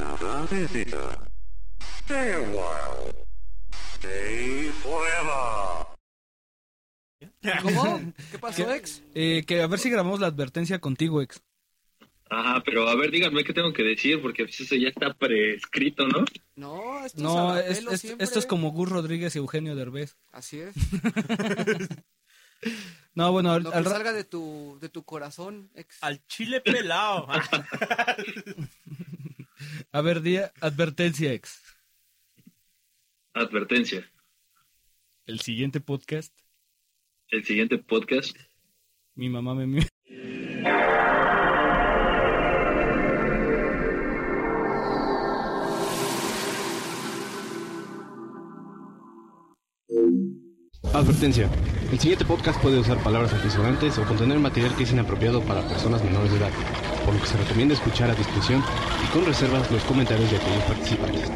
another visitor. Stay a while. Stay forever. ¿Cómo? ¿Qué pasó, ex? Eh, que a ver si grabamos la advertencia contigo, ex. Ajá, pero a ver, díganme qué tengo que decir, porque pues, eso ya está prescrito, ¿no? No, esto No, es, es- siempre. esto es como Gus Rodríguez y Eugenio Derbez. Así es. No, bueno, al, Lo que al ra- salga de tu, de tu corazón, ex. Al chile pelado. a ver, día, advertencia, ex. Advertencia. El siguiente podcast, El siguiente podcast mi mamá me... Advertencia. El siguiente podcast puede usar palabras altisonantes o contener material que es inapropiado para personas menores de edad, por lo que se recomienda escuchar a discreción y con reservas los comentarios de aquellos participantes.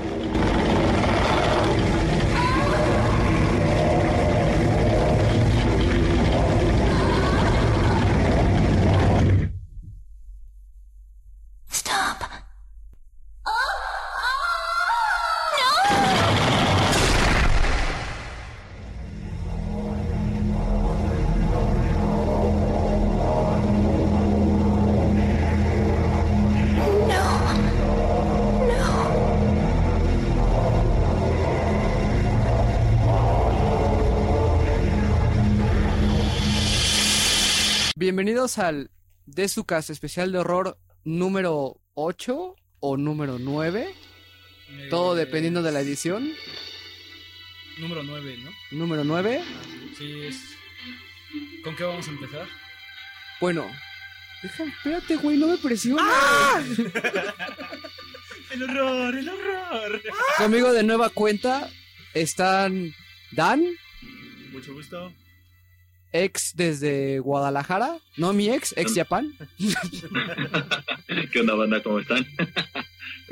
Bienvenidos al de su casa especial de horror número 8 o número 9. Todo Eh, dependiendo de la edición. Número 9, ¿no? Número 9. Sí, es... ¿Con qué vamos a empezar? Bueno. Deja, espérate, güey, no me presiones. el horror, el horror. Conmigo de nueva cuenta están Dan, Mucho gusto. Ex desde Guadalajara. No mi ex, ex Japan. ¿Qué onda, banda? ¿Cómo están?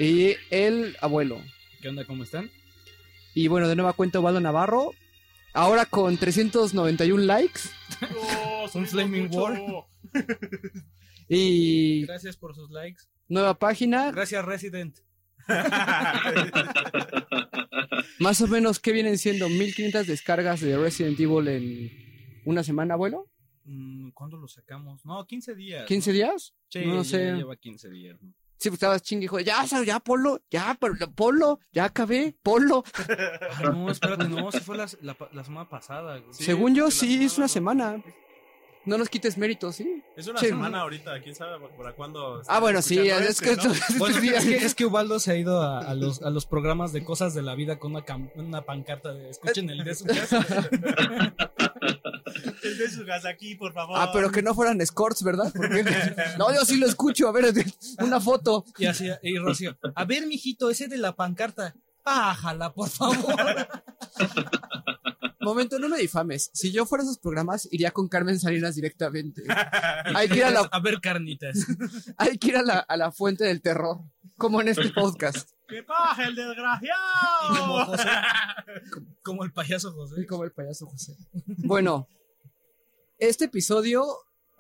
Y el abuelo. ¿Qué onda? ¿Cómo están? Y bueno, de nueva cuenta Osvaldo Navarro. Ahora con 391 likes. Oh, Un flaming mucho. Y Gracias por sus likes. nueva página. Gracias, Resident. Más o menos, ¿qué vienen siendo? 1500 descargas de Resident Evil en una semana, abuelo. Mm, ¿Cuándo lo sacamos? No, 15 días. ¿15 ¿no? días? Sí, no ya sé. lleva 15 días. ¿no? Sí, pues estabas chingue, hijo. Ya, ya, polo. Ya, pero polo. Ya acabé. Polo. No, espérate, no, sí fue la, la, semana pasada. güey. Sí, Según yo, sí, es una semana. No nos quites méritos, ¿sí? Es una semana ahorita, quién sabe para cuándo. Ah, bueno, sí, es que ¿no? Bueno, sí, es que, es que Ubaldo se ha ido a, a los, a los programas de cosas de la vida con una, cam- una pancarta de escuchen el de su casa. El de su casa aquí, por favor. Ah, pero que no fueran escorts, ¿verdad? Porque- No, yo sí lo escucho. A ver, una foto. Y así, y Rocío, a ver, mijito, ese de la pancarta. Bájala, por favor. Momento, no me difames. Si yo fuera a esos programas, iría con Carmen Salinas directamente. Hay que ir a la, A ver, carnitas. hay que ir a la, a la fuente del terror. Como en este podcast. ¡Que baje el Como desgraciado! José. Como el payaso José. Y como el payaso José. Bueno, este episodio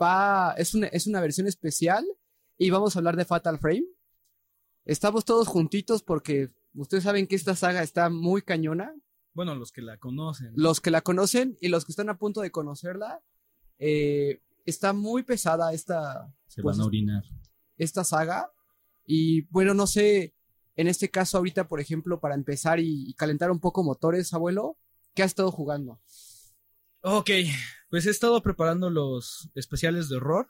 va, es una, es una versión especial y vamos a hablar de Fatal Frame. Estamos todos juntitos porque ustedes saben que esta saga está muy cañona. Bueno, los que la conocen. Los que la conocen y los que están a punto de conocerla, eh, está muy pesada esta, Se pues, van a orinar. esta saga. Y bueno, no sé, en este caso ahorita, por ejemplo, para empezar y, y calentar un poco motores, abuelo, ¿qué has estado jugando? Ok, pues he estado preparando los especiales de horror.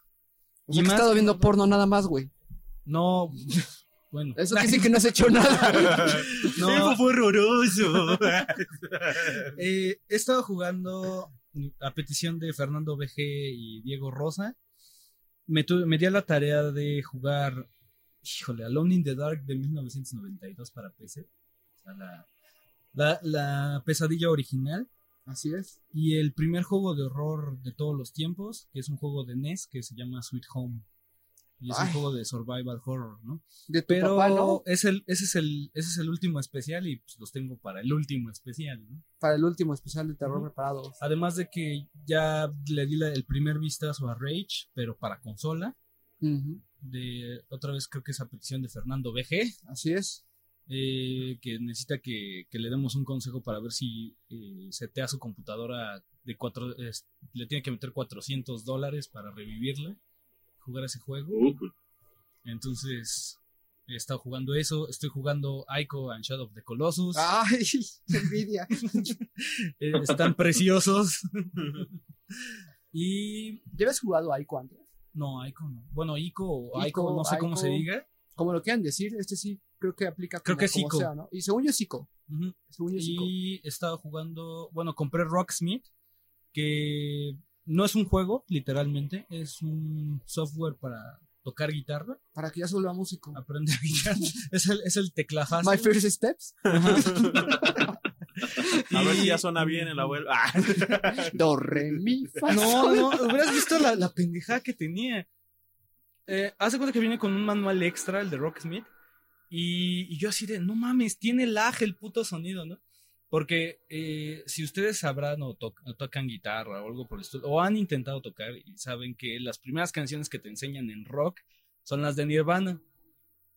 Y he estado viendo porno nada más, güey. No, bueno. Eso quiere decir que no has hecho nada. No, Eso fue horroroso. eh, he estado jugando a petición de Fernando BG y Diego Rosa. Me, tu- me di a la tarea de jugar, híjole, Alone in the Dark de 1992 para PC. O sea, la, la, la pesadilla original. Así es. Y el primer juego de horror de todos los tiempos, que es un juego de NES que se llama Sweet Home. Y es Ay. un juego de survival horror, ¿no? De tu Pero papá, ¿no? es el, ese, es el, ese es el último especial y pues los tengo para el último especial, ¿no? Para el último especial de terror Ujú. preparado. Además de que ya le di la- el primer vistazo a Rage, pero para consola. De otra vez creo que es a petición de Fernando BG, Así es. eh, que necesita que, que le demos un consejo para ver si eh, setea su computadora de cuatro, le tiene que meter 400 dólares para revivirla, jugar ese juego. Entonces, he estado jugando eso, estoy jugando Ico and Shadow of the Colossus. Ay, qué envidia. Eh, están preciosos. y ¿Ya habías jugado Ico antes? no, Ico no. Bueno, Ico o Ico, no sé cómo se diga. Como lo quieran decir, este sí creo que aplica Creo como, que es como Ico. sea, ¿no? Y según yo es Ico. Ujú. Según yo es Ico. Y he estado jugando, bueno, compré Rocksmith, que no es un juego, literalmente, es un software para tocar guitarra, Para que ya se vuelva músico. aprender guitarra. es el, es el teclafácil. My First Steps. A ver si ya suena bien el abuelo. Ah. Do, re, mi, fa, No, no, hubieras visto la, la pendejada que tenía. Eh, hace cuenta que viene con un manual extra, el de Rocksmith. Y, y yo así de, no mames, tiene lag el puto sonido, ¿no? Porque eh, si ustedes sabrán o, to- o tocan guitarra o algo por el estilo, o han intentado tocar y saben que las primeras canciones que te enseñan en rock son las de Nirvana.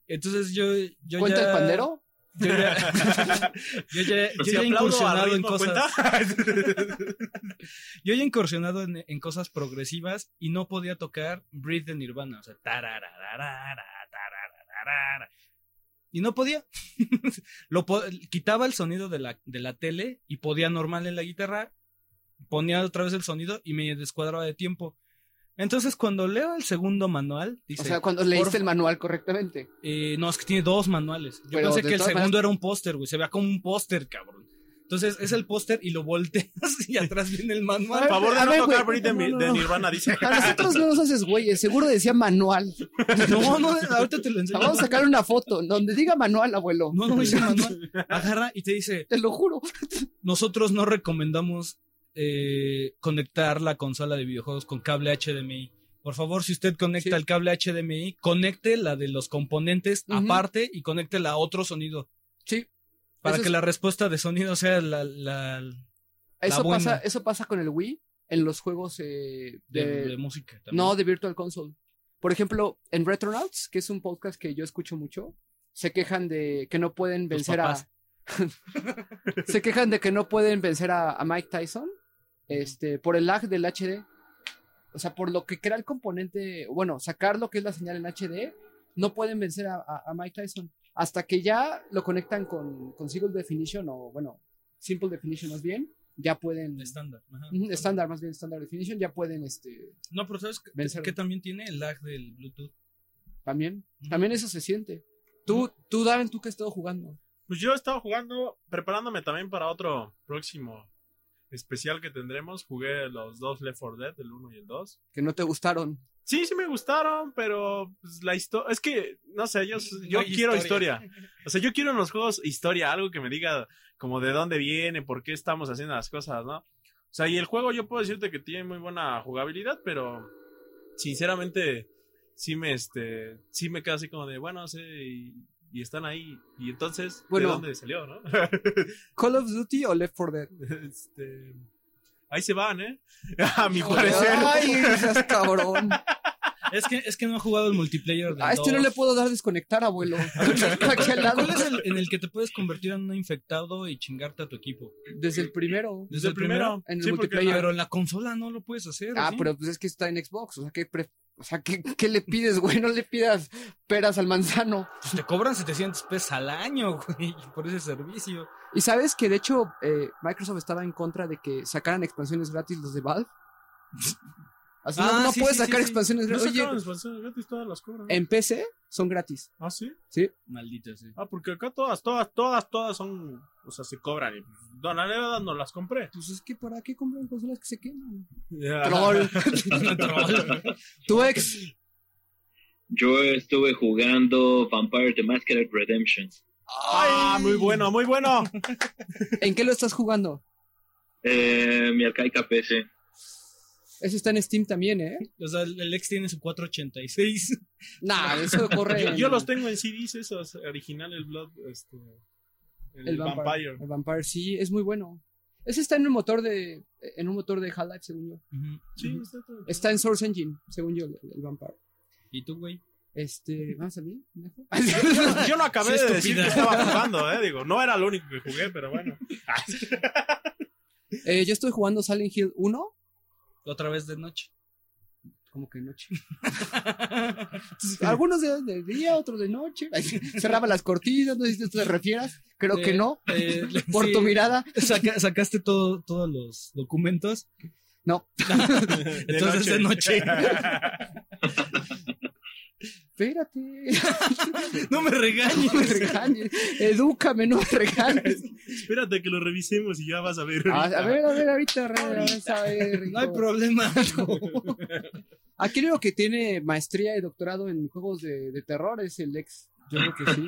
Entonces yo, yo ¿Cuenta ya... el pandero? Yo ya, yo ya, Pero yo si ya he incursionado en cosas... Yo ya he incursionado en, en cosas progresivas y no podía tocar Breathe de Nirvana. O sea, tarararara, tarararara. Y no podía. Lo po- quitaba el sonido de la, de la tele y podía normal en la guitarra. Ponía otra vez el sonido y me descuadraba de tiempo. Entonces, cuando leo el segundo manual, dice. o sea, cuando leíste "Por el manual correctamente. eh, no, es que tiene dos manuales. Yo Pero pensé que el segundo maneras- era un póster, güey. Se vea como un póster, cabrón. Entonces es el póster y lo volteas y atrás viene el manual. Por favor de no tocar. Breathe de, No, no, de no. Nirvana, dice. A nosotros no nos haces güeyes, seguro decía manual. No, no, ahorita te lo enseño. Vamos a sacar una foto donde diga manual, abuelo. No, no dice manual. Agarra y te dice, Te lo juro. nosotros no recomendamos eh, conectar la consola de videojuegos con cable HDMI. Por favor, si usted conecta Sí. el cable HDMI, conecte la de los componentes aparte y conéctela a otro sonido. Sí. Para Eso que es- la respuesta de sonido sea la, la- Eso buena. pasa, eso pasa con el Wii en los juegos eh, de, de, de música. también. no de Virtual Console. Por ejemplo, en Retronauts, que es un podcast que yo escucho mucho, se quejan de que no pueden vencer a se quejan de que no pueden vencer a, a Mike Tyson este por el lag del HD. O sea, por lo que crea el componente, bueno, sacar lo que es la señal en HD, no pueden vencer a, a- a Mike Tyson. Hasta que ya lo conectan con, con Single Definition o, bueno, Simple Definition más bien, ya pueden... Estándar. Estándar, más bien Standard Definition, ya pueden, este, No, pero ¿sabes qué, Vencer. qué también tiene el lag del Bluetooth? también. También eso se siente. Tú, tú, Darren, tú que has estado jugando. Pues yo he estado jugando, preparándome también para otro próximo especial que tendremos. Jugué los dos Left 4 Dead, el 1 y el 2. Que no te gustaron. Sí, sí me gustaron, pero pues, la historia... Es que, no sé, yo, yo quiero historia. historia. O sea, yo quiero en los juegos historia, algo que me diga como de dónde viene, por qué estamos haciendo las cosas, ¿no? O sea, y el juego yo puedo decirte que tiene muy buena jugabilidad, pero sinceramente sí me, este, sí me quedo así como de, bueno, sí, y, y están ahí. Y entonces, Bueno. ¿de dónde salió, no? ¿Call of Duty o Left 4 Dead? este, ahí se van, ¿eh? A mi parecer. Ay, seas cabrón. Es que, es que no he jugado el multiplayer del A este no 2. le puedo dar desconectar, abuelo. Aquí al lado. ¿Cuál es el en el que te puedes convertir en un infectado y chingarte a tu equipo? Desde el primero. Desde el primero. En el Sí, porque multiplayer. Pero en la consola no lo puedes hacer. Ah, ¿sí? pero pues es que está en Xbox. O sea, ¿qué, pre- o sea, ¿qué, qué le pides, güey? No le pidas peras al manzano. Pues te cobran 700 pesos al año, güey, por ese servicio. Y sabes que de hecho eh, Microsoft estaba en contra de que sacaran expansiones gratis los de Valve. Así no- Ah, no, sí, puedes sí, sacar sí, sí. expansiones No gratis. Oye, expansiones gratis, todas las cobran. en PC son gratis. Ah, sí. Maldita sea. Ah, porque acá todas, todas, todas, todas son, o sea, se cobran. Y, pues, no, la verdad no las compré. Pues es que ¿para qué compran consolas que se queman? Troll. Troll. tu ex. Yo estuve jugando Vampire the Masquerade Redemption. Ah, muy bueno, muy bueno. ¿En qué lo estás jugando? Eh, mi arcaica PC. Eso está en Steam también, ¿eh? O sea, el el ex tiene su 486. Nah, eso corre. Yo, yo los tengo en CDs esos, original, el Blood, este, el, El Vampire. Vampire. El Vampire, sí, es muy bueno. Ese está en un motor de. En un motor de Half-Life, según yo. Sí, está todo. Está en Source Engine, según yo, el, el Vampire. ¿Y tú, güey? Este, ¿vamos a mí? Yo, yo no acabé Sí, de decir que estaba jugando, ¿eh? Digo, no era lo único que jugué, pero bueno. Eh, yo estoy jugando Silent Hill 1, Otra vez de noche. como que noche. Algunos de, de día, otros de noche. Cerraba las cortinas, no sé si te refieras. Creo que Eh, no. eh, Por sí, tu mirada. saca- sacaste todo, todos los documentos. No. Entonces de noche. Espérate. No me regañes. No me regañes. Edúcame, no me regañes. Espérate que lo revisemos y ya vas a ver. Ah, ahorita. A ver, a ver, ahorita, vamos a ver. No hay problema. Aquí lo que tiene maestría y doctorado en juegos de, de terror es el ex. Yo creo que sí.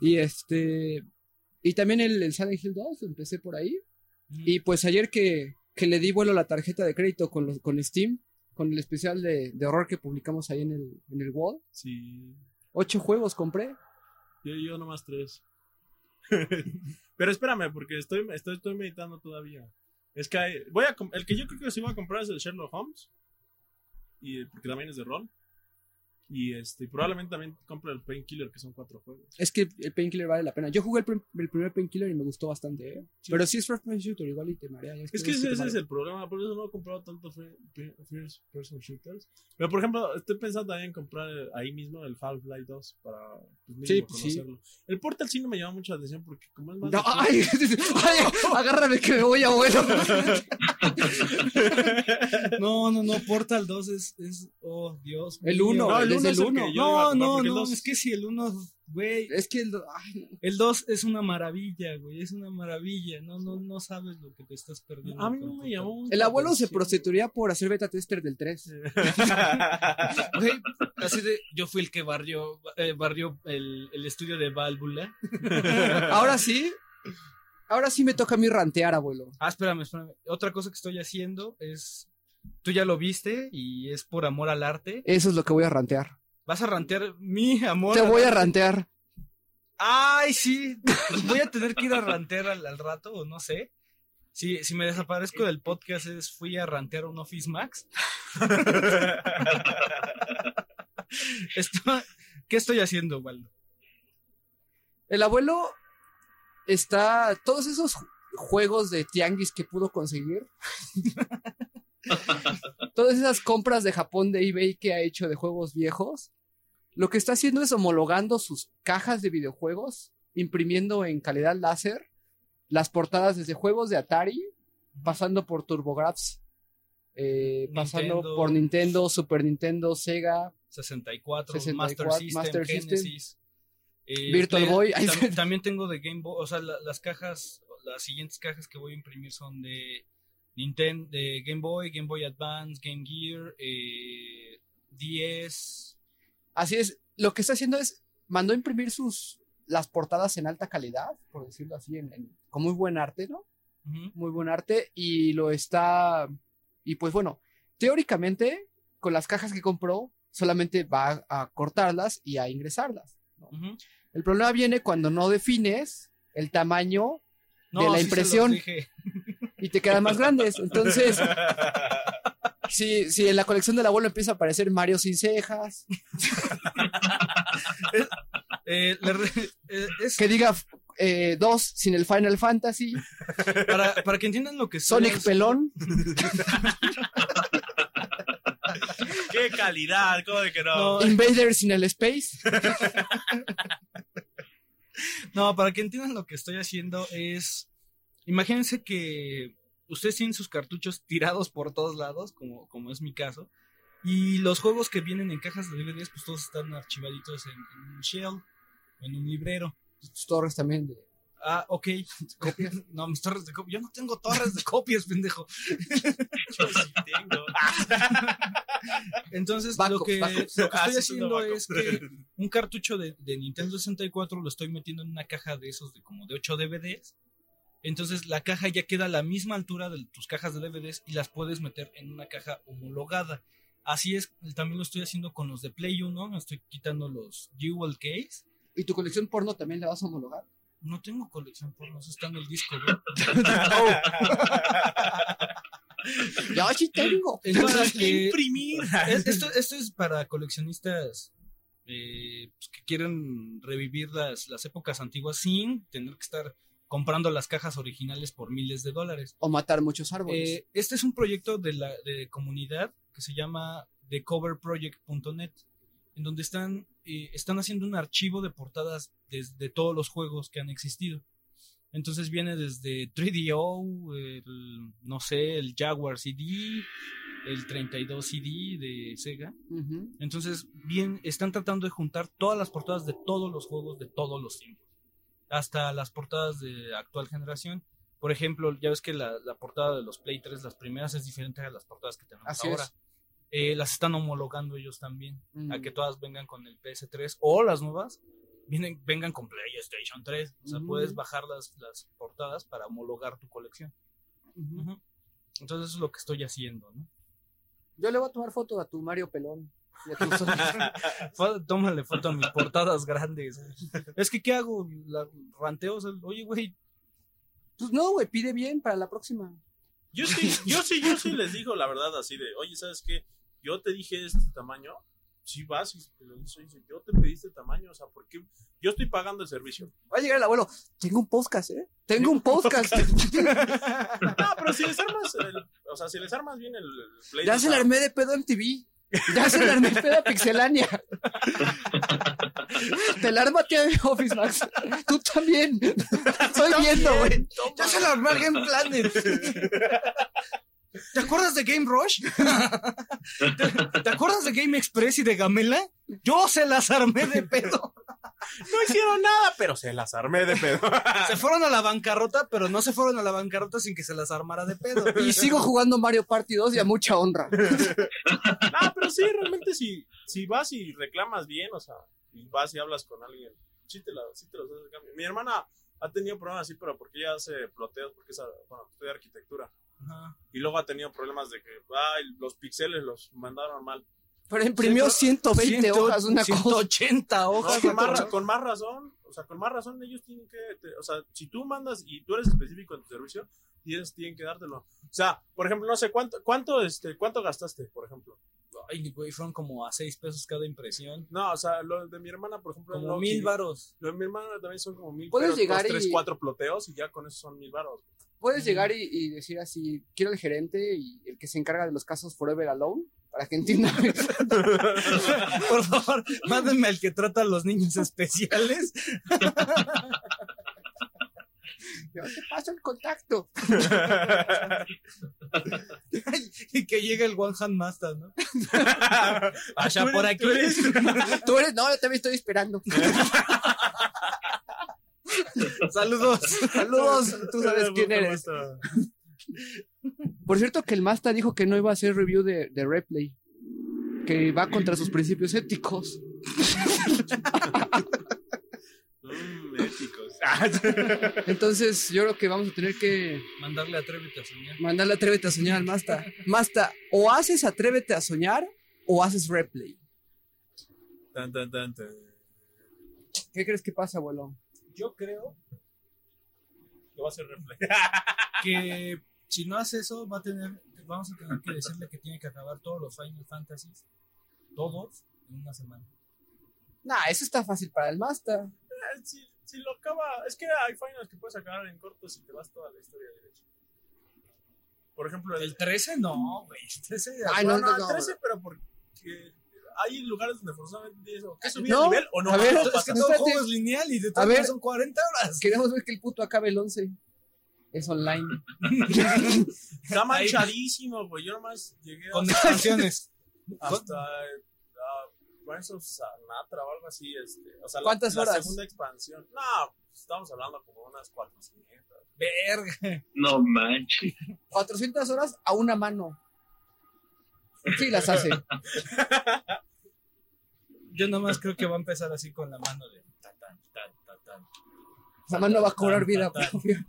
Y este. Y también el, el Silent Hill 2, empecé por ahí. Y pues ayer que, que le di vuelo a la tarjeta de crédito con, los, con Steam, con el especial de, de horror que publicamos ahí en el, en el wall, Sí. ocho juegos compré. Yo, yo nomás tres. Pero espérame, porque estoy, estoy, estoy meditando todavía. Es que hay- voy a el que yo creo que sí voy a comprar es el Sherlock Holmes. Y, porque también es de rol. Y este, probablemente también compre el Painkiller, que son cuatro juegos. Es que el Painkiller vale la pena. Yo jugué el, prim- el primer Painkiller y me gustó bastante, ¿eh? Sí. Pero sí es first person shooter, igual y te marea. Es que ese, es el problema, por eso no he comprado tanto fir- fir- first person shooters. Pero por ejemplo, estoy pensando también en comprar ahí mismo el Half-Life 2 para pues, Sí, pues, sí. conocerlo. El Portal sí no me llama mucho la atención porque como es más... No, ay, ay, agárrame que me voy a vuelo. No, no, no. Portal 2 es. es oh, Dios. El mío. uno, No, el desde el No, no, no. dos- Es que si el 1, güey. Es que el. Ay, no. El 2 es una maravilla, güey. Es una maravilla. No, no, no sabes lo que te estás perdiendo. A mí no me llamó El abuelo se prostituiría por hacer beta tester del 3. Güey, así de. Yo fui el que barrió, eh, barrió el, el estudio de válvula. Ahora sí. Ahora sí me toca a mí rantear, abuelo. Ah, espérame, espérame. Otra cosa que estoy haciendo es. Tú ya lo viste y es por amor al arte. Eso es lo que voy a rantear. Vas a rantear mi amor. Te voy a rantear. Ay, sí. Voy a tener que ir a rantear al, al rato, o no sé. Si, si me desaparezco del podcast es fui a rantear un Office Max. Esto- ¿Qué estoy haciendo, Waldo? El abuelo está. Todos esos ju- juegos de tianguis que pudo conseguir. todas esas compras de Japón de eBay que ha hecho de juegos viejos. Lo que está haciendo es homologando sus cajas de videojuegos, imprimiendo en calidad láser las portadas desde juegos de Atari, pasando por TurboGrafx, eh, pasando por Nintendo, Super Nintendo, Sega, 64, 64, Master System, Master System. Genesis. eh, Virtual Boy. tam- también tengo de Game Boy, o sea, la- las cajas, las siguientes cajas que voy a imprimir son de Nintendo, de Game Boy, Game Boy Advance, Game Gear, eh, 10. Así es, lo que está haciendo es, mandó a imprimir sus, las portadas en alta calidad, por decirlo así, en, en- con muy buen arte, ¿no? Ujú. Muy buen arte, y lo está, y pues bueno, teóricamente, con las cajas que compró, solamente va a cortarlas y a ingresarlas. ¿no? El problema viene cuando no defines el tamaño No, de la sí se los impresión dije. y te quedan más grandes. Entonces, si, si en la colección del abuelo empieza a aparecer Mario sin cejas, Eh, eh, es que diga eh, dos sin el Final Fantasy, para, para que entiendan lo que Sonic pelón, ¡Qué calidad! ¿Cómo de que no? No, Invader sin el Space. No, para que entiendan lo que estoy haciendo es. Imagínense que ustedes tienen sus cartuchos tirados por todos lados, como, como es mi caso. Y los juegos que vienen en cajas de DVDs, pues todos están archivaditos en, en un shell, en un librero. Tus torres también de Ah, ok. copias. No, mis torres de copias. Yo no tengo torres de copias, pendejo. Yo sí tengo. Entonces, lo que, backups. lo que Ah, estoy no, haciendo backup. es que un cartucho de, de Nintendo 64 lo estoy metiendo en una caja de esos de como de 8 DVDs. Entonces la caja ya queda a la misma altura de tus cajas de DVDs y las puedes meter en una caja homologada. Así es, también lo estoy haciendo con los de Play 1, me estoy quitando los Dual Case. ¿Y tu colección porno también la vas a homologar? No tengo colección por no está en el disco, güey. Yo sí tengo. Entonces, ¿Qué eh, imprimir? es- esto, esto es para coleccionistas eh, pues, que quieren revivir las, las épocas antiguas sin tener que estar comprando las cajas originales por miles de dólares. O matar muchos árboles. Eh, este es un proyecto de la de comunidad que se llama thecoverproject.net, en donde están, eh, están haciendo un archivo de portadas de, de todos los juegos que han existido. Entonces viene desde 3DO, el, no sé, el Jaguar CD, el 32 CD de Sega. Entonces, bien, están tratando de juntar todas las portadas de todos los juegos de todos los tiempos. Hasta las portadas de actual generación. Por ejemplo, ya ves que la, la portada de los Play 3, las primeras, es diferente a las portadas que tenemos Así ahora. es. Eh, las están homologando ellos también. Mm. A que todas vengan con el PS3 o las nuevas vienen, vengan con PlayStation 3. O sea, Mm. puedes bajar las, las portadas para homologar tu colección. Entonces, eso es lo que estoy haciendo, ¿no? Yo le voy a tomar foto a tu Mario Pelón. Y a Tómale foto a mis portadas grandes. Es que, ¿qué hago? La, ranteo. o sea, Oye, güey, pues no, güey, pide bien para la próxima. Yo sí, yo sí, yo sí les digo la verdad así de, oye, ¿sabes qué? Yo te dije este tamaño, si vas y te lo dices, oye, yo te pedí este tamaño, o sea, ¿por qué? Yo estoy pagando el servicio. Va a llegar el abuelo. Tengo un podcast, ¿eh? Tengo un podcast. No, pero si les armas, el- o sea, si les armas bien el, el Play, ya se le armé de pedo en TV. Ya se de pedo a Pixelania. Te la arma tía de Office Max. Tú también. Estoy viendo, güey. ya se la armé al Game Planet. ¿Te acuerdas de Game Rush? ¿Te, te acuerdas de Game Express y de Gamela? Yo se las armé de pedo. no hicieron nada, pero se las armé de pedo. Se fueron a la bancarrota, pero no se fueron a la bancarrota sin que se las armara de pedo. Y sigo jugando Mario Party 2 y a mucha honra. No, pero sí, realmente si, si vas y reclamas bien, o sea, y vas y hablas con alguien, sí te, la, sí te los haces de cambio. Mi hermana ha tenido problemas así, pero porque ella hace ploteos, porque es, bueno, estudia arquitectura. Ajá. Y luego ha tenido problemas de que, ay, los píxeles los mandaron mal. Pero imprimió 120 Ciento- hojas, una cosa. 180 No, hojas. con, más, con razón, o sea, con más razón ellos tienen que, te- o sea, si tú mandas y tú eres específico en tu servicio, ellos tienen que dártelo. O sea, por ejemplo, no sé, ¿cuánto, cuánto, este, cuánto gastaste, por ejemplo? Ay, güey, fueron como a 6 pesos cada impresión. No, o sea, lo de mi hermana, por ejemplo, Como mil varos. Lo de mi hermana también son como mil. Puedes pero llegar dos, tres, y- cuatro ploteos y ya con eso son mil baros. Puedes llegar y, y decir así, quiero el gerente y el que se encarga de los casos Forever Alone, para que entienda. Por favor, mándenme al que trata a los niños especiales. Yo te paso el contacto. y que llegue el One Hand Master, ¿no? Allá por aquí. tú eres- Tú eres, no, yo también estoy esperando. Saludos. Saludos, tú sabes quién eres. Por cierto que el Masta dijo que no iba a hacer review de, de Replay. Que va contra sus principios éticos. Mm, éticos. Entonces yo creo que vamos a tener que Mandarle atrévete a soñar. mandarle Atrévete a soñar al Masta. Masta, o haces Atrévete a soñar o haces Replay. Tan, tan, tan, tan. ¿Qué crees que pasa, abuelo? Yo creo Lo va a hacer replay. que si no hace eso, va a tener, vamos a tener que decirle que tiene que acabar todos los Final Fantasies, todos, en una semana. Nah, eso está fácil para el Masta. Eh, Si, si lo acaba. Es que hay finals que puedes acabar en corto si te vas toda la historia derecha. Por ejemplo, el, El 13 no, güey. El 13 Ay, no, no, no, no, el 13, pero porque hay lugares donde forzosamente tienes o que subir No, el nivel o no. a ver, no es que todo el espérate. juego es lineal y de A todas ver. maneras son 40 horas. Queremos ver que el puto acabe el 11. Es online. Está manchadísimo, güey. Yo nomás llegué Con hasta, expansiones. hasta uh, Rise of Sanatra o algo así. Este, o sea, la- ¿Cuántas la, horas? segunda expansión. No, pues, estamos hablando como unas 400. Verga. No manches. 400 horas a una mano. Sí, las hace. Yo nomás creo que va a empezar así con la mano de ta, tan, tan, tan, tan. Esa mano va a cobrar vida. Tan, tan, propia.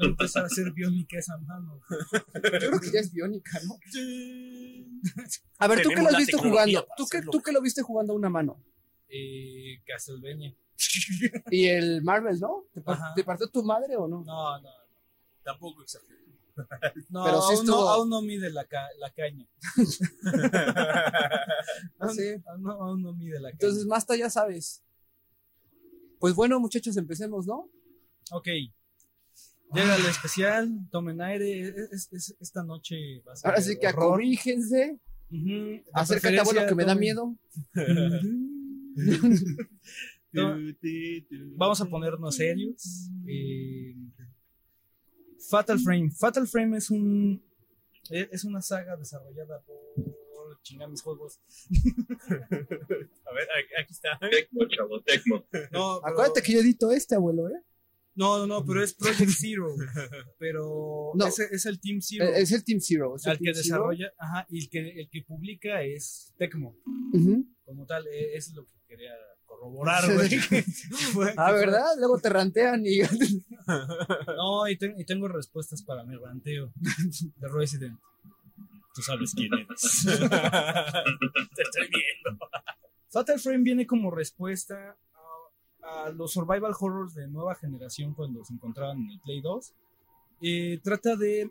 Va a empezar a ser biónica esa mano. Yo creo que ya es biónica, ¿no? Sí. A ver, ¿tú qué lo viste tecnología jugando? ¿Tú qué. ¿Tú qué lo viste jugando a una mano? Eh, Castlevania. Y el Marvel, ¿no? ¿Te, par- Ajá. te partió tu madre o no? No, no. Tampoco exageré. No, Pero sí aún, no, estuvo- aún no mide la, ca- la caña. aún, Sí. aún no, aún no mide la caña. Entonces, Masta, ya sabes. Pues bueno, muchachos, empecemos, ¿no? ok. Llega el especial, tomen aire. es- es- esta noche va a ser. Ahora sí que corrígense. Ujú, de Acércate, abuelo, que me da miedo. Vamos a ponernos serios. Eh, Fatal Frame. Fatal Frame es un es es una saga desarrollada por chingar mis juegos. A ver, aquí- está. Tecmo, chavo, Tecmo. No, pero- Acuérdate que yo edito este, abuelo, ¿eh? no, no, no, pero es Project Zero. Pero No. es el Team Zero. Eh, Es el Team Zero. es el al que Zero. desarrolla, ajá, y el que, el que publica es Tecmo. Como tal, eh, es lo que quería corroborar, güey. Ah, ¿verdad? Luego te rantean y... No, y, y tengo respuestas para mi ranteo de Resident. Tú sabes quién eres. Te estoy viendo. Fatal Frame viene como respuesta a, a los survival horrors de nueva generación cuando se encontraban en el Play 2. Eh, trata de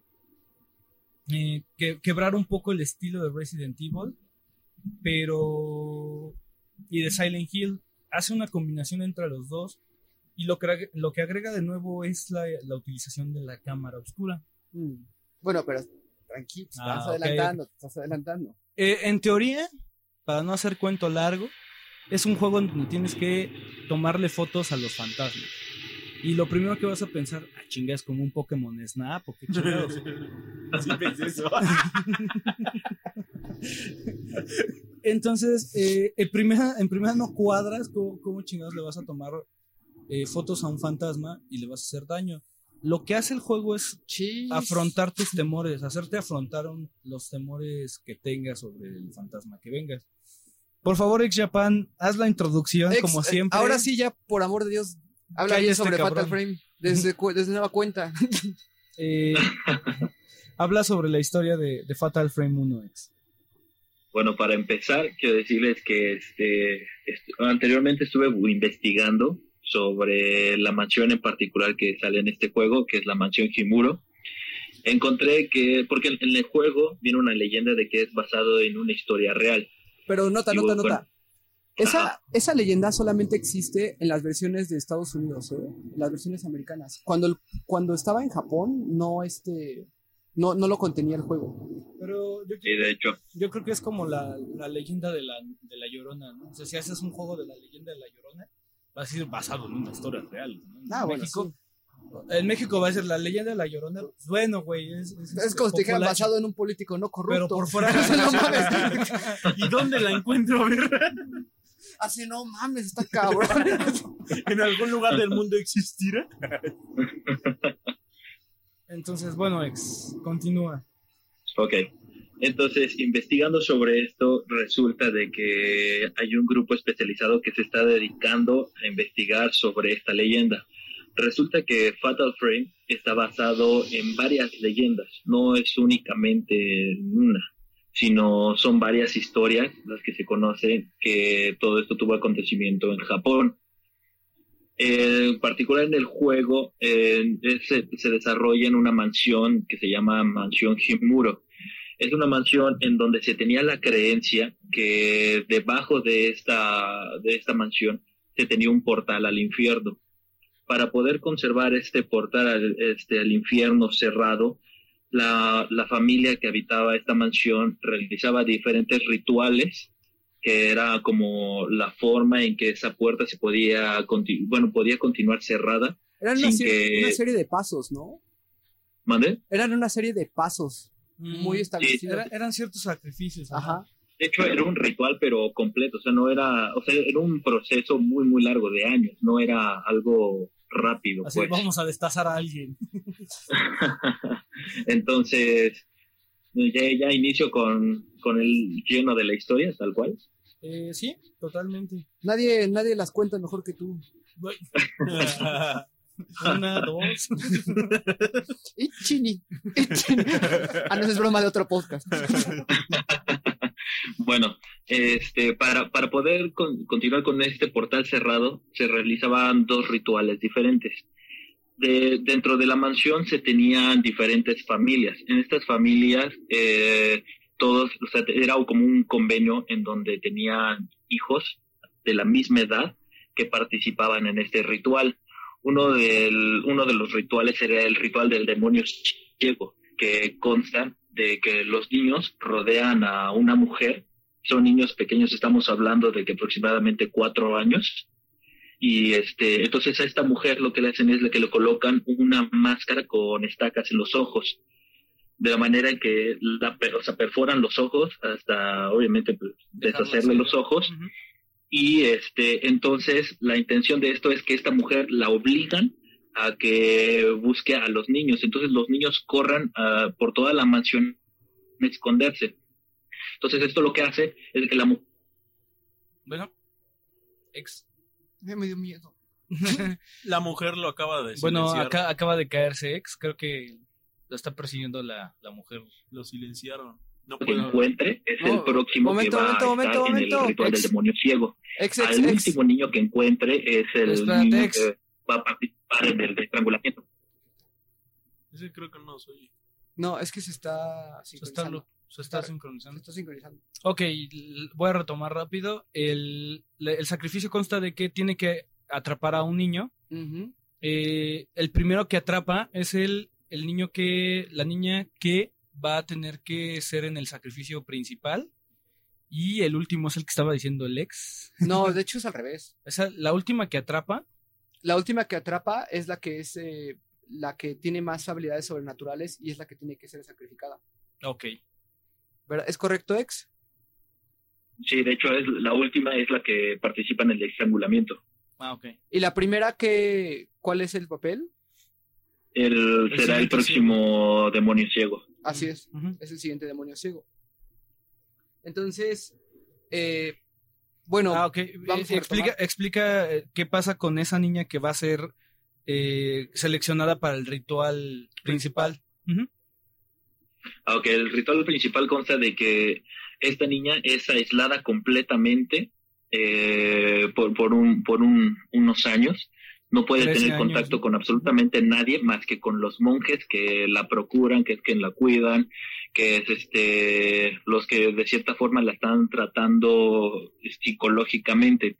eh, que- quebrar un poco el estilo de Resident Evil, pero. y de Silent Hill. Hace una combinación entre los dos. Y lo que, lo que agrega de nuevo es la, la utilización de la cámara oscura. Mm. Bueno, pero tranquilo, te Ah, estás adelantando, te estás adelantando. Eh, en teoría, para no hacer cuento largo, es un juego en donde tienes que tomarle fotos a los fantasmas. Y lo primero que vas a pensar, ah, chinga, es como un Pokémon Snap o qué chingados. Así pensé eso. Entonces, eh, en, primera, en primera no cuadras cómo, cómo chingados le vas a tomar eh, fotos a un fantasma y le vas a hacer daño. Lo que hace el juego es afrontar tus temores, hacerte afrontar un- los temores que tengas sobre el fantasma que vengas. Por favor, ex Japan, haz la introducción Ex, como eh, siempre. Ahora sí, ya, por amor de Dios, habla bien sobre. Fatal Frame. Desde, nueva cuenta. Eh, habla sobre la historia de, de Fatal Frame 1 X. Bueno, para empezar, quiero decirles que este, est- anteriormente estuve investigando sobre la mansión en particular que sale en este juego, que es la mansión Himuro. Encontré que, porque en el juego viene una leyenda de que es basado en una historia real. Pero nota, Y nota, nota. Esa, leyenda solamente existe en las versiones de Estados Unidos, ¿eh? En las versiones americanas. Cuando, cuando estaba en Japón, no este. No, no lo contenía el juego. Pero yo, de hecho, yo creo que es como la, la leyenda de la, de la Llorona, ¿no? O sea, si haces un juego de la leyenda de la Llorona, va a ser basado en una historia real. ¿no? En Ah, bueno, México, En México va a ser la leyenda de la Llorona. bueno, güey. Es, es, Es como si populacho. basado en un político no corrupto. Pero por fuera. no mames. ¿Y dónde la encuentro? Así no mames, está cabrón. ¿En algún lugar del mundo existirá? Entonces, bueno, ex, continúa. Ok. Entonces, investigando sobre esto, resulta de que hay un grupo especializado que se está dedicando a investigar sobre esta leyenda. Resulta que Fatal Frame está basado en varias leyendas, no es únicamente en una, sino son varias historias las que se conocen que todo esto tuvo acontecimiento en Japón. En particular en el juego eh, se, se desarrolla en una mansión que se llama Mansión Himuro es una mansión en donde se tenía la creencia que debajo de esta, de esta mansión se tenía un portal al infierno. Para poder conservar este portal al, este, al infierno cerrado, la, la familia que habitaba esta mansión realizaba diferentes rituales que era como la forma en que esa puerta se podía, bueno, podía continuar cerrada. Eran una, Sin serie, que- una serie de pasos, ¿no? ¿Mande? Eran una serie de pasos muy Mm, establecidos. era- eran ciertos sacrificios. ¿no? Ajá. De hecho, era un ritual, pero completo. O sea, no era, o sea, era un proceso muy, muy largo de años. No era algo rápido, Así, pues. vamos a destazar a alguien. Entonces, ya, ya inicio con, con el lleno de la historia, tal cual. Eh, sí, totalmente. Nadie, nadie las cuenta mejor que tú. Una, dos. Y chini. y chini. Ah, no, es broma de otro podcast. Bueno, este, para, para poder con- continuar con este portal cerrado, se realizaban dos rituales diferentes. de, dentro de la mansión se tenían diferentes familias. En estas familias, eh, todos, o sea, era como un convenio en donde tenían hijos de la misma edad que participaban en este ritual. Uno, del, uno de los rituales era el ritual del demonio ciego, que consta de que los niños rodean a una mujer. Son niños pequeños, estamos hablando de que aproximadamente cuatro años, y este entonces a esta mujer lo que le hacen es que le colocan una máscara con estacas en los ojos de la manera en que la o sea, perforan los ojos hasta obviamente pues, deshacerle los ojos Ujú. y este entonces la intención de esto es que esta mujer la obligan a que busque a los niños entonces los niños corran ah, por toda la mansión a esconderse entonces esto lo que hace es que la mujer Bueno, ex. Me dio miedo. La mujer lo acaba de bueno, acá acaba de caerse ex. Creo que lo está persiguiendo la, la mujer. Lo silenciaron. No que puedo. encuentre es No, el próximo momento, que va momento, a momento, estar en momento. el ritual del demonio ciego. Ex, ex. último niño que encuentre es el Espérate, niño ex. que va a participar en el estrangulamiento. Ese creo que no soy. No, es que se está Se está, sincronizando. lo- se está Se sincronizando. está sincronizando. Ok, voy a retomar rápido. El, el sacrificio consta de que tiene que atrapar a un niño. Eh, el primero que atrapa es el, el niño que, la niña que va a tener que ser en el sacrificio principal. Y el último es el que estaba diciendo el ex. No, de hecho es al revés. Esa, la última que atrapa. La última que atrapa es la que es eh, la que tiene más habilidades sobrenaturales y es la que tiene que ser sacrificada. Ok. ¿Verdad? ¿Es correcto, ex? Sí, de hecho es la última es la que participa en el estrangulamiento. Ah, ok. Y la primera que ¿cuál es el papel? El, será el próximo demonio ciego. Así es. Ujú. Es el siguiente demonio ciego. Entonces, eh, bueno, Ah, ok. vamos Eh, a explica, explica eh, qué pasa con esa niña que va a ser eh, seleccionada para el ritual principal. Ujú. Aunque el ritual principal consta de que esta niña es aislada completamente eh, por, por, un, por un, unos años. No puede 13 tener años, contacto con absolutamente nadie más que con los monjes que la procuran, que es quien la cuidan, que es este los que de cierta forma la están tratando psicológicamente.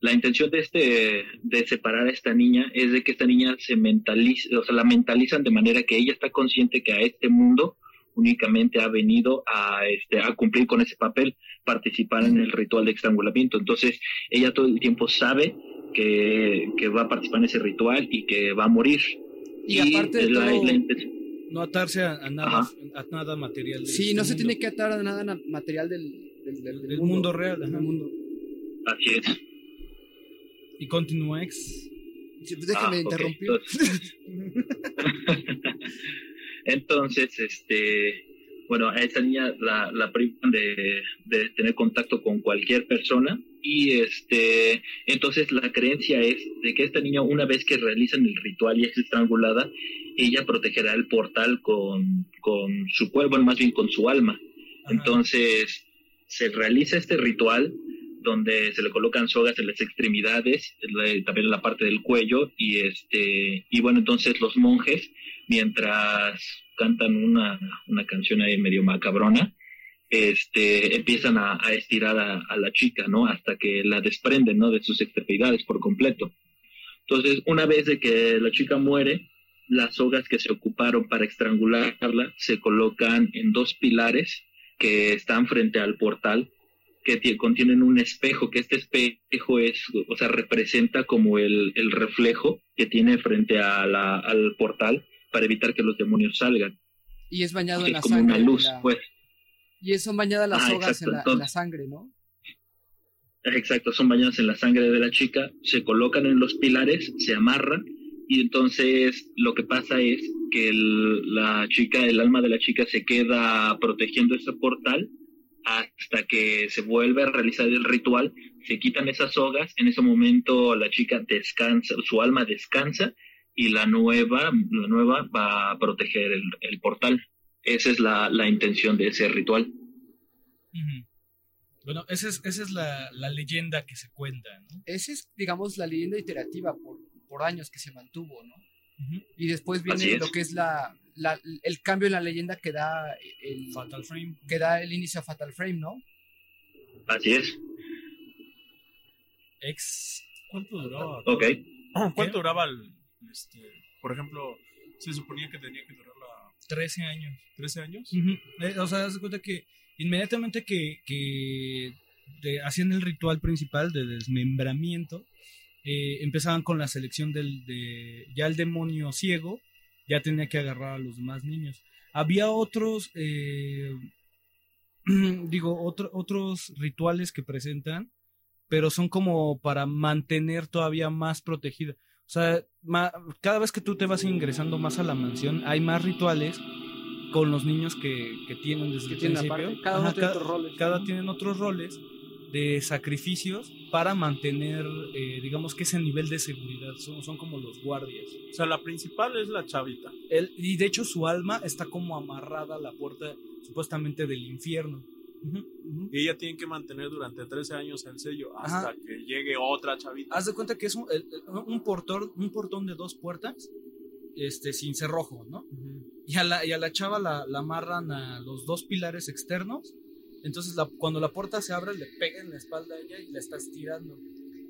La intención de este de separar a esta niña es de que esta niña se mentalice, o sea, la mentalizan de manera que ella está consciente que a este mundo únicamente ha venido a este a cumplir con ese papel, participar en el ritual de estrangulamiento. Entonces, ella todo el tiempo sabe que, que va a participar en ese ritual y que va a morir. Y aparte de la- todo- la intención- No atarse a, a nada, Ajá. a nada material. sí, este no se mundo. tiene que atar a nada na- material del, del, del- del Del mundo real, del mundo. así es. Y continúa ex. Pues Déjame Ah, ok, interrumpir. entonces- Entonces, este, bueno, a esta niña la, la privan de, de tener contacto con cualquier persona y este, entonces la creencia es de que esta niña una vez que realizan el ritual y es estrangulada, ella protegerá el portal con, con su cuerpo, bueno, más bien con su alma. Ajá. Entonces, se realiza este ritual donde se le colocan sogas en las extremidades, también en la parte del cuello, y este, y bueno, entonces los monjes, mientras cantan una, una canción ahí medio macabrona, este, empiezan a, a estirar a, la chica, ¿no? Hasta que la desprenden, ¿no? De sus extremidades por completo. Entonces, una vez de que la chica muere, las sogas que se ocuparon para estrangularla se colocan en dos pilares que están frente al portal que tie- contienen un espejo, que este espejo es, o sea, representa como el, el reflejo que tiene frente a al portal para evitar que los demonios salgan. Y es bañado en la como sangre. una luz, la- pues. Y son bañadas las Ah, en, la, en la entonces- sangre, ¿no? Exacto, son bañadas en la sangre de la chica, se colocan en los pilares, se amarran y entonces lo que pasa es que el- la chica, el alma de la chica se queda protegiendo ese portal hasta que se vuelve a realizar el ritual, se quitan esas sogas, en ese momento la chica descansa, su alma descansa y la nueva, la nueva va a proteger el, el portal. Esa es la, la intención de ese ritual. Bueno, esa es, esa es la, la leyenda que se cuenta, ¿no? Esa es, digamos, la leyenda iterativa por, por años que se mantuvo, ¿no? Y después viene lo que es la, la- el cambio en la leyenda que da el, Fatal Frame. que da el inicio a Fatal Frame, ¿no? Así es. Ex. ¿Cuánto duraba? Ok. ¿Cuánto duraba el, este, por ejemplo, se suponía que tenía que durar la 13 años. 13 años? Eh, o sea, de cuenta que inmediatamente que, que de- hacían el ritual principal de desmembramiento, eh, empezaban con la selección del de ya el demonio ciego ya tenía que agarrar a los demás niños. Había otros, eh, digo, otro- otros rituales que presentan, pero son como para mantener todavía más protegida. O sea, ma- cada vez que tú te vas ingresando más a la mansión, hay más rituales con los niños que, que tienen desde Que el tienen principio. aparte, cada uno Ajá, tiene otros roles. cada tienen otros roles de sacrificios para mantener, eh, digamos que ese nivel de seguridad. Son, son como los guardias. O sea, la principal es la chavita. Él- y de hecho su alma está como amarrada a la puerta supuestamente del infierno. Y ella tiene que mantener durante 13 años el sello hasta Ajá. que llegue otra chavita. Haz de cuenta que es un, un portón, un portón de dos puertas, este, sin cerrojo, ¿no? Y a la, y a la chava la, la amarran a los dos pilares externos. Entonces, la- cuando la puerta se abre, le pega en la espalda a ella y la está estirando.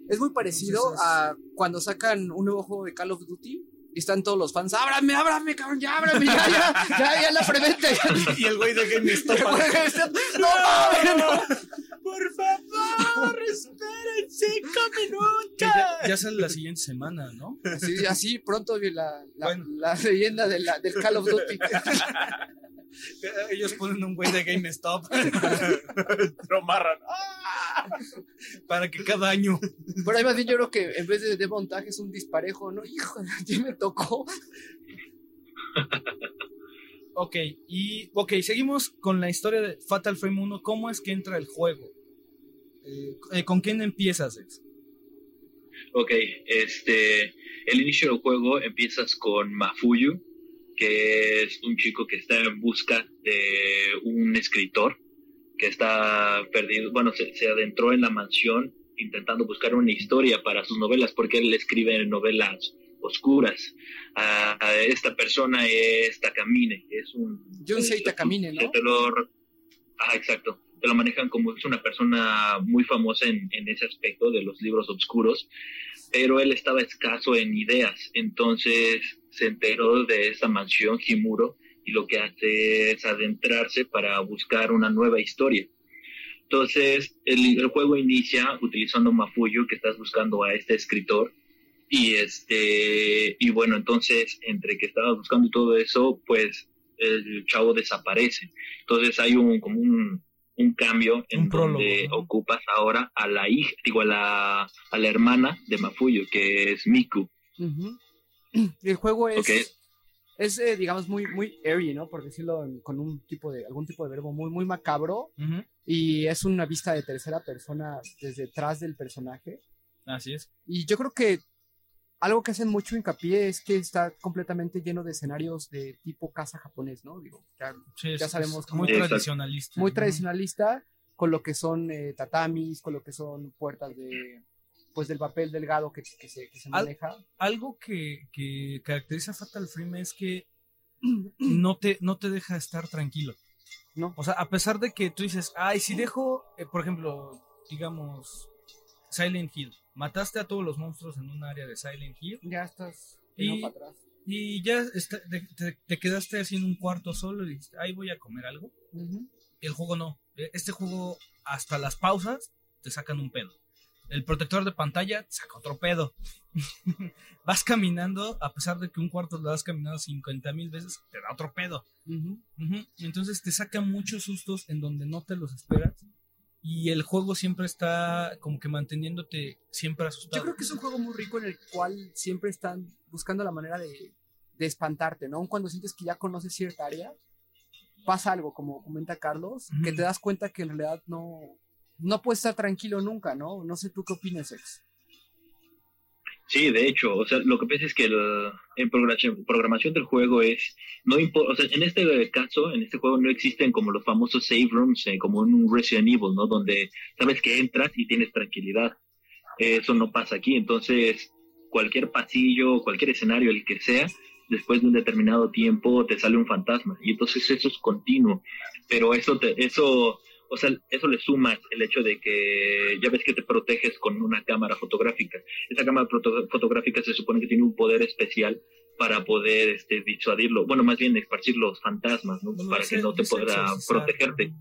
Es muy parecido Entonces a cuando sacan un nuevo juego de Call of Duty y están todos los fans, ábrame, ábrame, cabrón, ya ábrame, ya, ya, ya, ya la preventa. y el güey de GameStop. no, mames, no. Por favor, esperen 5 minutos. ya, ya sale la siguiente semana, ¿no? Así, así pronto vi la, la, Bueno. la leyenda de la, del Call of Duty. Ellos ponen un güey de GameStop Lo amarran. Para que cada año. Pero ahí más bien yo creo que en vez de, de montaje es un disparejo, ¿no? Hijo, ya me tocó. Ok, y ok, seguimos con la historia de Fatal Frame 1. ¿Cómo es que entra el juego? Eh, eh, ¿Con quién empiezas? Ex? Ok, este, el inicio del juego empiezas con Mafuyu, que es un chico que está en busca de un escritor que está perdido, bueno, se, se adentró en la mansión intentando buscar una historia para sus novelas, porque él escribe novelas oscuras. A, a esta persona es Takamine, es un... Es- Takamine, ¿no? te lo- ah, exacto. Te lo manejan como es una persona muy famosa en, en ese aspecto de los libros oscuros, pero él estaba escaso en ideas, entonces se enteró de esa mansión Himuro y lo que hace es adentrarse para buscar una nueva historia. Entonces, el, el juego inicia utilizando Mafuyu, que estás buscando a este escritor, y este, y bueno, entonces, entre que estabas buscando todo eso, pues el chavo desaparece. Entonces hay un, como un, un cambio en Un prólogo, donde ¿no? ocupas ahora a la hija, digo, a la, a la hermana de Mafuyu, que es Miku. Ujú. El juego es, Ok. Es eh, digamos, muy, muy airy, ¿no? Por decirlo con un tipo de, algún tipo de verbo muy, muy macabro. Y es una vista de tercera persona desde atrás del personaje. Así es. Y yo creo que algo que hacen mucho hincapié es que está completamente lleno de escenarios de tipo casa japonés, ¿no? Digo, ya Sí, Ya es- sabemos es muy cómo- tradicionalista. muy tradicionalista con lo que son eh, tatamis, con lo que son puertas de pues del papel delgado que, que se, que se Al- maneja. Algo que, que caracteriza a Fatal Frame es que no te, no te deja estar tranquilo. ¿No? O sea, a pesar de que tú dices, ay, si dejo, eh, por ejemplo, digamos, Silent Hill, mataste a todos los monstruos en un área de Silent Hill Ya estás Y- yendo para atrás. y ya está- te, te- te quedaste así en un cuarto solo y dijiste, ay, voy a comer algo. El juego no. E- Este juego, hasta las pausas, te sacan un pedo. El protector de pantalla saca otro pedo. vas caminando, a pesar de que un cuarto lo has caminado 50 mil veces, te da otro pedo. Entonces te saca muchos sustos en donde no te los esperas. Y el juego siempre está como que manteniéndote siempre asustado. Yo creo que es un juego muy rico en el cual siempre están buscando la manera de, de espantarte, ¿no? Cuando sientes que ya conoces cierta área, pasa algo, como comenta Carlos, que te das cuenta que en realidad no, no puedes estar tranquilo nunca, ¿no? No sé tú qué opinas, Ex. Sí, de hecho, o sea, lo que pasa es que el- en programación, del juego es, no o sea, en este caso, en este juego no existen como los famosos save rooms, eh, como en un Resident Evil, ¿no? Donde sabes que entras y tienes tranquilidad. Eso no pasa aquí, entonces cualquier pasillo, cualquier escenario, el que sea, después de un determinado tiempo te sale un fantasma y entonces eso es continuo, pero eso eso o sea, eso le suma el hecho de que ya ves que te proteges con una cámara fotográfica. Esa cámara fotográfica se supone que tiene un poder especial para poder este, disuadirlo, bueno, más bien esparcir los fantasmas, ¿no? Bueno, para ese- que no te pueda protegerte.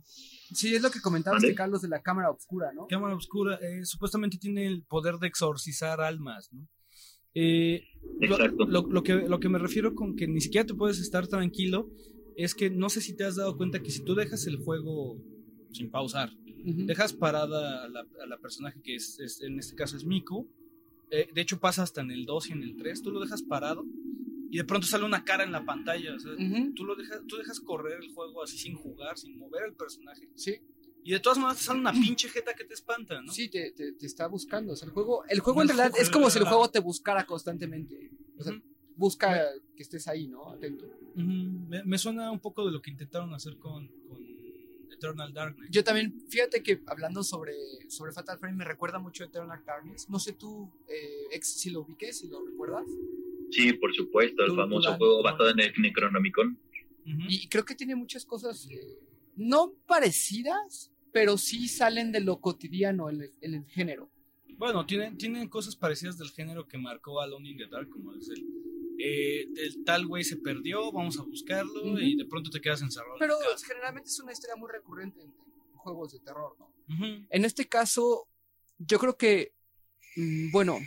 Sí, es lo que comentabas, de Carlos, de la cámara oscura, ¿no? Cámara Oscura eh, supuestamente tiene el poder de exorcizar almas, ¿no? Eh, Exacto. Lo, lo que, lo que me refiero con que ni siquiera te puedes estar tranquilo es que no sé si te has dado cuenta que si tú dejas el juego sin pausar, dejas parada a la, a la personaje que es, es- en este caso es Miku, eh, de hecho pasa hasta en el 2 y en el 3, tú lo dejas parado y de pronto sale una cara en la pantalla, o sea, Ujú. tú, lo dejas, tú dejas correr el juego así sin jugar, sin mover el personaje. Sí, Y de todas maneras te sale una pinche jeta que te espanta, ¿no? sí, te, te- te está buscando. O sea, el juego, el juego en realidad es como si el juego te buscara constantemente. O sea, Ujú. busca que estés ahí, ¿no? Atento. Ujú, me, me suena un poco de lo que intentaron hacer con, con Eternal Darkness. Yo también, fíjate que hablando sobre, sobre Fatal Frame me recuerda mucho a Eternal Darkness. No sé tú, eh, ex, si lo ubiques, si lo recuerdas. Sí, por supuesto, el famoso juego basado en el Necronomicon. Y creo que tiene muchas cosas eh, no parecidas, pero sí salen de lo cotidiano en el, en el género. Bueno, tienen, tienen cosas parecidas del género que marcó Alone in the Dark, como es el, eh, el tal güey se perdió, vamos a buscarlo Ujú. y de pronto te quedas encerrado. en Pero la casa. generalmente es una historia muy recurrente en, en juegos de terror, ¿no? Ujú. En este caso, yo creo que, mm, bueno,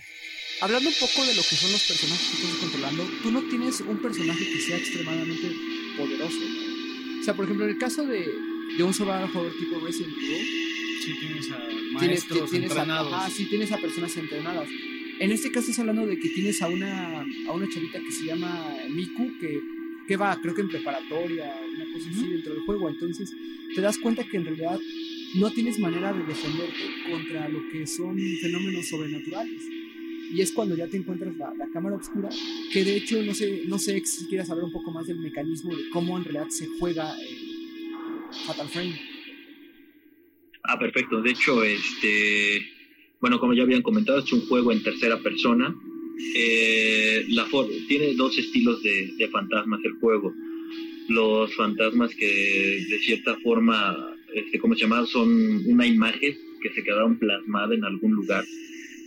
hablando un poco de lo que son los personajes que estás controlando, tú no tienes un personaje que sea extremadamente poderoso. ¿no? O sea, por ejemplo, en el caso de, de un horror tipo Resident Evil, Sí, tienes a tienes, maestros tienes a, entrenados. ajá, sí, tienes a personas entrenadas. En este caso estás hablando de que tienes a una, a una chavita que se llama Miku, que, que va, creo que en preparatoria, una cosa así dentro del juego. Entonces, te das cuenta que en realidad no tienes manera de defenderte contra lo que son fenómenos sobrenaturales. Y es cuando ya te encuentras la, la cámara oscura, que de hecho no sé, no sé si quieras saber un poco más del mecanismo de cómo en realidad se juega eh, Fatal Frame. Ah, perfecto. De hecho, este, bueno, como ya habían comentado, es un juego en tercera persona. Eh, la tiene dos estilos de, de fantasmas el juego. Los fantasmas que de cierta forma, este, ¿cómo se llama? Son una imagen que se quedaron plasmada en algún lugar.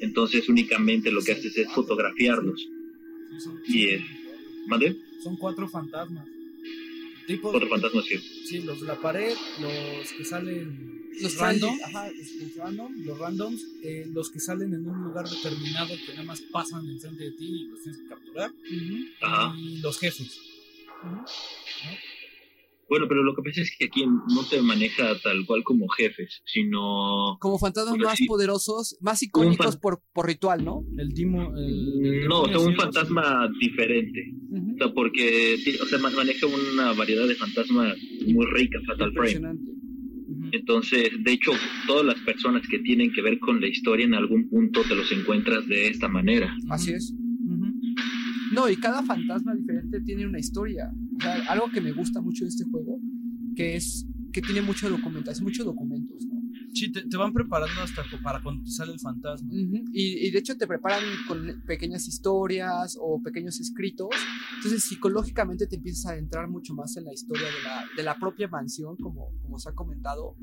Entonces únicamente lo que haces es fotografiarlos. Sí, son, Y son- es- ¿Mande? son cuatro fantasmas. Tipo, Otro fantasma que sí, los de la pared, los que salen Los random, ajá, los- random, los randoms, eh, los que salen en un lugar determinado que nada más pasan enfrente de ti y los tienes que capturar, y los jefes. Bueno, pero lo que pasa es que aquí no te maneja tal cual como jefes, sino como fantasmas más sí. poderosos, más icónicos por, por ritual, ¿no? El Dimo. El, el no, o sea, un fantasma diferente. O sea, porque o sea, ma- maneja una variedad de fantasmas muy rica, Fatal Frame. Entonces, de hecho, todas las personas que tienen que ver con la historia en algún punto te los encuentras de esta manera. Así es. No, y cada fantasma diferente tiene una historia. O sea, algo que me gusta mucho de este juego, que es que tiene mucha documentación, muchos documentos, ¿no? Sí, te, te van preparando hasta para cuando te sale el fantasma. Ujú, y, y de hecho te preparan con pequeñas historias o pequeños escritos. Entonces psicológicamente te empiezas a adentrar mucho más en la historia de la, de la propia mansión, como, como se ha comentado,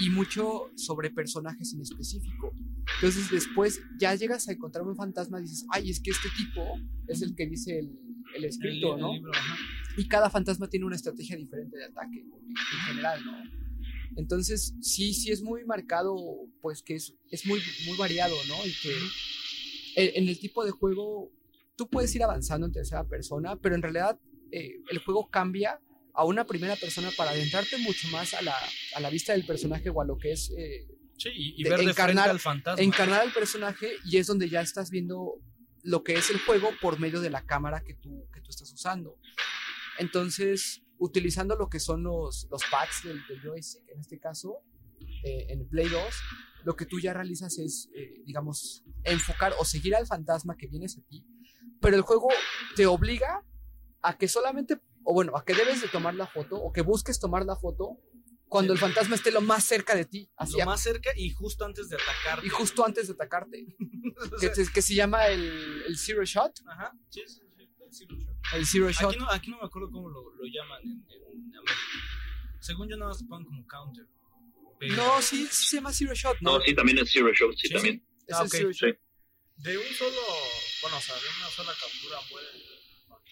y mucho sobre personajes en específico. Entonces después ya llegas a encontrar un fantasma y dices, ay, es que este tipo es el que dice el, el El, escrito, el ¿no? libro, ajá. Y cada fantasma tiene una estrategia diferente de ataque en general, ¿no? Entonces, sí, sí es muy marcado, pues que es, es muy, muy variado, ¿no? Y que en, en el tipo de juego tú puedes ir avanzando en tercera persona, pero en realidad eh, el juego cambia a una primera persona para adentrarte mucho más a la, a la vista del personaje o a lo que es eh, Sí, y, y De ver de frente encarnar- al fantasma. encarnar al personaje y es donde ya estás viendo lo que es el juego por medio de la cámara que tú, que tú estás usando. Entonces, utilizando lo que son los, los pads del, del joystick, en este caso, eh, en Play 2, lo que tú ya realizas es, eh, digamos, enfocar o seguir al fantasma que vienes a ti, pero el juego te obliga a que solamente, o bueno, a que debes de tomar la foto o que busques tomar la foto Cuando el fantasma esté lo más cerca de ti, Lo hacia, más cerca y justo antes de atacar. y justo antes de atacarte. que, se- que se llama el, el Zero Shot. Ajá, sí, sí, el zero shot. El Zero Shot. Aquí no, aquí no me acuerdo cómo lo, lo llaman en, en América. Según yo, nada más lo ponen como counter. Pero- No, sí, sí se llama Zero Shot, ¿no? No, sí, también es Zero Show, sí, Sí, también. Es Ah, el ok, Zero Shot. De un solo. Bueno, o sea, de una sola captura puede.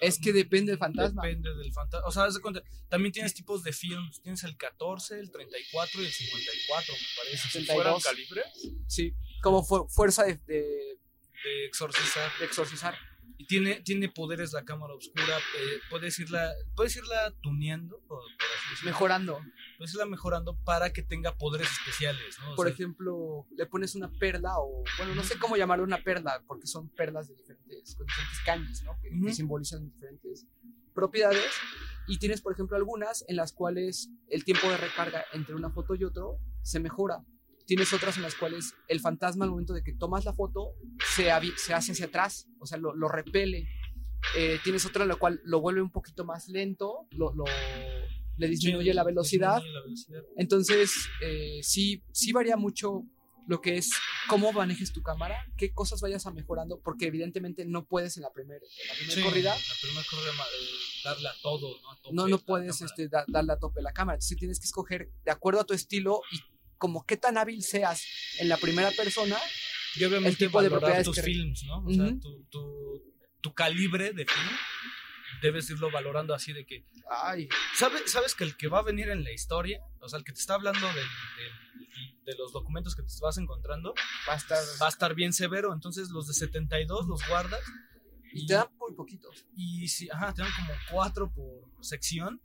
Es que depende del fantasma. Depende del fantasma. O sea, haz de cuenta, también tienes tipos de films. Tienes el 14, el 34 y el 54, me parece. Si 72. fueran calibres. Sí, como fu- fuerza de, de- De exorcizar. de exorcizar. Y tiene, tiene poderes la cámara oscura. eh, puedes, irla, puedes irla tuneando, por, por así decirlo. Mejorando. Puedes irla mejorando para que tenga poderes especiales, Por sea, ejemplo, le pones una perla o, bueno, no sé cómo llamarlo una perla, porque son perlas de diferentes, con diferentes kanjis, ¿no? Que, que simbolizan diferentes propiedades. Y tienes, por ejemplo, algunas en las cuales el tiempo de recarga entre una foto y otro se mejora. Tienes otras en las cuales el fantasma al momento de que tomas la foto se, se hace hacia atrás, o sea, lo, lo repele. Eh, tienes otra en la cual lo vuelve un poquito más lento, lo, lo- le disminuye la velocidad. disminuye la velocidad. Entonces, eh, sí, sí varía mucho lo que es cómo manejes tu cámara, qué cosas vayas a mejorando, porque evidentemente no puedes en la primera en la primera Sí, corrida, La primera corrida, eh, darle a todo, ¿no? A tope no, no puedes este, da- darle a tope la cámara. Entonces tienes que escoger de acuerdo a tu estilo y como qué tan hábil seas en la primera persona, Y obviamente el tipo de propiedades tus que- films, ¿no? O sea, Ujú. tu, tu, tu calibre de film debes irlo valorando así de que ay, ¿Sabe- ¿Sabes que el que va a venir en la historia, o sea, el que te está hablando del- del- de los documentos que te vas encontrando, va a estar... va a estar bien severo? Entonces los de 72 los guardas Y te dan muy poquitos. y si, ajá, te dan como 4 por sección.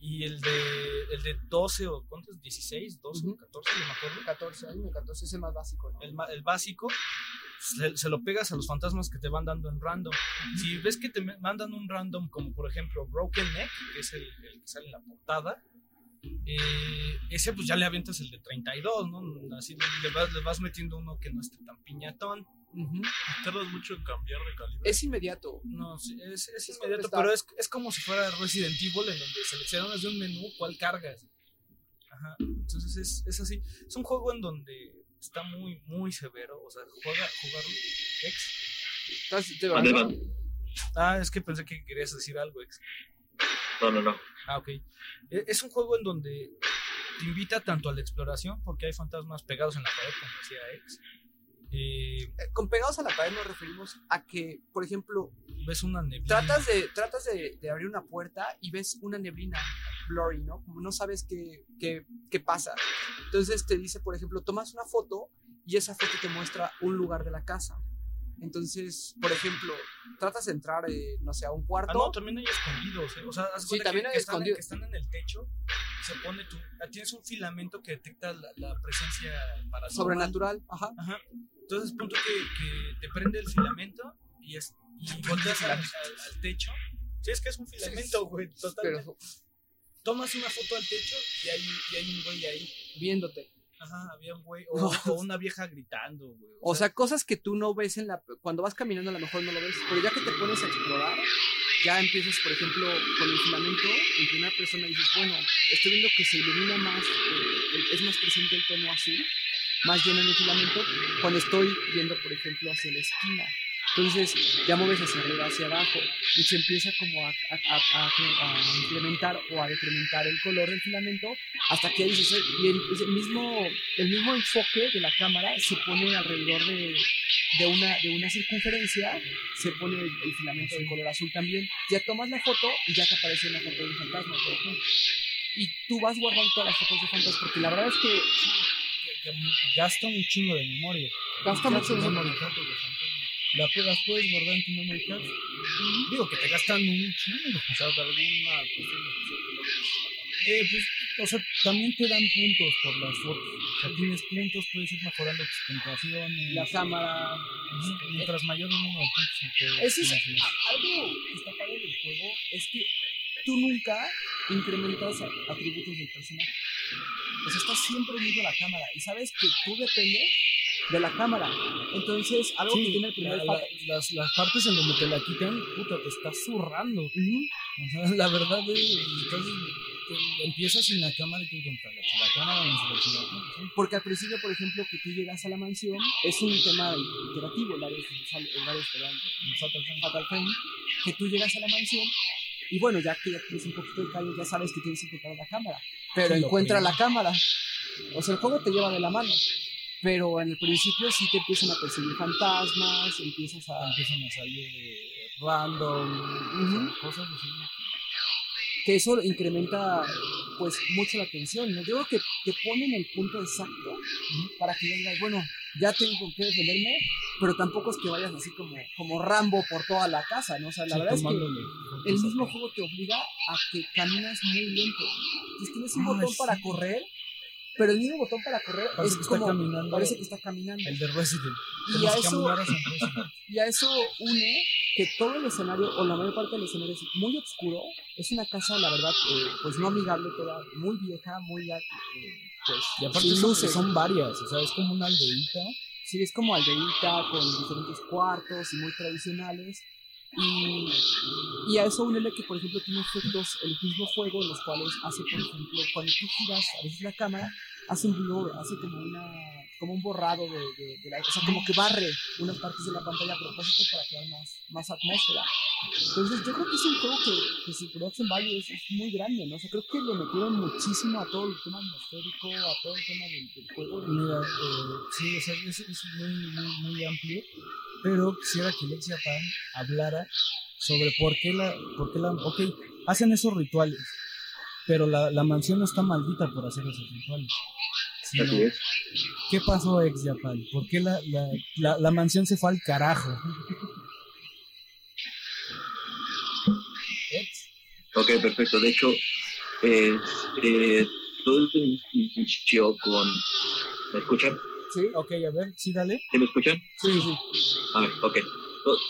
Y el de, el de 12 o ¿cuántos? 16, 12, Ujú. 14, no me acuerdo. 14, ahí me 14 es el más básico, ¿no? El, el básico, se, se lo pegas a los fantasmas que te van dando en random. Si ves que te mandan un random, como por ejemplo Broken Neck, que es el, el que sale en la portada, eh, ese pues ya le avientas el de 32, ¿no? Así le vas, le vas metiendo uno que no esté tan piñatón. Tardas mucho en cambiar de calibre. Es inmediato. No, sí, es, es Es inmediato, contestar. pero es, es como si fuera Resident Evil, en donde seleccionas de un menú cuál cargas. Ajá, entonces es, es así. Es un juego en donde está muy, muy severo. O sea, juega, jugarlo. Ex. Estás- te- ¿Dónde ¿no? van? Ah, es que pensé que querías decir algo, ex. No, no, no. Ah, ok. E- Es un juego en donde te invita tanto a la exploración, porque hay fantasmas pegados en la pared, como decía ex. Eh, Eh, Con pegados a la pared nos referimos a que, por ejemplo, ves una neblina. tratas de, tratas de, de abrir una puerta y ves una neblina blurry, ¿no? Como no sabes qué, qué, qué pasa. Entonces te dice, por ejemplo, tomas una foto y esa foto te muestra un lugar de la casa. Entonces, por ejemplo, tratas de entrar, eh, no sé, a un Ah, cuarto. no, también hay escondidos, ¿eh? O sea, haz Sí, también que, hay que están, escondidos. que están en el techo y se pone tu... ah, Tienes un filamento que detecta la, la presencia paranormal. sobrenatural, ajá. Ajá. Entonces, punto que, que te prende el filamento y, es, y volteas al, al- al techo. Sí, es que es un filamento, güey, totalmente. Pero Tomas una foto al techo y hay, y hay un güey ahí. viéndote. Ajá, había un güey. O, o una vieja gritando, güey. O sea, cosas que tú no ves en la... Cuando vas caminando a lo mejor no lo ves, pero ya que te pones a explorar, ya empiezas, por ejemplo, con el filamento, en primera persona y dices, bueno, estoy viendo que se ilumina más, eh, es más presente el tono azul, más lleno en el filamento, cuando estoy viendo, por ejemplo, hacia la esquina. Entonces ya mueves hacia arriba, hacia abajo, y se empieza como a, a, a- a- incrementar o a decrementar el color del filamento hasta que dices, y el, el mismo, el mismo enfoque de la cámara se pone alrededor de, de, una, de una circunferencia, se pone el, el filamento de color azul también. Ya tomas la foto y ya te aparece una foto de un fantasma, por ejemplo. Y tú vas guardando todas las fotos de fantasmas, porque la verdad es que gasta un chingo de memoria. gasta mucho de fantasma. La, las puedes guardar en tu memory card. Digo que te gastan un chingo. O sea, alguna cuestión Eh, pues, o sea, también te dan puntos por las fotos. O sea, tienes puntos, puedes ir mejorando tus puntuaciones. La cámara. Mientras mayor el número de puntos, Eso es algo que está padre del juego, es que tú nunca incrementas atributos del personaje. O sea, estás siempre unido a la cámara y sabes que tú dependes de la cámara. Entonces, algo Sí, que tiene el primer la- la- las, las partes en donde te la quitan, puta, te estás zurrando. Ujú. O sea, la verdad es, entonces, empiezas sin la cámara y tú contra la, la cámara no. Porque al principio, por ejemplo, que tú llegas a la mansión, es un tema interactivo, el Frame, Fatal Frame, que tú llegas a la mansión y bueno, ya que ya tienes un poquito de callo, ya sabes que tienes que encontrar la cámara, pero encuentra la cámara. O sea, el juego te lleva de la mano. Pero en el principio sí te empiezan a perseguir fantasmas, empiezas a... Empiezan a salir random, Ujú. cosas así. Que eso incrementa pues mucho la tensión, ¿no? Yo creo que te ponen el punto exacto para que digas, bueno, ya tengo con qué defenderme, pero tampoco es que vayas así como, como Rambo por toda la casa, ¿no? O sea, la Sí, verdad es que el mismo juego te obliga a que caminas muy lento. Entonces tienes un Ah, botón sí. para correr, pero el mismo botón para correr Parece es que como... Parece que está caminando. El de Resident. Y a eso-. Y a eso une que todo el escenario, o la mayor parte del escenario es muy oscuro. Es una casa, la verdad, eh, pues no amigable, toda muy vieja, muy, eh, pues, Y aparte son, luces. son varias, o sea, es como una aldeíta. Sí, es como aldeíta, con diferentes cuartos y muy tradicionales. Y, y a eso únele que, por ejemplo, tiene efectos el mismo juego, en los cuales hace, por ejemplo, cuando tú giras a veces la cámara, hace un blur, hace como una como un borrado de, de- de la... O sea, como que barre unas partes de la pantalla a propósito para crear más, más atmósfera. Entonces, yo creo que es un juego que, que su production value es, es muy grande, ¿no? O sea, creo que le metieron muchísimo a todo el tema atmosférico, a todo el tema del, del juego. Mira, eh, sí, o sea, es, es muy, muy, muy amplio. Pero quisiera que Lexia Pan hablara sobre por qué la. Por qué la ok, hacen esos rituales. Pero la, la mansión no está maldita por hacer esos rituales. Sino, Así es. ¿Qué pasó, ex Japan? ¿Por qué la, la, la, la mansión se fue al carajo? Ex, Ok, perfecto. De hecho, todo esto inició con... ¿Me escuchan? ¿Sí? Ok, a ver, sí, dale. ¿Sí me escuchan? Sí, sí. Ah, ok.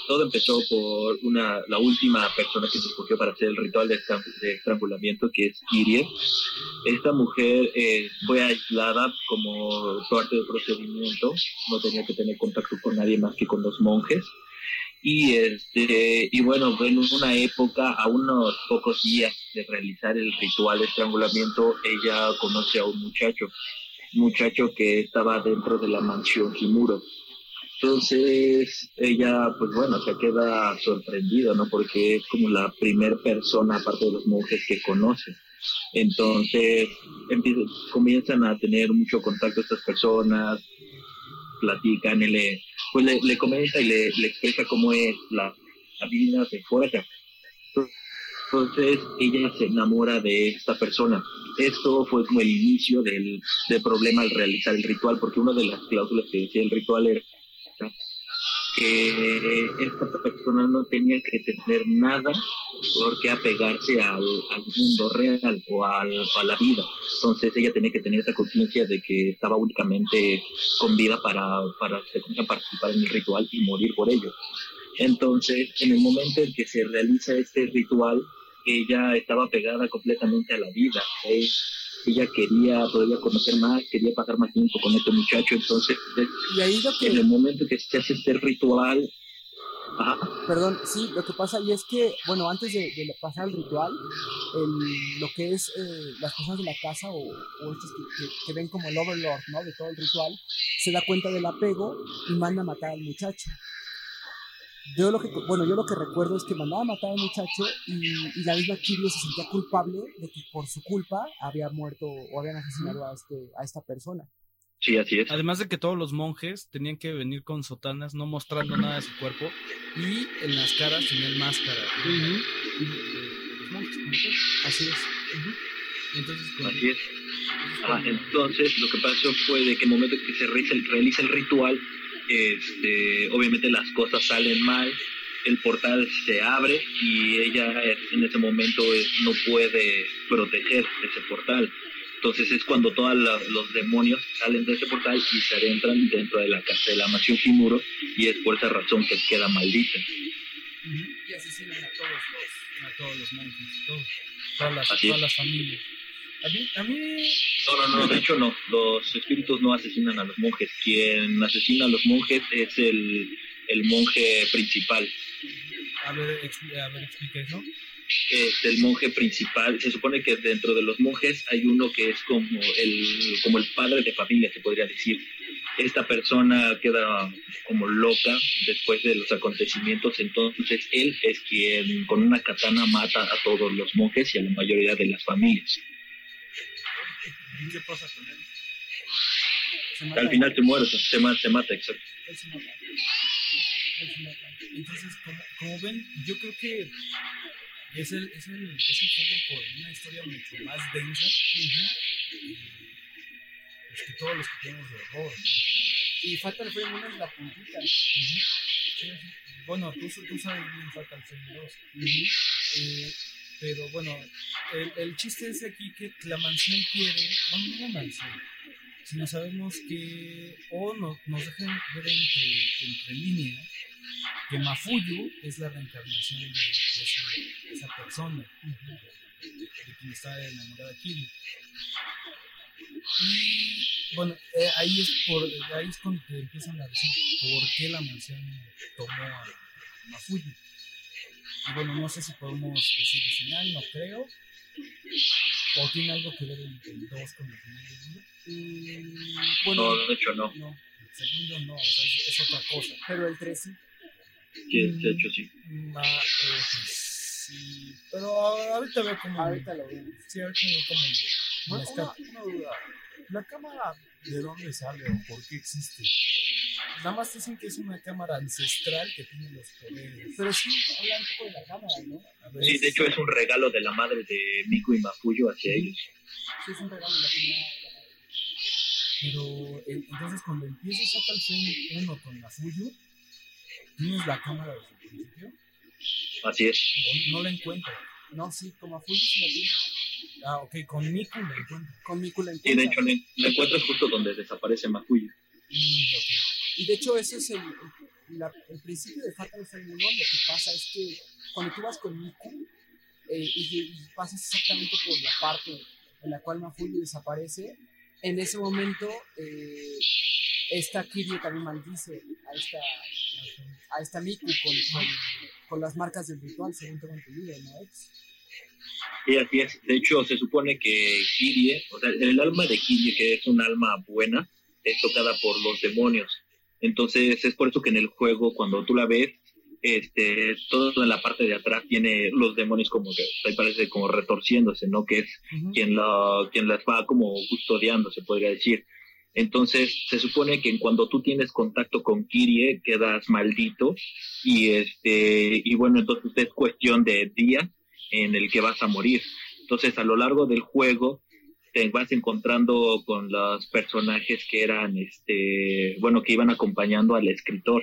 Todo, empezó por una, la última persona que se escogió para hacer el ritual de, estran- de estrangulamiento, que es Kirie. Esta mujer eh, fue aislada como parte del procedimiento, no tenía que tener contacto con nadie más que con los monjes. Y, este, y bueno, en una época, a unos pocos días de realizar el ritual de estrangulamiento, ella conoce a un muchacho, un muchacho que estaba dentro de la mansión Kimuro. Entonces ella, pues bueno, se queda sorprendida, ¿no? Porque es como la primer persona, aparte de los monjes, que conoce. Entonces comienzan a tener mucho contacto estas personas, platican, y le, pues le, le comenta y le, le expresa cómo es la, la vida de fuera. Entonces ella se enamora de esta persona. Esto fue como el inicio del, del problema al realizar el ritual, porque una de las cláusulas que decía el ritual era que esta persona no tenía que tener nada por qué apegarse al, al mundo real o, al- a la vida. Entonces ella tenía que tener esa conciencia de que estaba únicamente con vida para, para participar en el ritual y morir por ello. Entonces, en el momento en que se realiza este ritual, ella estaba pegada completamente a la vida. Eh, Ella quería todavía conocer más, quería pasar más tiempo con este muchacho. Entonces, Y ahí lo que... en el momento que se hace este ritual, ajá, Perdón, sí, lo que pasa y es que, bueno, antes de, de pasar el ritual, el- lo que es eh, las personas de la casa o, o estos que, que- que ven como el overlord, ¿no? De todo el ritual, se da cuenta del apego y manda a matar al muchacho. Yo lo que, bueno, yo lo que recuerdo es que mandaba a matar al muchacho y, y la misma Kiryu se sentía culpable de que por su culpa había muerto o habían asesinado a, este, a esta persona. sí, así es. Además de que todos los monjes tenían que venir con sotanas, no mostrando nada de su cuerpo, y en las caras tenían máscara. Y, los monjes, como tal. Así es. Entonces, Así es. Ah, entonces, lo que pasó fue de que en el momento que se realiza el, realiza el ritual, este, obviamente las cosas salen mal, el portal se abre y ella en ese momento no puede proteger ese portal. Entonces es cuando todos los demonios salen de ese portal y se adentran dentro de la casa de la mansión Kimuro y es por esa razón que queda maldita. Y asesinan a todos los... a todos los monjes, todos, todas, las, Así es. todas las familias. A mí, a mí No, no, no, de hecho no. Los espíritus no asesinan a los monjes. Quien asesina a los monjes es el, el monje principal. a ver, expli- a ver, explica eso. este, el monje principal, se supone que dentro de los monjes hay uno que es como el, como el padre de familia, se podría decir. Esta persona queda como loca después de los acontecimientos, entonces él es quien con una katana mata a todos los monjes y a la mayoría de las familias. ¿Y ¿Qué pasa con él? Mata. Al final se muere, se mata, se mata, exacto. Él se mata. Él se mata. Entonces, como, como ven, yo creo que es el, es el, es el juego con una historia mucho más densa pues, que todos los que tenemos de horror. ¿no? Y Fatal Frame 1 es la puntita. Sí, sí. Bueno, tú, tú sabes bien Fatal Frame 2. Eh, pero bueno, el, el chiste es aquí que la mansión quiere, bueno, no la mansión, sino sabemos que, o no, nos dejan ver entre, entre líneas, que Mafuyu es la reencarnación de, esa persona, de quien está enamorada Kiri. Y bueno, eh, ahí, es por, ahí es cuando te empiezan a decir por qué la mansión tomó a Mafuyu. Y bueno, no sé si podemos decir el final, no creo. ¿O tiene algo que ver el, el 2 con el final del? Mm, No, de hecho no. no. El segundo no, o sea, es, es otra cosa. Pero el 3 sí. Sí, de hecho sí. Ma, eh, sí, pero ahorita veo como. Ahorita lo vemos. Sí, ahorita veo como. Bueno, me una, una duda. ¿La cámara de dónde sale o por qué existe? Nada más dicen que es una cámara ancestral que tiene los poderes. Pero sí, habla un poco de la cámara, ¿no? A ver, Sí, de hecho es un regalo de la madre de Miku y Mafuyo hacia ellos. Sí, es un regalo de la primera. Pero eh, entonces cuando empiezas Fatal Frame 1 con la Fuyu, tienes la cámara desde el principio, Así es. no la encuentras. No, sí, como a Fuji sí la tiene. Ah, ok, con Miku la encuentras. Con Miku la Y de hecho la, encuentras justo donde desaparece Mafuyo. Mm, ok. Y de hecho, ese es el, la- el principio de Fatal Frame 1. Lo que pasa es que cuando tú vas con Miku eh, y, y pasas exactamente por la parte en la cual Mafuyu desaparece, en ese momento eh, esta Kiryu también maldice a esta, a esta Miku con, con, con las marcas del ritual, según tengo entendido, ¿no? Ex? Y así es. De hecho, se supone que Kirie, o sea, el alma de Kirie, que es un alma buena, es tocada por los demonios. Entonces, es por eso que en el juego, cuando tú la ves, este, todo en la parte de atrás tiene los demonios como que, ahí parece como retorciéndose, ¿no? Que es quien, la, quien las va como custodiando, se podría decir. Entonces, se supone que cuando tú tienes contacto con Kirie, quedas maldito y este y bueno, entonces es cuestión de día en el que vas a morir. Entonces, a lo largo del juego te vas encontrando con los personajes que eran este, bueno, que iban acompañando al escritor,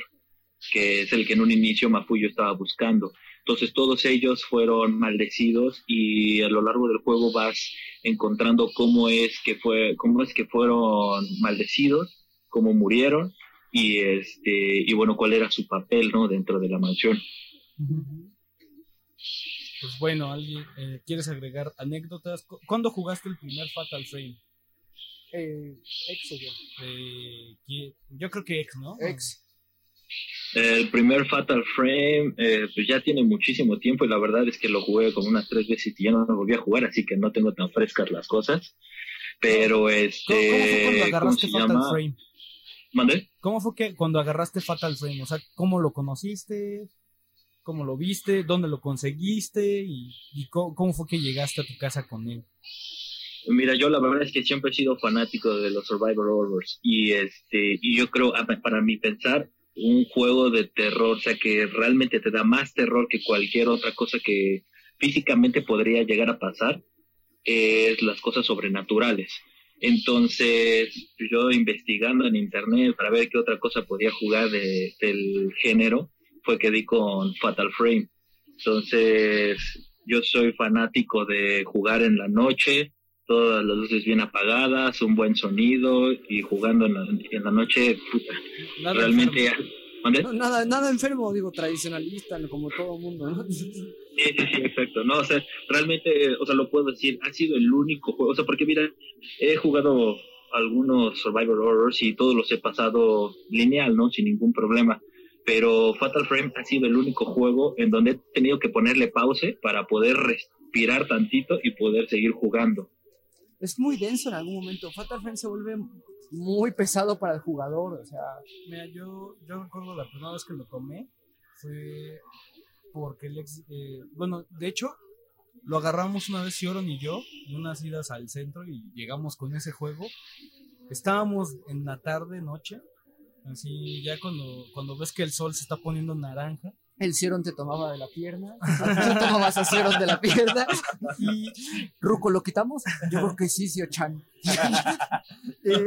que es el que en un inicio Mafuyo estaba buscando. Entonces todos ellos fueron maldecidos y a lo largo del juego vas encontrando cómo es que fue, cómo es que fueron maldecidos, cómo murieron y este y bueno cuál era su papel, ¿no? Dentro de la mansión. Pues bueno, ¿alguien eh, quieres agregar anécdotas? Cu- ¿Cuándo jugaste el primer Fatal Frame? Eh, ex o yo. Eh, yo creo que ex, ¿no? Ex. El primer Fatal Frame eh, pues ya tiene muchísimo tiempo y la verdad es que lo jugué como unas tres veces y ya no lo volví a jugar, así que no tengo tan frescas las cosas. Pero ¿Cómo, este, cómo fue cuando ¿cómo agarraste Fatal llama? Frame? ¿Mandé? ¿Cómo fue que cuando agarraste Fatal Frame? O sea, ¿cómo lo conociste? ¿Cómo lo viste? ¿Dónde lo conseguiste? ¿Y, cómo, fue que llegaste a tu casa con él? Mira, yo la verdad es que siempre he sido fanático de los Survivor Horrors y este y yo creo para mi pensar un juego de terror, o sea que realmente te da más terror que cualquier otra cosa que físicamente podría llegar a pasar es las cosas sobrenaturales. Entonces, yo investigando en internet para ver qué otra cosa podía jugar de- del género, fue que di con Fatal Frame. Entonces, yo soy fanático de jugar en la noche, todas las luces bien apagadas, un buen sonido y jugando en la, en la noche, puta, Nada realmente... No, nada, nada enfermo, digo, tradicionalista, como todo mundo, ¿no? Sí, sí, sí, exacto. No, o sea, realmente, o sea, lo puedo decir, ha sido el único juego, o sea, porque mira, he jugado algunos Survivor Horrors y todos los he pasado lineal, ¿no? Sin ningún problema. Pero Fatal Frame ha sido el único juego en donde he tenido que ponerle pause para poder respirar tantito y poder seguir jugando. Es muy denso en algún momento. Fatal Frame se vuelve muy pesado para el jugador. O sea, Mira, yo, yo recuerdo la primera vez que lo tomé fue porque el ex. eh, bueno, de hecho, lo agarramos una vez Sioron y yo, en unas idas al centro y llegamos con ese juego. Estábamos en la tarde, noche, así ya cuando, cuando ves que el sol se está poniendo naranja. el Cieron te tomaba de la pierna. Tú tomabas a Cieron de la pierna. Y Ruco, ¿lo quitamos? Yo creo que sí, Sio Chan. eh,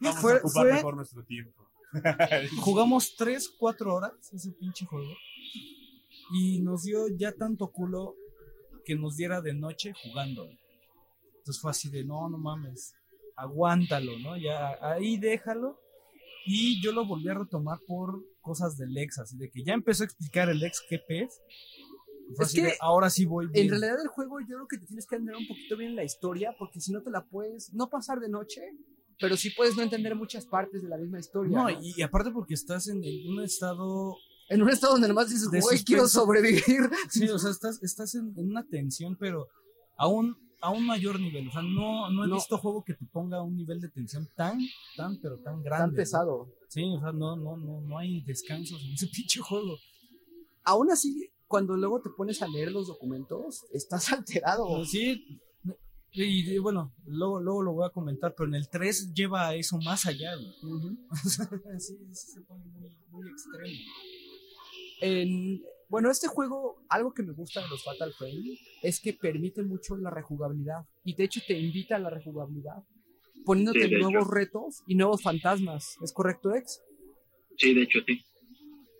Vamos Fue- a ocupar fue- mejor nuestro tiempo. jugamos 3, 4 horas ese pinche juego. Y nos dio ya tanto culo que nos diera de noche jugando. Entonces fue así de, no, no mames, aguántalo, ¿no? Ya ahí déjalo. Y yo lo volví a retomar por cosas del ex, así de que ya empezó a explicar el ex qué pez. Es así de, que, ahora sí voy bien. En realidad el juego yo creo que te tienes que entender un poquito bien la historia, porque si no te la puedes, no pasar de noche, pero sí puedes no entender muchas partes de la misma historia. No, ¿no? y, y aparte porque estás en, en un estado En un estado donde nomás dices, güey, quiero sobrevivir. Sí, o sea, estás, estás en, en una tensión, pero a un, a un mayor nivel. O sea, no, no he No. visto juego que te ponga un nivel de tensión tan, tan, pero tan grande. Tan ¿no? pesado. Sí, o sea, no, no, no, no hay descansos en ese pinche juego. Aún así, cuando luego te pones a leer los documentos, estás alterado. Sí, y, y bueno, luego, luego lo voy a comentar, pero en el 3 lleva a eso más allá. güey. Ujú. O sea, sí, sí se pone muy, muy extremo. En- bueno, este juego, algo que me gusta de los Fatal Frame es que permite mucho la rejugabilidad. Y de hecho te invita a la rejugabilidad, poniéndote Sí, nuevos hecho. retos y nuevos fantasmas. ¿Es correcto, Ex? Sí, de hecho sí.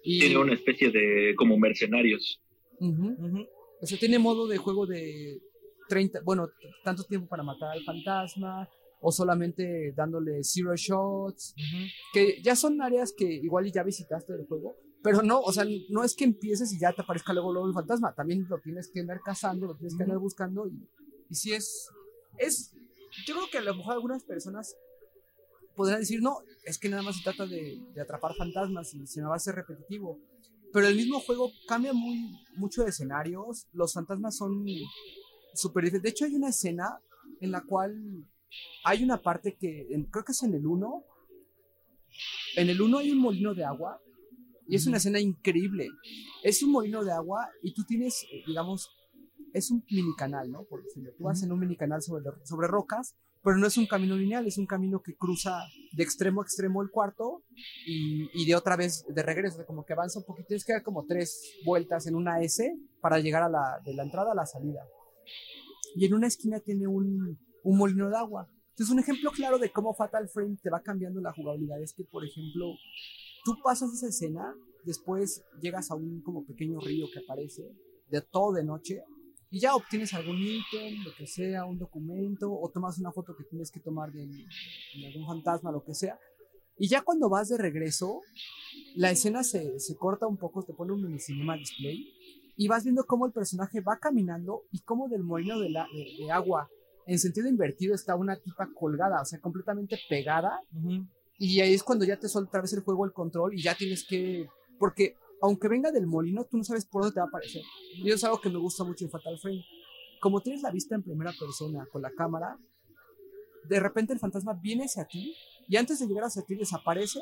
Y, Tiene una especie de como mercenarios. O sea, tiene modo de juego de 30, bueno, tanto tiempo para matar al fantasma, o solamente dándole zero shots, que ya son áreas que igual ya visitaste del juego, pero no, o sea, no es que empieces y ya te aparezca luego, luego el fantasma, también lo tienes que andar cazando, lo tienes que andar buscando, y, y si es, es, yo creo que a lo mejor algunas personas podrán decir, no, es que nada más se trata de, de atrapar fantasmas y se me va a hacer repetitivo. Pero el mismo juego cambia muy, mucho de escenarios. Los fantasmas son súper diferentes. De hecho, hay una escena en la cual hay una parte que en- creo que es en el 1. En el 1 hay un molino de agua y es una escena increíble. Es un molino de agua y tú tienes, eh, digamos, es un mini canal, ¿no? Por decirlo. Tú vas en un mini canal sobre, sobre rocas, pero no es un camino lineal, es un camino que cruza de extremo a extremo el cuarto y, y de otra vez de regreso, como que avanza un poquito, tienes que dar como tres vueltas en una S para llegar a la, de la entrada a la salida. Y en una esquina tiene un, un molino de agua. Entonces, un ejemplo claro de cómo Fatal Frame te va cambiando la jugabilidad es que, por ejemplo, tú pasas esa escena, después llegas a un como pequeño río que aparece, de todo de noche, y ya obtienes algún ítem, lo que sea, un documento, o tomas una foto que tienes que tomar de, de algún fantasma, lo que sea. Y ya cuando vas de regreso, la escena se, se corta un poco, te pone un mini cinema display, y vas viendo cómo el personaje va caminando y cómo del molino de, la, de, agua, en sentido invertido, está una tipa colgada, o sea, completamente pegada. Y ahí es cuando ya te suelta vez el juego el control y ya tienes que. Porque aunque venga del molino, tú no sabes por dónde te va a aparecer. Y eso es algo que me gusta mucho en Fatal Frame. Como tienes la vista en primera persona con la cámara, de repente el fantasma viene hacia ti y antes de llegar hacia ti desaparece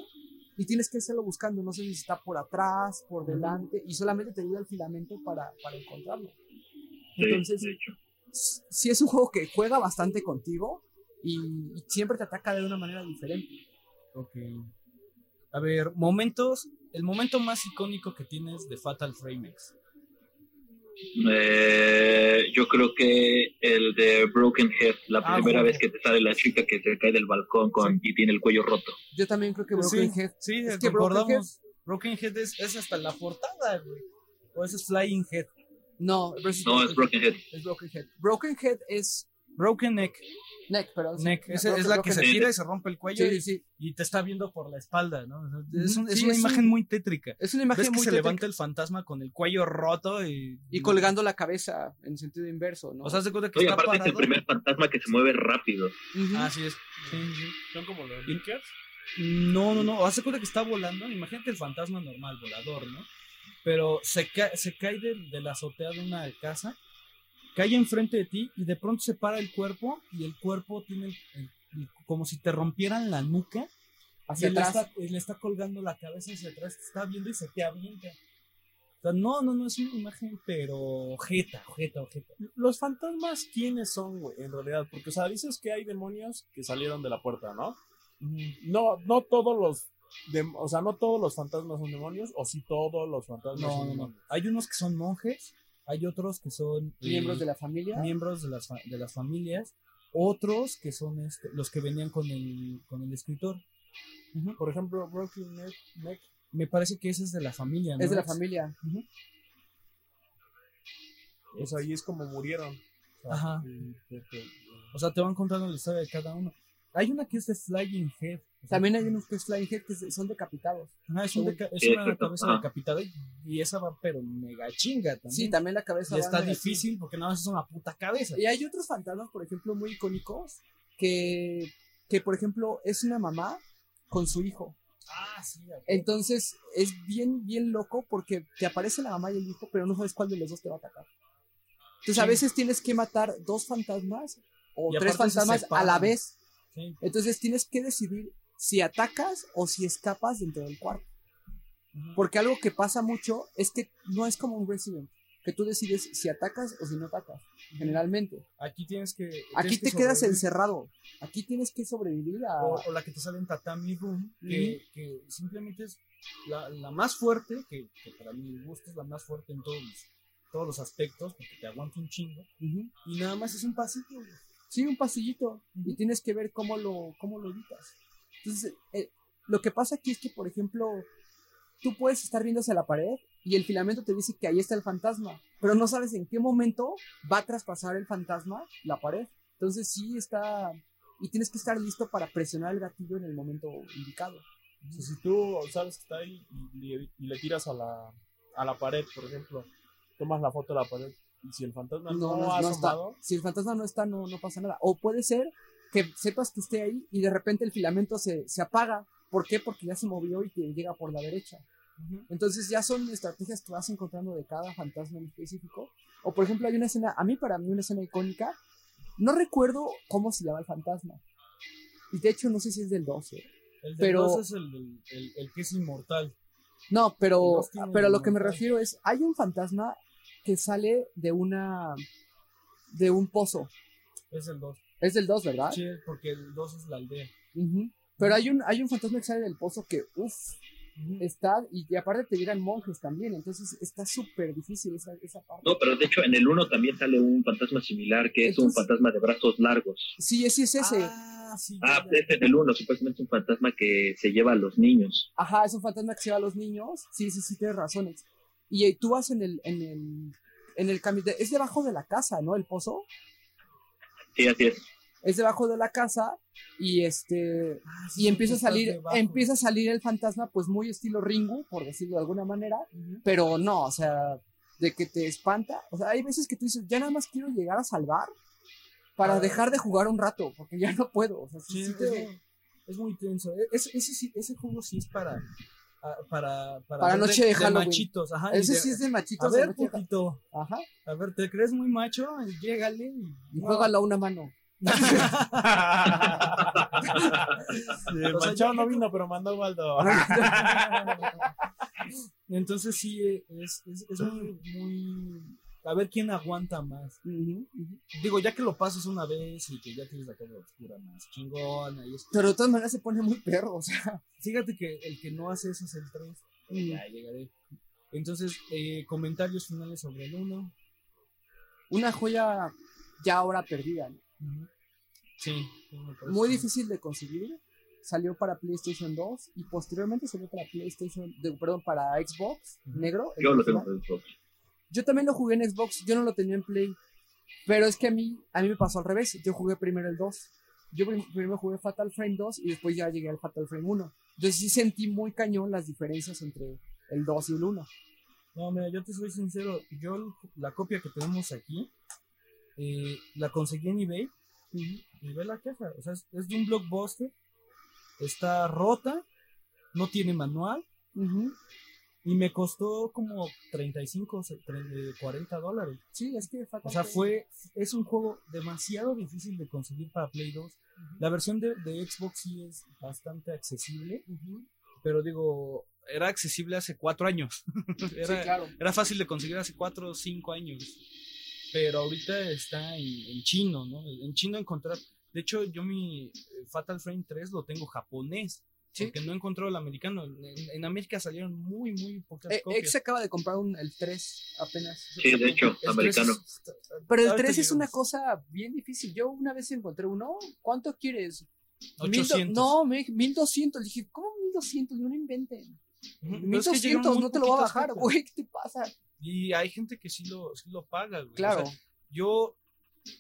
y tienes que hacerlo buscando. No sé si está por atrás, por delante y solamente te ayuda el filamento para, para encontrarlo. Sí, Entonces, si es un juego que juega bastante contigo y, y siempre te ataca de una manera diferente. Ok. A ver, momentos. El momento más icónico que tienes de Fatal Frame X. Eh, yo creo que el de Broken Head, la Ah, primera vez que te sale la chica que se cae del balcón con, y tiene el cuello roto. Yo también creo que Broken sí, Head. Sí, Es que concordamos. Broken Head es, es hasta la portada, güey. O ese es Flying Head. No, No, es Broken Head. Es Broken Head. Broken Head es Broken Neck. Neck, pero Neck. Esa es la que se tira y se rompe el cuello Sí, y, sí. y te está viendo por la espalda, ¿no? Es, un- es Sí, una es imagen un- muy tétrica. Es una imagen Ves que muy se tétrica. levanta el fantasma con el cuello roto y... y colgando la cabeza en sentido inverso, ¿no? O sea, de cuenta que Oye, está aparte es el parado. primer fantasma que se mueve rápido. Ujú. Así es. Sí, sí. Son como los linkers. No, no, no. Hace cuenta que está volando. Imagínate el fantasma normal, volador, ¿no? Pero se, ca- se cae de, de la azotea de una casa, cae enfrente de ti y de pronto se para el cuerpo y el cuerpo tiene el- el- el- como si te rompieran la nuca. Hacia y le atrás. está, le está colgando la cabeza hacia atrás, te está viendo y se te avienta. O sea, no, no, no es una imagen, pero ojeta, ojeta, ojeta. Los fantasmas, ¿quiénes son, güey? En realidad, porque, o sea, dices que hay demonios que salieron de la puerta, ¿no? No, no todos los, dem- o sea, no todos los fantasmas son demonios, o si todos los fantasmas No, son no, no. demonios. Hay unos que son monjes, hay otros que son eh, Miembros de la familia. miembros de las, de las familias, otros que son este, los que venían con el, con el escritor. Por ejemplo, Neck, Neck Me parece que ese es de la familia, ¿no? Es de la familia. o sea, ahí es como murieron. O sea, Ajá. y- O sea, te van contando la historia de cada uno. Hay una que es de Flying Head. También hay unos que es Flying Head que son decapitados. ajá, es, un deca- es Sí, una cabeza Ajá. decapitada y, y esa va, pero mega chinga también. Sí, también la cabeza. Y va está difícil porque nada más es una puta cabeza. Y hay otros fantasmas, por ejemplo, muy icónicos, que, que por ejemplo, es una mamá con su hijo. Ah, sí. Entonces, es bien, bien loco porque te aparece la mamá y el hijo, pero no sabes cuál de los dos te va a atacar. Entonces, a veces tienes que matar dos fantasmas o Y tres fantasmas a la vez. Sí. Entonces, tienes que decidir si atacas o si escapas dentro del cuarto. Porque algo que pasa mucho es que no es como un Resident, que tú decides si atacas o si no atacas, generalmente. Aquí tienes que. Aquí que te quedas encerrado. Aquí tienes que sobrevivir a... o, o la que te sale en Tatami Room, que, que simplemente es la, la más fuerte, que, que para mi gusto es la más fuerte en todos los, todos los aspectos, porque te aguanta un chingo, y nada más es un pasito. güey. Sí, un pasillito. Y tienes que ver cómo lo, cómo lo evitas. Entonces, eh, lo que pasa aquí es que, por ejemplo, tú puedes estar viendo hacia la pared y el filamento te dice que ahí está el fantasma, pero no sabes en qué momento va a traspasar el fantasma la pared. Entonces sí está... Y tienes que estar listo para presionar el gatillo en el momento indicado. o sea, si tú sabes que está ahí y, le- y le tiras a la, a la pared, por ejemplo, tomas la foto de la pared, si el fantasma no, ha está. asomado, Si el fantasma no está, no, no pasa nada. O puede ser que sepas que esté ahí y de repente el filamento se, se apaga. ¿Por qué? Porque ya se movió y te llega por la derecha. Entonces ya son estrategias que vas encontrando de cada fantasma en específico. O por ejemplo hay una escena, a mí para mí una escena icónica, no recuerdo cómo se llama el fantasma. Y de hecho no sé si es del 12. El de Pero- dos es el, el, el- el que es inmortal. No, pero, pero a lo que me refiero es, hay un fantasma que sale de una, de un pozo. Es el 2. Es del 2, ¿verdad? Sí, porque el 2 es la aldea. Pero hay un, hay un fantasma que sale del pozo que, uff, está, y, y aparte te llegan monjes también, entonces está súper difícil esa, esa parte. No, pero de hecho en el 1 también sale un fantasma similar que es un fantasma de brazos largos. Sí, ese es ese. Ah, sí. Ah, ya, ya. es el 1, supuestamente es un fantasma que se lleva a los niños. Ajá, es un fantasma que se lleva a los niños. Sí, sí, sí, tienes razones. Y tú vas en el, en el, en el camino, es debajo de la casa, ¿no? El pozo. Sí, así es. Es debajo de la casa y este, Ah, sí, y empieza a salir, debajo. empieza a salir el fantasma, pues muy estilo Ringu, por decirlo de alguna manera, pero no, o sea, de que te espanta. O sea, hay veces que tú dices, ya nada más quiero llegar a salvar para Ah. dejar de jugar un rato, porque ya no puedo. O sea, sí- es, te- muy, es muy tenso. E- Ese, ese, sí- ese juego sí es para. Para, Para noche de Halloween. machitos. Ajá, ese de- sí es de A machitos. de ver, poquito. Ajá. A ver, ¿te crees muy macho? Llégale y. Y juégalo a una mano. el O sea, manchado ya no vino, pero mandó Waldo. Entonces sí, es, es, es muy, muy... A ver quién aguanta más. Digo, ya que lo pasas una vez y que ya tienes la cara oscura más chingona y esto. Pero de todas maneras se pone muy perro, o sea. Fíjate que el que no hace eso es el 3. Mm. Ya llegaré. Entonces, eh, comentarios finales sobre el 1. Una joya ya ahora perdida. ¿no? Sí. Muy difícil de conseguir. Salió para PlayStation 2 y posteriormente salió para PlayStation, de- perdón, para Xbox negro. Yo lo tengo por Xbox. Yo también lo jugué en Xbox, yo no lo tenía en Play. Pero es que a mí, a mí me pasó al revés. Yo jugué primero el 2. Yo prim- primero jugué Fatal Frame 2 y después ya llegué al Fatal Frame 1. Entonces sí sentí muy cañón las diferencias entre el 2 y el 1. No, mira, yo te soy sincero. Yo la copia que tenemos aquí eh, la conseguí en eBay. Y ve la caja. O sea, es, es de un blockbuster. está rota, no tiene manual Ujú. Y me costó como 35, se- tre- eh, 40 dólares. Sí, es que O sea, fue, es un juego demasiado difícil de conseguir para Play 2. La versión de, de Xbox sí es bastante accesible, pero digo, era accesible hace cuatro años. era, Sí, claro. era fácil de conseguir hace cuatro o cinco años. Pero ahorita está en, en chino, ¿no? En chino encontrar. De hecho, yo mi eh, Fatal Frame 3 lo tengo japonés. Sí. Porque no encontró el americano. En, en América salieron muy, muy pocas Eh, copias. X acaba de comprar un, el 3 apenas. Sí, de hecho, El 3 americano. es- Pero el Ahorita 3 es una cosa bien difícil. Yo una vez encontré uno. ¿Cuánto quieres? Mil do- 800. no, me dije 1200. Dije, ¿cómo 1200? No lo inventen. Es que 1200 llegaron muy no te lo va a bajar, güey. ¿Qué te pasa? Y hay gente que sí lo, sí lo paga, güey. O Claro. sea, yo,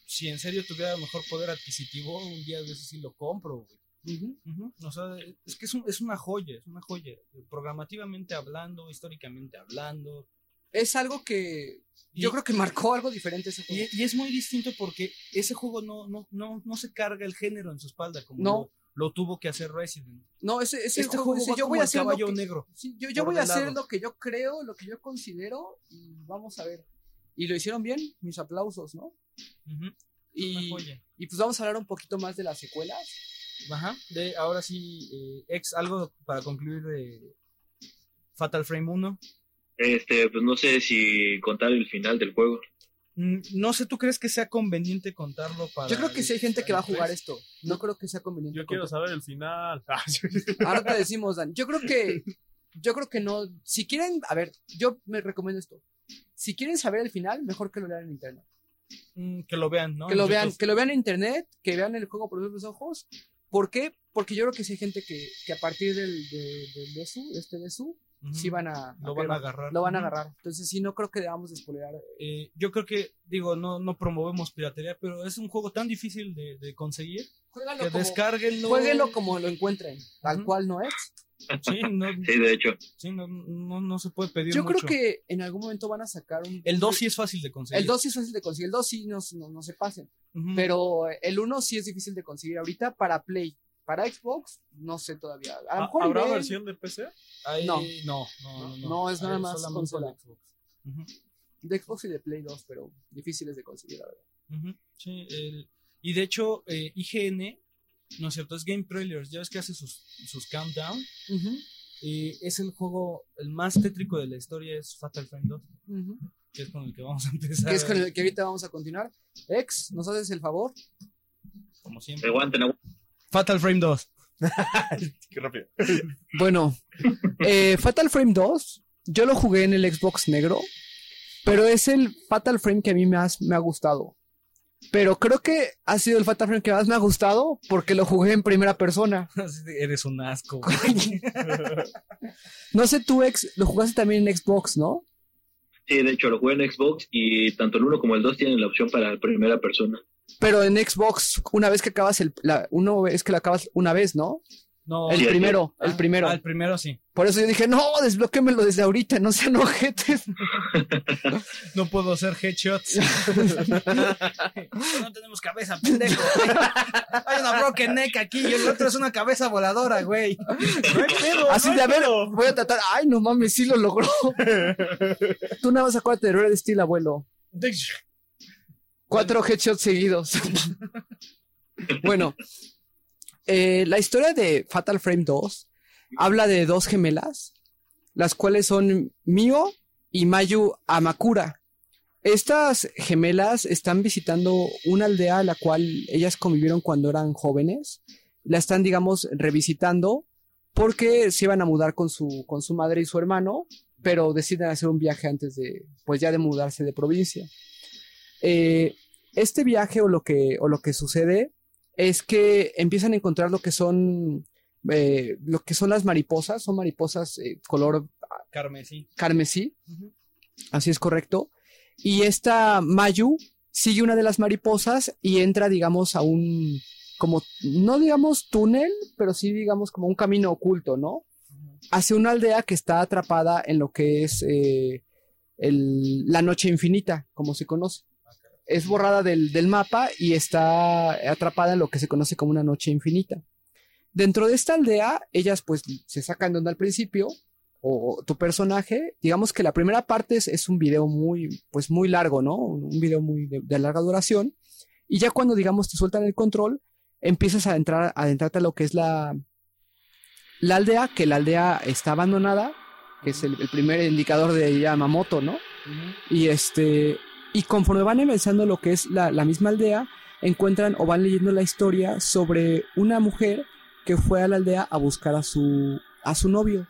si en serio tuviera mejor poder adquisitivo, un día de eso sí lo compro, güey. Ujú, O sea, es que es, un- es una joya, es una joya. Programativamente hablando, históricamente hablando. Es algo que yo Y- creo que marcó algo diferente ese juego. Y, y es muy distinto porque ese juego no, no, no, no se carga el género en su espalda como No. lo, lo tuvo que hacer Resident. no, ese, ese Este juego juego dice, yo voy a hacer lo caballo que- negro. Sí, yo, yo voy a hacer lo que yo creo, lo que yo considero y vamos a ver. Y lo hicieron bien, mis aplausos, ¿no? Ujú, Una Y, y pues vamos a hablar un poquito más de las secuelas. Ajá. De, ahora sí, eh, ex, algo para concluir de Fatal Frame 1. Este, pues no sé si contar el final del juego. Mm, No sé, ¿tú crees que sea conveniente contarlo para... Yo creo que sí hay gente que va a jugar esto. No creo que sea conveniente. Yo quiero saber el final. Ah. Ahora te decimos, Dan. Yo creo que. Yo creo que no. Si quieren. A ver, yo me recomiendo esto. Si quieren saber el final, mejor que lo lean en internet. Mm, que lo vean, ¿no? Que lo vean, que lo vean en internet, que vean el juego por sus propios ojos. ¿Por qué? Porque yo creo que sí hay gente que, que a partir del, de, del de su, este de su, sí van a, Lo a van a agarrar. Lo van a agarrar. Entonces sí, no creo que debamos de spoilear. Eh, yo creo que, digo, no, no promovemos piratería, pero es un juego tan difícil de, de conseguir Jueguenlo que como, descarguenlo. jueguenlo como lo encuentren. Tal Ujú. cual no es. Sí, no, Sí, de hecho. sí, no, no, no se puede pedir Yo mucho. creo que en algún momento van a sacar un. El 2 sí es fácil de conseguir. El 2 sí es fácil de conseguir. El 2 sí no, no, no se pasen. Ujú. Pero el 1 sí es difícil de conseguir ahorita para Play. Para Xbox, no sé todavía. A lo ¿Ha- mejor ¿Habrá versión de PC? Ahí- no. no, no, no, No, es nada Ahí más consola. de Xbox. Ujú, de Xbox y de Play 2, pero difíciles de conseguir, la verdad. ujú, sí, el- y de hecho, eh, IGN, no es cierto, es Game Trailers, ya ves que hace sus, sus countdown. Y es el juego, el más tétrico de la historia es Fatal Frame 2, Ujú. que es con el que vamos a empezar. Que es con el que ahorita vamos a continuar. Ex, ¿nos haces el favor? Como siempre. Aguanten, aguanten. Fatal Frame 2. Qué rápido. Bueno, eh, Fatal Frame 2, yo lo jugué en el Xbox negro, pero es el Fatal Frame que a mí más me ha gustado. Pero creo que ha sido el Fatal Frame que más me ha gustado porque lo jugué en primera persona. Eres un asco. güey. No sé, tú, ex, lo jugaste también en Xbox, ¿no? Sí, de hecho, lo jugué en Xbox y tanto el 1 como el 2 tienen la opción para primera persona. Pero en Xbox, una vez que acabas el. La, uno es que lo acabas una vez, ¿no? No, El Sí, primero, ah, el primero. ah, el primero sí. Por eso yo dije, no, desbloquémelo desde ahorita, no sean ojetes. No puedo hacer headshots. no tenemos cabeza, pendejo. Hay una broken neck aquí y el otro es una cabeza voladora, güey. No hay pedo, Así no hay de, a ver, voy a tratar. Ay, no mames, sí lo logró. Tú nada más acuérdate de Red Steel, abuelo. Cuatro headshots seguidos. bueno, eh, la historia de Fatal Frame 2 habla de dos gemelas, las cuales son Mio y Mayu Amakura. Estas gemelas están visitando una aldea a la cual ellas convivieron cuando eran jóvenes. La están, digamos, revisitando porque se iban a mudar con su, con su madre y su hermano, pero deciden hacer un viaje antes de, pues ya de mudarse de provincia. Eh, este viaje o lo que, o lo que sucede es que empiezan a encontrar lo que son, eh, lo que son las mariposas, son mariposas eh, color Carmesí. carmesí, así es correcto, y esta Mayu sigue una de las mariposas y entra, digamos, a un, como, no digamos túnel, pero sí digamos como un camino oculto, ¿no? Hacia una aldea que está atrapada en lo que es eh, el- la noche infinita, como se conoce. Es borrada del, del mapa y está atrapada en lo que se conoce como una noche infinita. Dentro de esta aldea, ellas pues se sacan de onda al principio, o tu personaje, digamos que la primera parte es, es un video muy, pues muy largo, ¿no? Un video muy de, de larga duración. Y ya cuando, digamos, te sueltan el control, empiezas a entrar, a adentrarte a lo que es la, la aldea, que la aldea está abandonada, que es el, el primer indicador de Yamamoto, ¿no? Y este, y conforme van avanzando lo que es la, la misma aldea, encuentran o van leyendo la historia sobre una mujer que fue a la aldea a buscar a su, a su novio.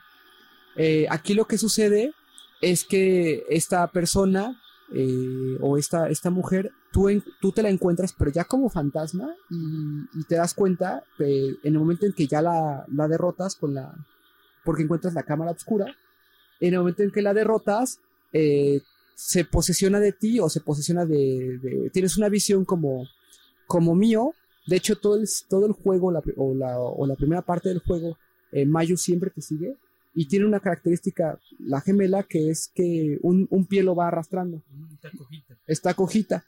Eh, aquí lo que sucede es que esta persona eh, o esta, esta mujer, tú, en- tú te la encuentras, pero ya como fantasma, y, te das cuenta eh, en el momento en que ya la, la derrotas con la. porque encuentras la cámara oscura, en el momento en que la derrotas, eh, se posesiona de ti o se posesiona de, de- tienes una visión como, como mío. De hecho, todo el, todo el juego la o, la, o la primera parte del juego, eh, Mayu siempre te sigue. Y tiene una característica, la gemela, que es que un, un pie lo va arrastrando. Está cojita. Está cojita.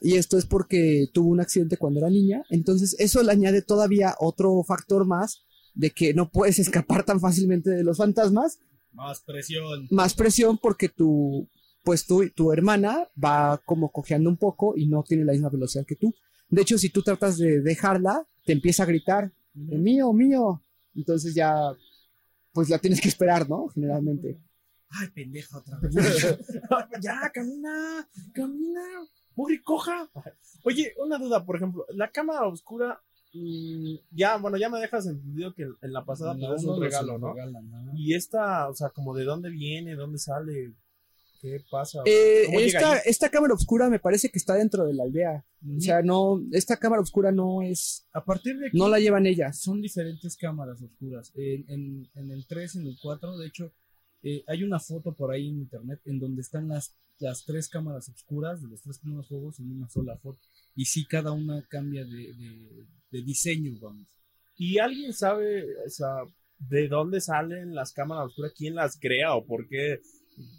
Y esto es porque tuvo un accidente cuando era niña. Entonces, eso le añade todavía otro factor más de que no puedes escapar tan fácilmente de los fantasmas Más presión. más presión porque tu, pues tu, tu hermana va como cojeando un poco y no tiene la misma velocidad que tú. De hecho, si tú tratas de dejarla, te empieza a gritar, "Eh, mío, mío. Entonces ya, pues la tienes que esperar, ¿no? Generalmente. Ay, pendeja otra vez. ya, camina, camina. Mugri, coja. Oye, una duda, por ejemplo, la cámara oscura, ya, bueno, ya me dejas entendido que en la pasada pues, es uno un no regalo, lo ¿no? regalan. Y esta, o sea, como de dónde viene, dónde sale, qué pasa. Eh, esta cámara oscura me parece que está dentro de la aldea. O sea, no, esta cámara oscura no es, A partir de aquí no la llevan ellas. son diferentes cámaras oscuras. En, en- en el 3, en el 4, de hecho, eh, hay una foto por ahí en internet en donde están las, las tres cámaras oscuras de los tres primeros juegos en una sola foto. Y sí, cada una cambia de, de- de diseño, vamos. ¿Y alguien sabe, o sea, de dónde salen las cámaras oscuras? ¿Quién las crea o por qué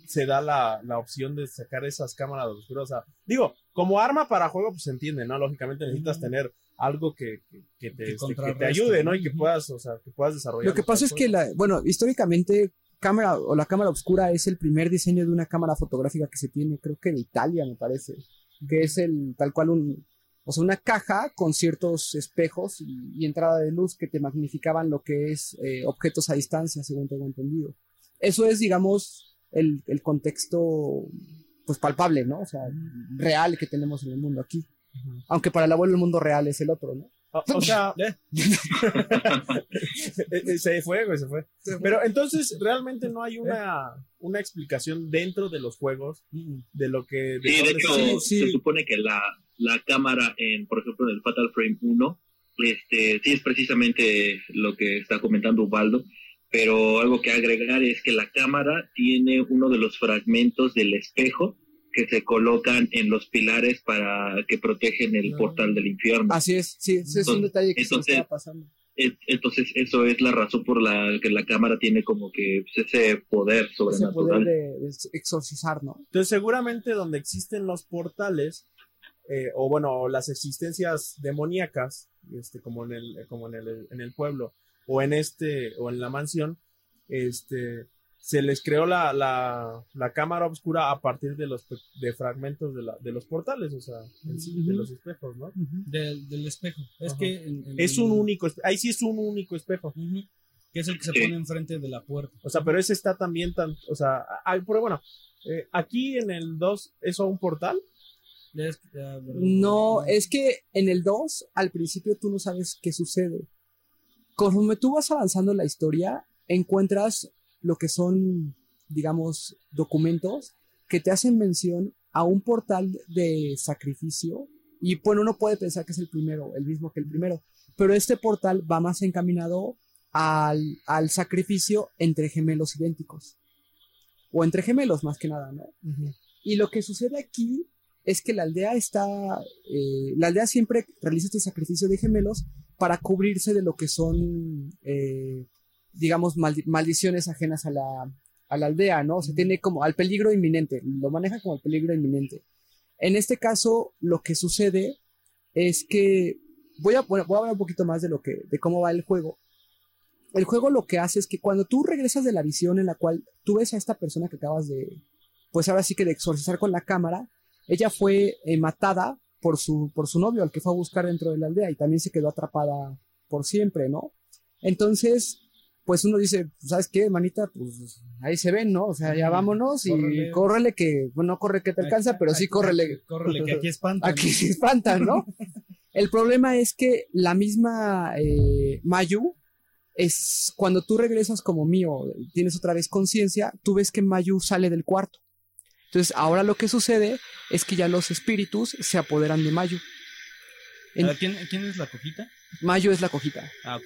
se da la, la opción de sacar esas cámaras oscuras? O sea, digo, como arma para juego, pues se entiende, ¿no? Lógicamente necesitas tener algo que, que, que te, Que este, que te ayude, ¿no? Y que puedas, o sea, que puedas desarrollar. Lo que pasa es que la, bueno, históricamente cámara o la cámara oscura es el primer diseño de una cámara fotográfica que se tiene, creo que en Italia me parece, que es el tal cual un, o sea, una caja con ciertos espejos y, y entrada de luz que te magnificaban lo que es eh, objetos a distancia, según tengo entendido. Eso es, digamos, el, el contexto, pues palpable, ¿no? O sea, real que tenemos en el mundo aquí. Aunque para el abuelo el mundo real es el otro, ¿no? O, o sea, eh, eh, se fue, güey, se fue. Pero entonces, realmente no hay una, una explicación dentro de los juegos de lo que. Sí, de hecho, sale. Sí, sí. se supone que la, la cámara, en, por ejemplo, en el Fatal Frame 1, este, sí es precisamente lo que está comentando Ubaldo, pero algo que agregar es que la cámara tiene uno de los fragmentos del espejo que se colocan en los pilares para que protegen el portal del infierno. Así es, sí, ese es un detalle que se estaba pasando. Entonces, eso es la razón por la que la cámara tiene como que pues, ese poder Ese sobrenatural. poder de, de exorcizar, ¿no? Entonces, seguramente donde existen los portales, eh, o bueno, las existencias demoníacas, este, como en el, como en el, en el pueblo, o en este, o en la mansión, este, se les creó la, la, la cámara oscura a partir de los pe- de fragmentos de, la, de los portales, o sea, en sí, de los espejos, ¿no? Del, del espejo. Es Ajá. que en- en Es el- un único, ahí sí es un único espejo. Que es el que se pone enfrente de la puerta. O sea, pero ese está también tan, o sea, hay- pero bueno, eh, aquí en el 2, ¿eso un portal? No, es que en el 2, al principio tú no sabes qué sucede. Conforme tú vas avanzando en la historia, encuentras lo que son, digamos, documentos que te hacen mención a un portal de sacrificio. Y bueno, uno puede pensar que es el primero, el mismo que el primero. Pero este portal va más encaminado al, al sacrificio entre gemelos idénticos. O entre gemelos, más que nada, ¿no? Y lo que sucede aquí es que la aldea está, eh, la aldea siempre realiza este sacrificio de gemelos para cubrirse de lo que son, eh, digamos, maldi- maldiciones ajenas a la, a la aldea, ¿no? Se tiene como al peligro inminente, lo maneja como el peligro inminente. En este caso, lo que sucede es que voy a, bueno, voy a hablar un poquito más de lo que, de cómo va el juego. El juego lo que hace es que cuando tú regresas de la visión en la cual tú ves a esta persona que acabas de, pues ahora sí que de exorcizar con la cámara, ella fue eh, matada por su, por su novio, al que fue a buscar dentro de la aldea, y también se quedó atrapada por siempre, ¿no? Entonces, pues uno dice, ¿sabes qué, manita? Pues ahí se ven, ¿no? O sea, ya vámonos y Córrele. córrele que, bueno, no corre que te alcanza, pero sí córrele. Córrele, que aquí espanta. Aquí se espantan, ¿no? El problema es que la misma eh, Mayu es cuando tú regresas como mío, tienes otra vez conciencia, tú ves que Mayu sale del cuarto. Entonces, ahora lo que sucede es que ya los espíritus se apoderan de Mayu. En- ¿Quién, ¿Quién es la cojita? Mayu es la cojita. Ah, ok.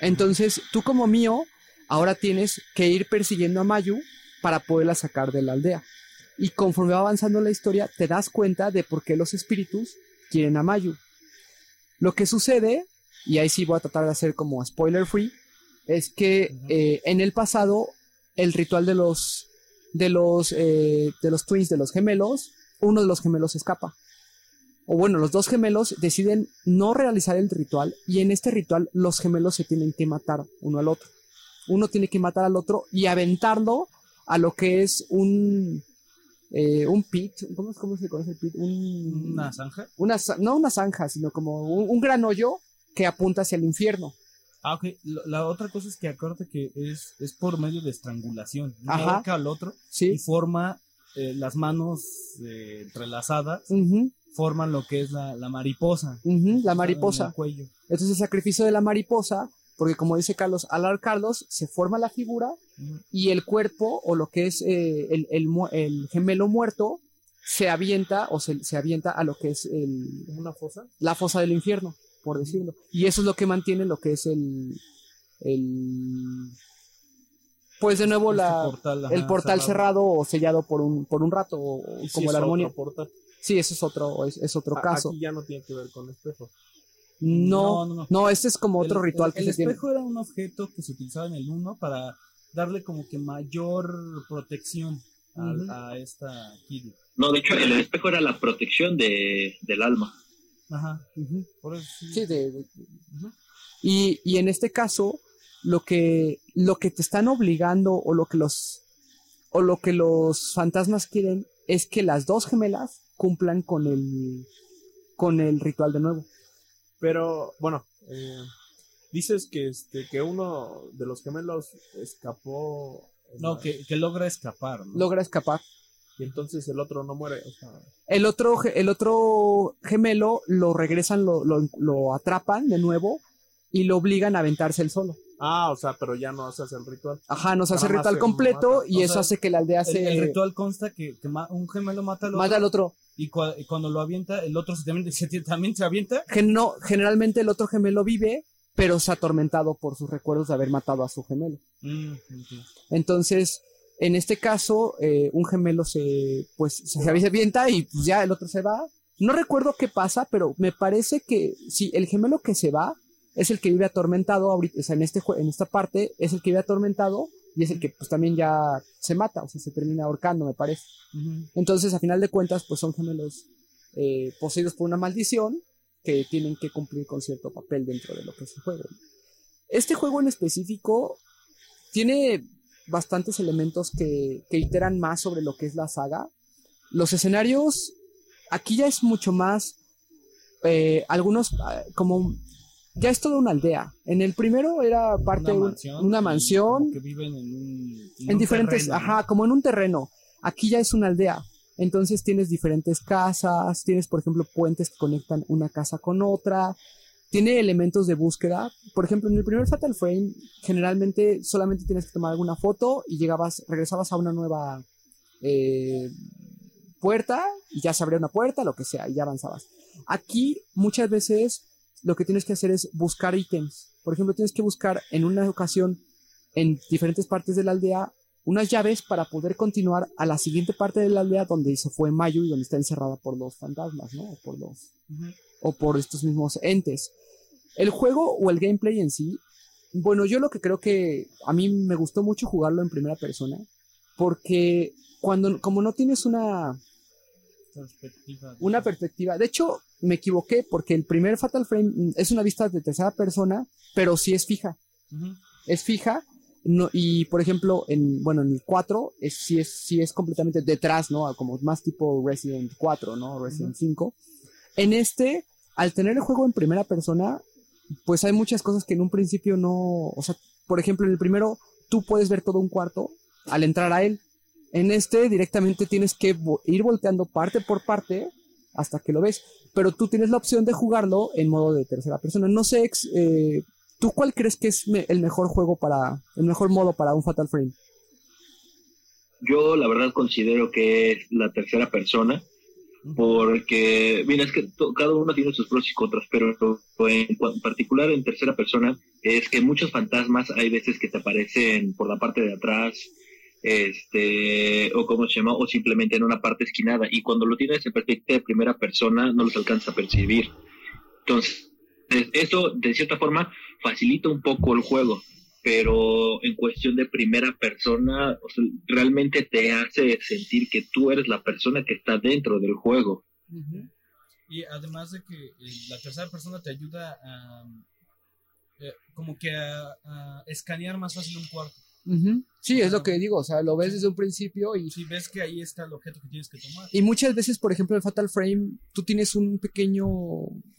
Entonces, tú como mío, ahora tienes que ir persiguiendo a Mayu para poderla sacar de la aldea. Y conforme va avanzando la historia, te das cuenta de por qué los espíritus quieren a Mayu. Lo que sucede, y ahí sí voy a tratar de hacer como spoiler free, es que eh, en el pasado el ritual de los de los eh, de los twins, de los gemelos, uno de los gemelos escapa. O bueno, los dos gemelos deciden no realizar el ritual y en este ritual los gemelos se tienen que matar uno al otro. Uno tiene que matar al otro y aventarlo a lo que es un eh, un pit, ¿cómo, cómo se conoce el pit? Un, ¿Una zanja? una no una zanja, sino como un, un gran hoyo que apunta hacia el infierno. Ah, ok. La otra cosa es que acuérdate que es, es por medio de estrangulación. Uno al otro y forma eh, las manos eh, entrelazadas, forman lo que es la, la mariposa. la En el mariposa. cuello. Entonces el sacrificio de la mariposa, porque como dice Carlos, al ahorcarlos se forma la figura y el cuerpo o lo que es eh, el, el gemelo muerto se avienta o se, se avienta a lo que es el, ¿Una fosa? la fosa del infierno, por decirlo. Y eso es lo que mantiene lo que es el... el pues de nuevo Este la, portal, ajá, el portal cerrado. o sellado por un, por un rato, o- sí como la armonía. portal. Sí, eso es otro, es, es otro A- caso. Aquí ya no tiene que ver con espejo. No, No, no, no. no, este es como otro El- ritual el, que el se tiene. espejo era un objeto que se utilizaba en el 1 para darle como que mayor protección a, a esta Kiri. No, de hecho, el espejo era la protección de, del alma. Ajá. Por eso sí. Sí, de- y, y en este caso, lo que, lo que te están obligando o lo que los o lo que los fantasmas quieren es que las dos gemelas cumplan con el con el ritual de nuevo. Pero, bueno, eh, dices que este que uno de los gemelos escapó. No, la- que, que logra escapar. ¿no? Logra escapar. Y entonces el otro no muere. O sea, El otro, el otro gemelo lo regresan, lo, lo, lo atrapan de nuevo y lo obligan a aventarse el solo. ah, o sea, pero ya no se hace el ritual. Ajá, nos hace Nada más ritual se completo mata. y O eso sea, hace que la aldea El, se el ritual consta que, un gemelo mata al otro, mata al otro. Y, y cuando lo avienta, el otro se también, se, también se avienta. Gen- no, generalmente el otro gemelo vive, pero es atormentado por sus recuerdos de haber matado a su gemelo. Mm. Entonces, en este caso, eh, un gemelo se, pues, se avienta y pues, ya el otro se va. No recuerdo qué pasa, pero me parece que sí, el gemelo que se va es el que vive atormentado ahorita, o sea, en, este, en esta parte es el que vive atormentado y es el que pues también ya se mata, o sea, se termina ahorcando, me parece. Ujú. Entonces, a final de cuentas, pues son gemelos eh, poseídos por una maldición que tienen que cumplir con cierto papel dentro de lo que es el juego. Este juego en específico tiene bastantes elementos que, que iteran más sobre lo que es la saga. Los escenarios, aquí ya es mucho más, eh, algunos ah, como, ya es toda una aldea. En el primero era parte de un- una mansión, que viven en un, en un diferentes, terreno, ¿no? ajá, como en un terreno. Aquí ya es una aldea. Entonces tienes diferentes casas, tienes por ejemplo puentes que conectan una casa con otra, tiene elementos de búsqueda. Por ejemplo, en el primer Fatal Frame generalmente solamente tienes que tomar alguna foto y llegabas, regresabas a una nueva eh, puerta y ya se abría una puerta, lo que sea, y ya avanzabas. Aquí muchas veces lo que tienes que hacer es buscar ítems. Por ejemplo, tienes que buscar en una ocasión en diferentes partes de la aldea unas llaves para poder continuar a la siguiente parte de la aldea donde se fue Mayu y donde está encerrada por los fantasmas, ¿no? O por los o por estos mismos entes. El juego o el gameplay en sí, bueno, yo lo que creo que a mí me gustó mucho jugarlo en primera persona, porque cuando, como no tienes una, perspectiva. una perspectiva. De hecho, me equivoqué porque el primer Fatal Frame mm, es una vista de tercera persona, pero sí es fija. Es fija. No, y por ejemplo, en, bueno, en el 4 es, sí, es, sí es completamente detrás, ¿no? Como más tipo Resident 4, ¿no? Resident 5. En este, al tener el juego en primera persona, pues hay muchas cosas que en un principio no, o sea, por ejemplo, en el primero tú puedes ver todo un cuarto al entrar a él. En este directamente tienes que ir volteando parte por parte hasta que lo ves, pero tú tienes la opción de jugarlo en modo de tercera persona. No sé, ex- eh, ¿tú cuál crees que es me- el mejor juego para, el mejor modo para un Fatal Frame? Yo la verdad considero que es la tercera persona, porque, mira, es que cada uno tiene sus pros y contras, pero en, en particular en tercera persona es que muchos fantasmas hay veces que te aparecen por la parte de atrás, este, o como se llama, o simplemente en una parte esquinada, y cuando lo tienes en perspectiva de primera persona no los alcanza a percibir. Entonces, eso de cierta forma facilita un poco el juego, pero en cuestión de primera persona, o sea, realmente te hace sentir que tú eres la persona que está dentro del juego. Y además de que eh, la tercera persona te ayuda a. eh, como que a, a escanear más fácil un cuarto. Sí, es lo que digo, o sea, lo ves desde un principio y Si ves que ahí está el objeto que tienes que tomar. Y muchas veces, por ejemplo, en Fatal Frame, tú tienes un pequeño,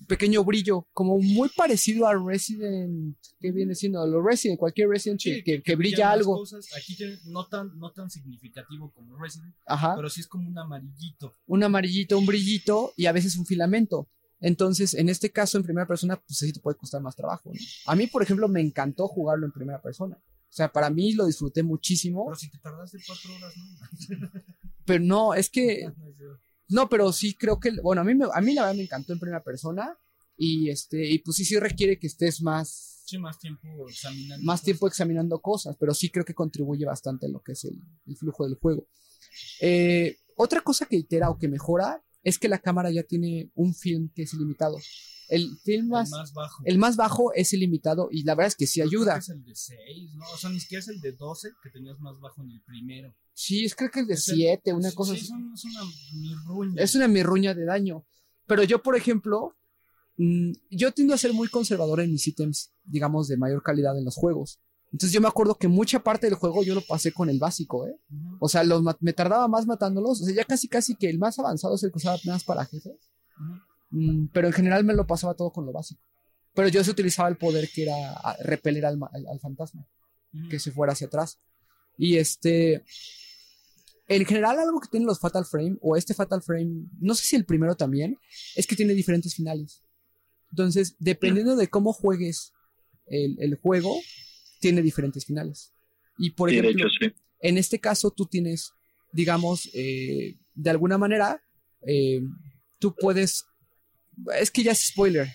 pequeño brillo, como muy parecido a Resident, que viene siendo lo Resident, cualquier Resident que, Sí, que- que brillan brilla algo. cosas. Aquí tiene- no tan, no tan significativo como Resident, Ajá. pero sí es como un amarillito. Un amarillito, un brillito y a veces un filamento. Entonces, en este caso, en primera persona, pues sí te puede costar más trabajo, ¿no? A mí, por ejemplo, me encantó jugarlo en primera persona. O sea, para mí lo disfruté muchísimo, Pero si te tardaste cuatro horas, ¿no? pero no, es que No, pero sí creo que, bueno, a mí, me, a mí la verdad me encantó en primera persona y este, y pues sí, sí requiere que estés más, Sí, más tiempo examinando. más tiempo examinando cosas, pero sí creo que contribuye bastante en lo que es el, el flujo del juego. Eh, otra cosa que itera o que mejora es que la cámara ya tiene un film que es ilimitado. El film El más, más bajo. el más bajo es ilimitado y la verdad es que sí ayuda. Es el de 6, ¿no? O sea, ni siquiera es el de 12 que tenías más bajo en el primero. Sí, es creo que es de Es el- 7, una Sí, cosa sí, así. es una mirruña. Es una mirruña de daño. Pero yo, por ejemplo, mm, yo tiendo a ser muy conservador en mis ítems, digamos, de mayor calidad en los juegos. Entonces yo me acuerdo que mucha parte del juego yo lo pasé con el básico, ¿eh? Ujú, O sea, los me tardaba más matándolos. O sea, ya casi casi que el más avanzado es el que usaba más para jefes. ujú. Mm, pero en general me lo pasaba todo con lo básico. Pero yo se utilizaba el poder que era repeler al, al- al fantasma Ujú. que se fuera hacia atrás. Y este. En general, algo que tienen los Fatal Frame, o este Fatal Frame, no sé si el primero también, es que tiene diferentes finales. Entonces, dependiendo de cómo juegues el, el juego, tiene diferentes finales. Y por Sí, ejemplo, hecho, sí. en este caso, tú tienes, digamos, eh, de alguna manera, eh, tú puedes. Es que ya es spoiler.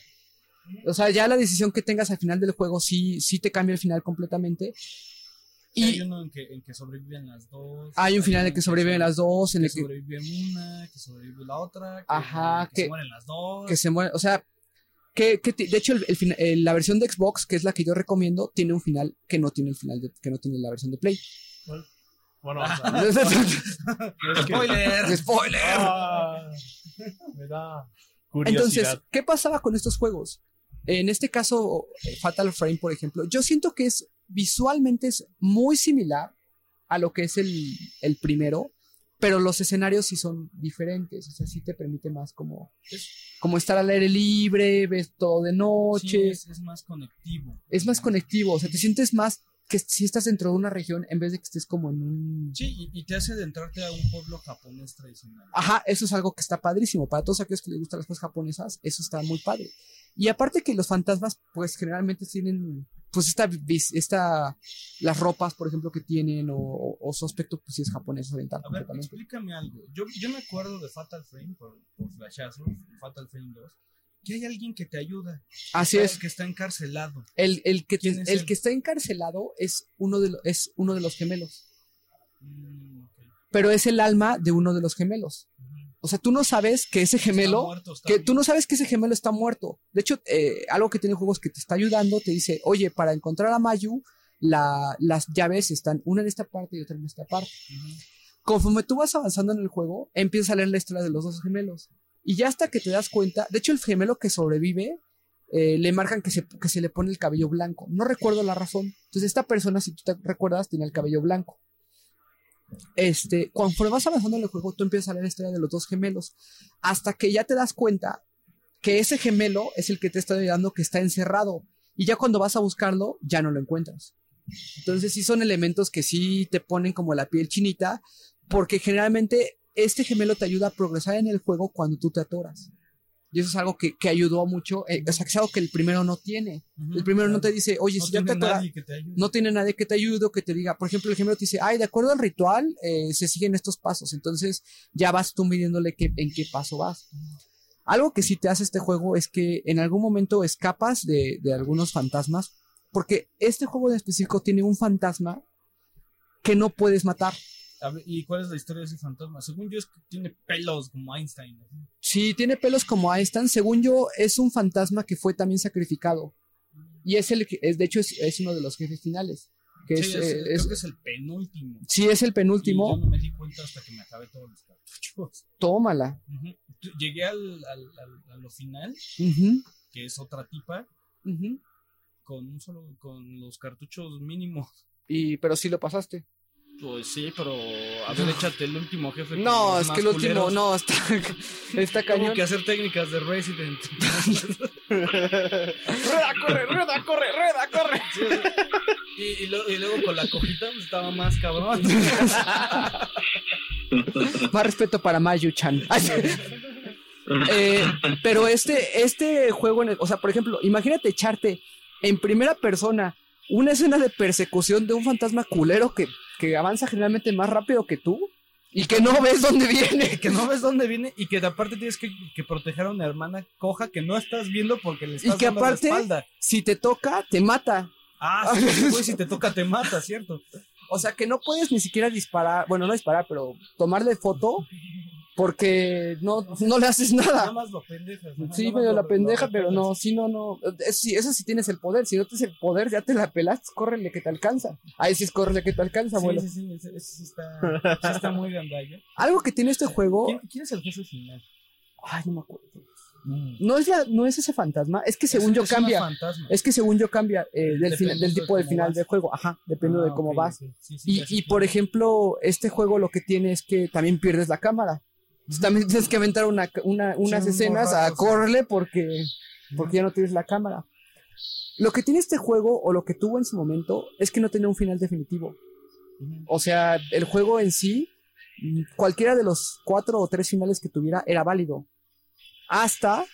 O sea, ya la decisión que tengas al final del juego sí, sí te cambia el final completamente. Sí, hay Y uno en que, en que sobreviven las dos. hay un final en el que sobreviven las dos, en Que el que, sobrevive una, que sobrevive la otra. Que, Ajá, que, se mueren las dos. que se muere. O sea, que, de hecho, el, el fina- el- la versión de Xbox, que es la que yo recomiendo, tiene un final que no tiene el final de, que no tiene la versión de Play. Bueno, o sea, ¡Spoiler! ¡Spoiler! Ah, me da curiosidad. Entonces, ¿qué pasaba con estos juegos? En este caso, Fatal Frame, por ejemplo, yo siento que es visualmente es muy similar a lo que es el, el primero, pero los escenarios sí son diferentes, o sea, sí te permite más como, como estar al aire libre, ves todo de Sí, noche, es, es más conectivo. es más conectivo, o sea, te sientes más que si estás dentro de una región en vez de que estés como en un... Sí, y, y te hace adentrarte a un pueblo japonés tradicional. Ajá, eso es algo que está padrísimo. Para todos aquellos que les gustan las cosas japonesas, eso está muy padre. Y aparte que los fantasmas, pues generalmente tienen, pues esta, esta las ropas, por ejemplo, que tienen, o, o- o su aspecto, pues sí es japonés oriental A ver, explícame algo. Yo, yo me acuerdo de Fatal Frame, por, por flashazo, Fatal Frame 2, que hay alguien que te ayuda. Así es. Que está encarcelado. El, el que, te- ¿Quién es el él? que está encarcelado es uno, de lo- es uno de los gemelos, Mm, pero es el alma de uno de los gemelos. O sea, tú no sabes que ese Está gemelo... muerto, está que vivo. tú no sabes que ese gemelo está muerto. De hecho, eh, algo que tiene juegos que te está ayudando, te dice, oye, para encontrar a Mayu, la- las llaves están una en esta parte y otra en esta parte. Conforme tú vas avanzando en el juego, empieza a leer la historia de los dos gemelos. Y ya hasta que te das cuenta, de hecho el gemelo que sobrevive, eh, le marcan que se, que se le pone el cabello blanco. No recuerdo la razón. Entonces esta persona, si tú te recuerdas, tenía el cabello blanco. Este, conforme vas avanzando en el juego, tú empiezas a leer la historia de los dos gemelos. Hasta que ya te das cuenta que ese gemelo es el que te está ayudando, que está encerrado. Y ya cuando vas a buscarlo, ya no lo encuentras. Entonces sí son elementos que sí te ponen como la piel chinita, porque generalmente este gemelo te ayuda a progresar en el juego cuando tú te atoras. Y eso es algo que, que ayudó mucho, eh, o sea, que es algo que el primero no tiene. El primero no te dice, oye, No si ya te atoras, que no tiene nadie que te ayude o que te diga, por ejemplo, el gemelo te dice, ay, de acuerdo al ritual, eh, se siguen estos pasos, entonces ya vas tú midiéndole qué- en qué paso vas. Algo que sí te hace este juego es que en algún momento escapas de, de algunos fantasmas, porque este juego en específico tiene un fantasma que no puedes matar. A ver, ¿Y cuál es la historia de ese fantasma? Según yo es que tiene pelos como Einstein. Si tiene pelos como Einstein, según yo, es un fantasma que fue también sacrificado. Y es el que, es, de hecho, es, es uno de los jefes finales. Que Sí, es, es- eh, creo es- que es el penúltimo. sí, es el Y penúltimo. yo no me di cuenta hasta que me acabé todos los cartuchos. Tómala. Llegué al, al- al- a lo final, que es otra tipa, con un solo, con los cartuchos mínimos. Y, pero sí lo pasaste. Pues sí, pero a ver, échate el último jefe. No, es que el último, culeros. no, está, está Tengo cañón. que hacer técnicas de Resident. Rueda, corre, rueda, corre, rueda, corre. y, y lo- y luego con la cojita pues, estaba más cabrón. Más respeto para Mayu-chan. Eh, pero este, este juego, en el- o sea, por ejemplo, imagínate echarte en primera persona una escena de persecución de un fantasma culero que, que avanza generalmente más rápido que tú y que no ves dónde viene. que no ves dónde viene y que aparte tienes que, que proteger a una hermana coja que no estás viendo porque le estás que dando la aparte- espalda. Si te toca, te mata. Ah, sí, güey, si te toca te mata, ¿cierto? O sea, que no puedes ni siquiera disparar, bueno, no disparar, pero tomarle foto porque no, no le haces Nada nada. más lo pendejas. Sí, medio la lo pendeja, pero no, sí, no, no. Es, sí, eso sí tienes el poder. Si no tienes el poder, ya te la pelaste, córrele que te alcanza. Ahí sí es córrele que te alcanza, abuelo. Sí, sí, sí, ese sí está, sí está muy gandalla. Algo que tiene este juego. ¿Quién, quién es el jefe final? Ay, no me acuerdo. No es, la, no es ese fantasma, es que según Es- yo es cambia. Es que según yo cambia eh, del, final, del de tipo de cómo final vas. del juego. Ajá, dependiendo de Ah, cómo ok, vas. Sí, sí, Y, y por ejemplo, este juego lo que tiene es que también pierdes la cámara. Entonces, también tienes que aventar una, una- unas unos escenas a correrle porque, porque ya no tienes la cámara. Lo que tiene este juego, o lo que tuvo en su momento, es que no tenía un final definitivo. O sea, el juego en sí, cualquiera de los cuatro o tres finales que tuviera era válido. Hasta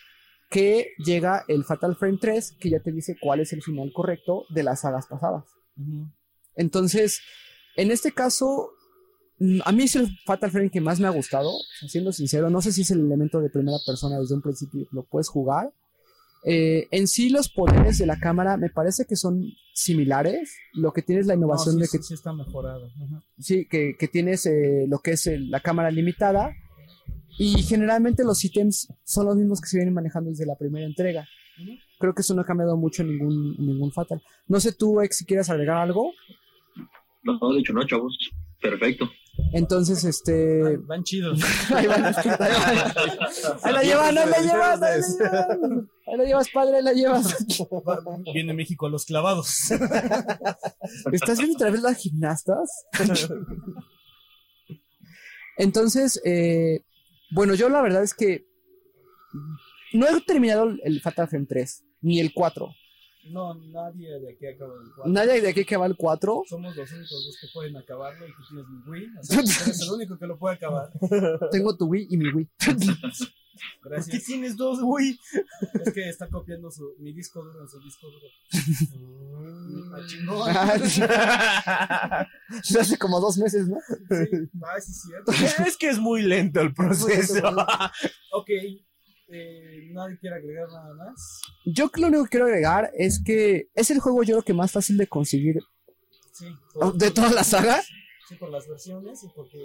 que llega el Fatal Frame 3, que ya te dice cuál es el final correcto de las sagas pasadas. Entonces, en este caso, a mí es el Fatal Frame que más me ha gustado. o sea, siendo sincero, no sé si es el elemento de primera persona desde un principio, lo puedes jugar. Eh, en sí, los poderes de la cámara me parece que son similares. Lo que tienes la No, innovación sí, de sí, que sí está mejorado. Ajá. sí, que, que tienes eh, lo que es el- la cámara limitada. Y generalmente los ítems son los mismos que se vienen manejando desde la primera entrega. Ujú. Creo que eso no ha cambiado mucho en ningún, en ningún Fatal. No sé tú, Ex, si quieres agregar algo. No, de hecho no, chavos. Perfecto. Entonces, este. Van chidos. Ahí van, ahí van. Ahí la llevan, ahí la llevas, ahí la llevas. Ahí la llevas, padre, ahí la llevas. Viene México a los clavados. ¿Estás viendo otra vez las gimnastas? Entonces, eh, bueno, yo la verdad es que no he terminado el- el Fatal Frame 3, ni el 4. No, nadie de aquí acaba el cuadro. Nadie de aquí que va el 4. Somos los únicos dos que pueden acabarlo y tú tienes mi Wii. Así que tú eres el único que lo puede acabar. Tengo tu Wii y mi Wii. ¿Por qué Gracias. tienes dos, güey? Es que está copiando su, mi disco duro en su disco duro. Ah, chingón. Hace como dos meses, ¿no? Sí. Ah, sí, cierto. es que es muy lento el proceso. Ok. Eh, Nadie quiere agregar nada más. Yo lo único que quiero agregar es que es el juego yo creo que más fácil de conseguir Sí. de toda la saga. Sí, por las versiones y porque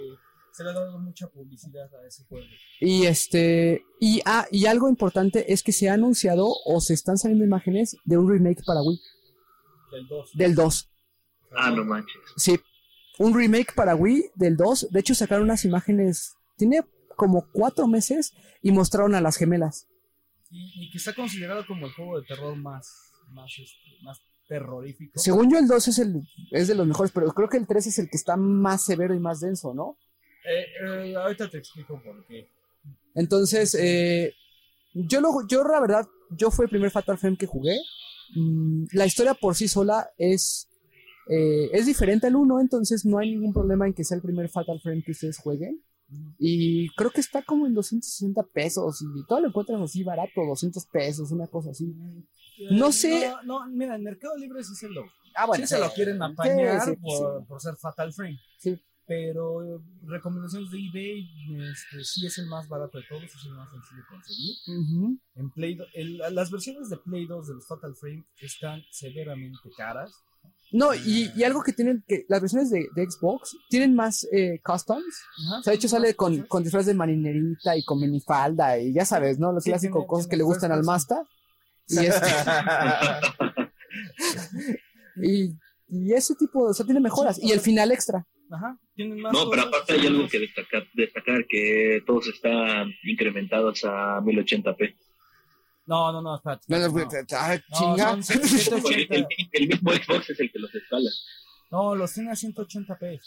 se le ha dado mucha publicidad a ese juego. Y este, y, ah, y algo importante es que se ha anunciado o se están saliendo imágenes de un remake para Wii, Del 2. del 2. Ah, no manches. Sí. un remake para Wii del 2. De hecho, sacaron unas imágenes. Tiene como cuatro meses y mostraron a las gemelas. Y, y que está considerado como el juego de terror más, más, este, más terrorífico. Según yo, el 2 es, el, es de los mejores, pero creo que el 3 es el que está más severo y más denso, ¿no? Eh, eh, ahorita te explico por qué. Entonces, eh, yo, lo, yo la verdad, yo fue el primer Fatal Frame que jugué. Mm, la historia por sí sola es, es diferente al 1, entonces no hay ningún problema en que sea el primer Fatal Frame que ustedes jueguen. Y creo que está como en 260 pesos y todo lo encuentran así barato, 200 pesos, una cosa así. No sé. No, no, mira, en Mercado Libre sí se lo, Ah, sí se lo quieren apañar sí, sí, por, por ser Fatal Frame. Sí. Pero eh, recomendaciones de eBay, este, sí es el más barato de todos, es el más sencillo de conseguir. En Play do- el- las versiones de Play 2 de los Fatal Frame están severamente caras. No, y, y algo que tienen, que las versiones de, de Xbox tienen más eh, customs. O sea, de hecho sale con, con disfraz de marinerita y con minifalda y ya sabes, ¿no? Los Sí, clásicos tiene- cosas que le gustan al Masta. Y, este, y, y ese tipo, o sea, tiene mejoras. Y el final extra. Ajá, más No, pero aparte hay algo que destacar, destacar que todos están incrementados a 1080p. No, no, no, espérate. No, no, No. ah, No, chinga. son 180. El, el mismo Xbox es el que los escala. No, los tiene a 180p.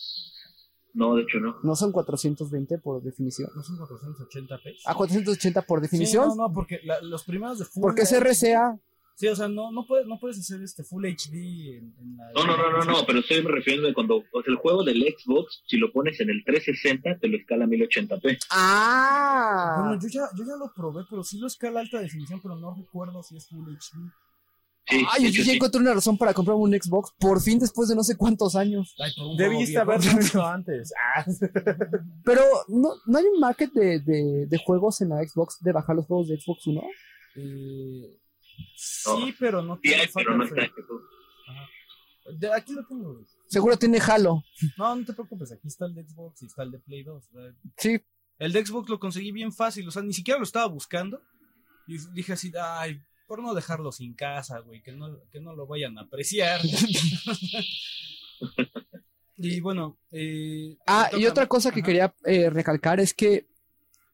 No, de hecho no. No son 420 por definición. No son 480p. A 480 por Sí, definición. no, no, porque la- los primeros de Full Porque es RCA. Sí, o sea, no, no, puedes, no puedes hacer este Full HD en, en la. No, no, no, no, no, pero estoy refiriendo de cuando, o sea, el juego del Xbox, si lo pones en el 360, te lo escala a 1080p. Ah. Bueno, yo ya, yo ya lo probé, pero sí lo escala alta definición, pero no recuerdo si es Full HD. Sí, Ay, yo ya sí. encontré una razón para comprarme un Xbox. Por fin, después de no sé cuántos años. Ay, por un Debiste haberlo hecho antes. Ah. Pero, ¿no, ¿no hay un market de, de, de juegos en la Xbox de bajar los juegos de Xbox One? Eh. Sí, pero no Sí tiene pero no está. De- aquí lo tengo. güey. Seguro tiene Halo. No, no te preocupes, aquí está el de Xbox y está el de Play 2. o sea, Sí. El de Xbox lo conseguí bien fácil, o sea, ni siquiera lo estaba buscando. Y dije así, ay, por no dejarlo sin casa, güey, que no, que no lo vayan a apreciar. y bueno, eh, Ah, y otra cosa que Ajá. quería eh, recalcar es que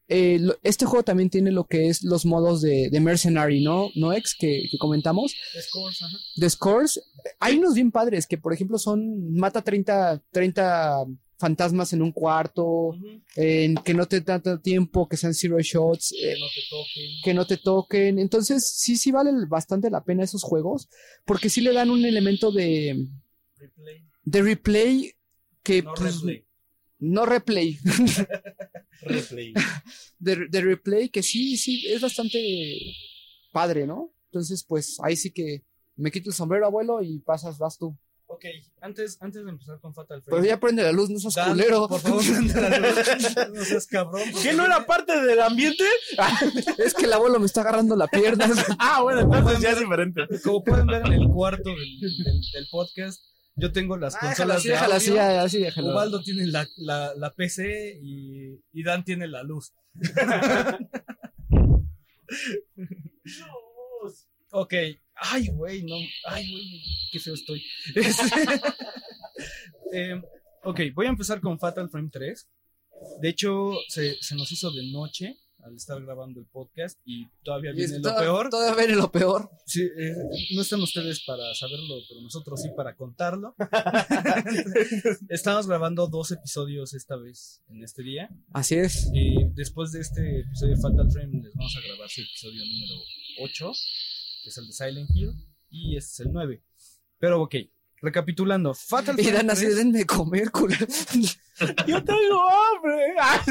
eh, este juego también tiene lo que es los modos de, de Mercenary, ¿no? ¿No, ex? Que, que comentamos. Scores, ajá. De Scores. Hay unos bien padres que, por ejemplo, son mata 30, 30 fantasmas en un cuarto, en que no te tanto tiempo, que sean zero shots, eh, Que no te toquen. que no te toquen. Entonces, sí, sí vale bastante la pena esos juegos, porque sí le dan un elemento de, Replay. de replay que... No pues, replay. No replay. Replay. de, de replay que sí, sí, es bastante padre, ¿no? Entonces, pues ahí sí que me quito el sombrero, abuelo, y pasas, vas tú. Ok, antes, antes de empezar con Fatal Pero Frame. ya prende la luz, no seas Dan, culero. Por favor, prende la luz. No seas cabrón. ¿Qué no era parte del ambiente? es que el abuelo me está agarrando la pierna. Ah, bueno, entonces ya es diferente. Como pueden ver en el cuarto del, del- del podcast, yo tengo las Ah, consolas así, de déjala así, audio. déjala. Ubaldo tiene la, la, la PC y, y Dan tiene la luz. ok. Ay, güey, no. Ay, güey, qué feo estoy. Eh, ok, voy a empezar con Fatal Frame 3. De hecho, se, se nos hizo de noche al estar grabando el podcast y todavía viene lo peor. Todavía viene lo peor. Sí, eh, no están ustedes para saberlo, pero nosotros sí para contarlo. Estamos grabando dos episodios esta vez, en este día. Así es. Y después de este episodio de Fatal Frame, les vamos a grabar su episodio número 8, que es el de Silent Hill, y este es el 9. Pero ok, recapitulando, Fatal Y dan así, 3, denme comer, culero. Yo tengo hambre. Ah.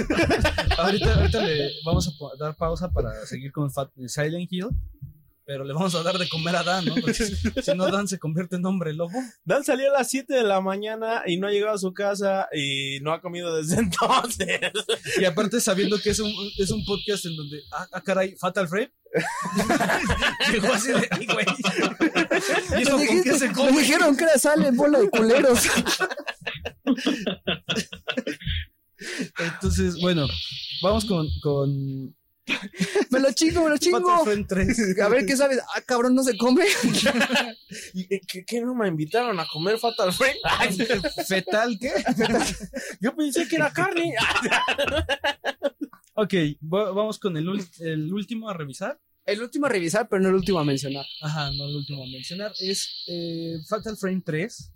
ahorita, ahorita le vamos a dar pausa para seguir con Fat- Silent Hill, pero le vamos a dar de comer a Dan, ¿no? Porque si no, Dan se convierte en hombre lobo. Dan salió a las 7 de la mañana y no ha llegado a su casa y no ha comido desde entonces. Y aparte sabiendo que es un, es un podcast en donde, ah, ah, caray, Fatal Frame. Llegó así de, ay, güey. ¿Y eso Me con qué se come? me dijeron que era sale bola de culeros. Entonces, bueno, vamos con, con Me lo chingo, me lo chingo. Fatal Frame 3. A ver qué sabes. Ah, cabrón, no se come. ¿Y, ¿qué, qué no me invitaron a comer Fatal Frame? Ay, ¿Fetal qué? yo pensé que era carne. Ok, va- vamos con el, el último a revisar. El último a revisar, pero no el último a mencionar. Ajá, no el último a mencionar. Es eh, Fatal Frame 3.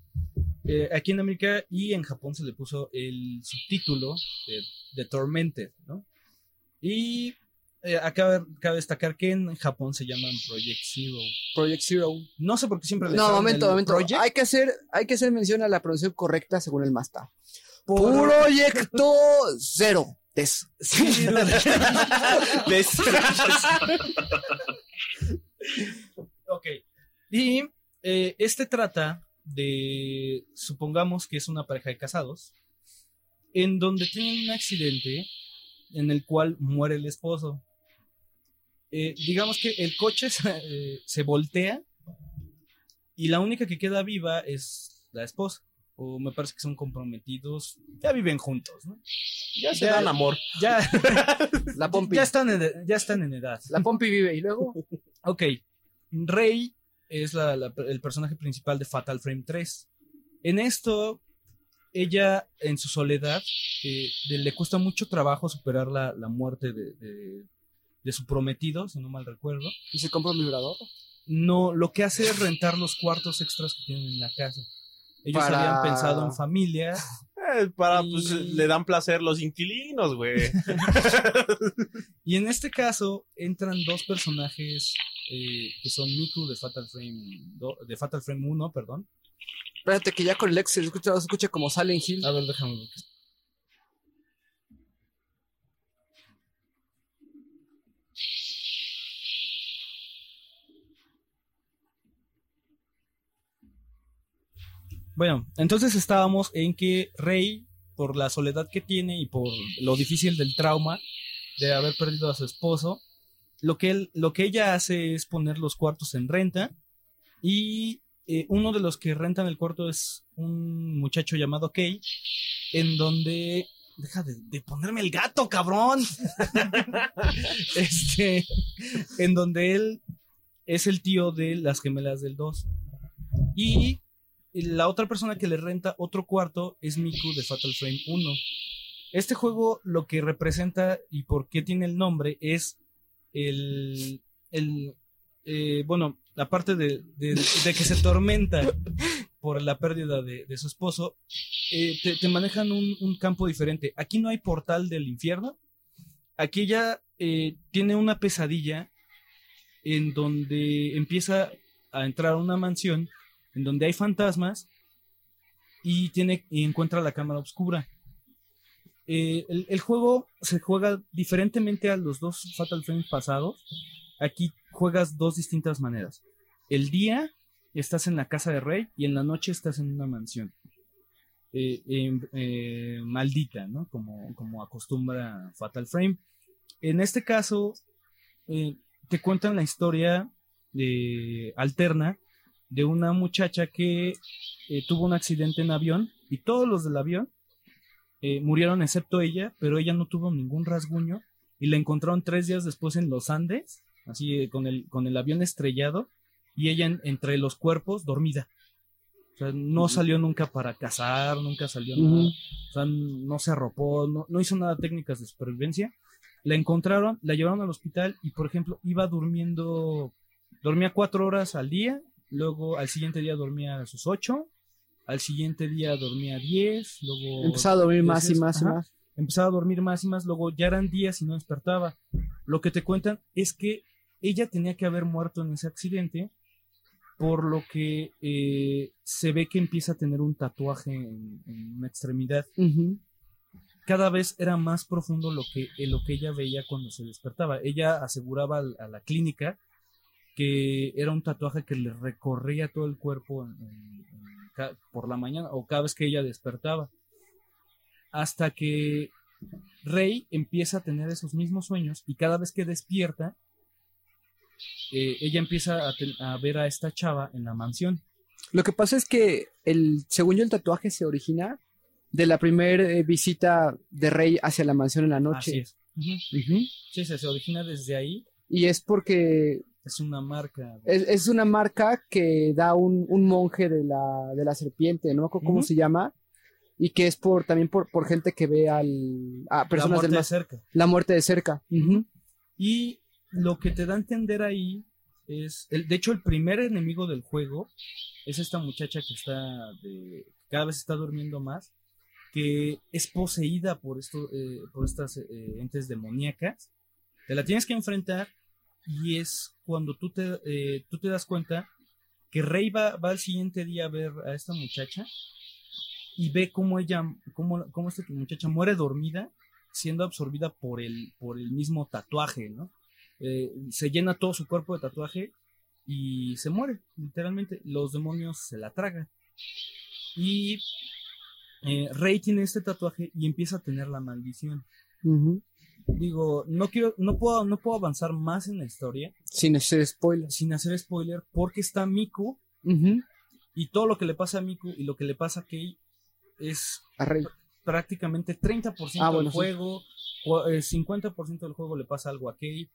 Eh, aquí en América y en Japón se le puso el subtítulo de, de Tormented, ¿no? Y eh, acá cabe destacar que en Japón se llaman Project Zero. Project Zero. No sé por qué siempre le No, momento, momento. Project. Hay que hacer, hay que hacer mención a la pronunciación correcta según el Masta. Proyecto Cero. Des. Les- Ok. Y eh, este trata de, supongamos que es una pareja de casados, en donde tienen un accidente en el cual muere el esposo. Eh, digamos que el coche se, eh, se voltea y la única que queda viva es la esposa. O me parece que son comprometidos, ya viven juntos, ¿no? ya se Ya- dan amor. Ya, La Pompi. ya, están, en, ya están en edad. La Pompi vive. Y luego. Ok, Rey es la- la- el personaje principal de Fatal Frame 3. En esto, ella en su soledad eh, de- le cuesta mucho trabajo superar la, la muerte de, de- de su prometido, si no mal recuerdo. Y se compra un vibrador. No, lo que hace es rentar los cuartos extras que tienen en la casa. Ellos Para- habían pensado en familia. Eh, para, Y- pues, le dan placer los inquilinos, güey. Y en este caso entran dos personajes eh, que son Miku de Fatal Frame do- de Fatal Frame 1, perdón. Espérate que ya con el ex se escucha, se escucha como Silent Hill. A ver, déjame ver. Bueno, entonces estábamos en que Rey, por la soledad que tiene y por lo difícil del trauma de haber perdido a su esposo, lo que, él, lo que ella hace es poner los cuartos en renta y eh, uno de los que rentan el cuarto es un muchacho llamado Kay, en donde... Deja de, ponerme el gato, cabrón. este, en donde él es el tío de las gemelas del 2. Y la otra persona que le renta otro cuarto es Miku de Fatal Frame 1. Este juego lo que representa y por qué tiene el nombre es el, el eh, bueno, aparte de, de- de que se tormenta por la pérdida de, de su esposo, eh, te, te manejan un, un campo diferente. Aquí no hay portal del infierno. Aquí ella eh, tiene una pesadilla en donde empieza a entrar a una mansión en donde hay fantasmas y tiene y encuentra la cámara oscura. Eh, el, juego se juega diferentemente a los dos Fatal Frame pasados. Aquí juegas dos distintas maneras. El día estás en la casa de Rey y en la noche estás en una mansión. Eh, em- eh, maldita, ¿no? Como, como acostumbra Fatal Frame. En este caso, te cuentan la historia alterna de una muchacha que eh, tuvo un accidente en avión y todos los del avión eh, murieron excepto ella, pero ella no tuvo ningún rasguño y la encontraron tres días después en los Andes, así eh, con, el, con el avión estrellado y ella en- entre los cuerpos dormida. O sea, no salió nunca para cazar, nunca salió nada. O sea, no se arropó, no, no hizo nada de técnicas de supervivencia. La encontraron, la llevaron al hospital y, por ejemplo, iba durmiendo, dormía cuatro horas al día, luego al siguiente día dormía sus ocho, al siguiente día dormía diez, luego... Empezaba a dormir más y más y más. Empezaba a dormir más y más, luego ya eran días y no despertaba. Lo que te cuentan es que ella tenía que haber muerto en ese accidente, por lo que eh, se ve que empieza a tener un tatuaje en, en una extremidad cada vez era más profundo lo que, lo que ella veía cuando se despertaba. Ella aseguraba a la clínica que era un tatuaje que le recorría todo el cuerpo en- en- en ca- por la mañana o cada vez que ella despertaba. Hasta que Rey empieza a tener esos mismos sueños y cada vez que despierta, eh, ella empieza a, ten- a ver a esta chava en la mansión. Lo que pasa es que, el, según yo, el tatuaje se origina de la primera visita de Rey hacia la mansión en la Así noche. es. Ujú. Sí, se, se origina desde ahí. Y es porque Es una marca. es, es una marca que da un, un monje de la, de la serpiente, no cómo Ujú. se llama, y que es por también por, por gente que ve al, a la personas muerte del de más, cerca. la muerte de cerca. Y lo que te da a entender ahí es, el, de hecho, el primer enemigo del juego es esta muchacha que está, de, cada vez está durmiendo más, que es poseída por, esto, eh, por estas eh, entes demoníacas. Te la tienes que enfrentar y es cuando tú te, eh, tú te das cuenta que Rey va, va al siguiente día a ver a esta muchacha y ve cómo ella, cómo, cómo esta muchacha muere dormida siendo absorbida por el, por el mismo tatuaje, ¿no? Eh, se llena todo su cuerpo de tatuaje y se muere, literalmente. Los demonios se la tragan. Y eh, Rey tiene este tatuaje y empieza a tener la maldición. Digo, no quiero, no puedo, no puedo avanzar más en la historia Sin hacer spoilers. sin hacer spoiler, porque está Miku Ujú. y todo lo que le pasa a Miku y lo que le pasa a Kei es A Rey. prácticamente 30% Ah, bueno, del sí. juego, eh, 50% del juego le pasa algo a Kei.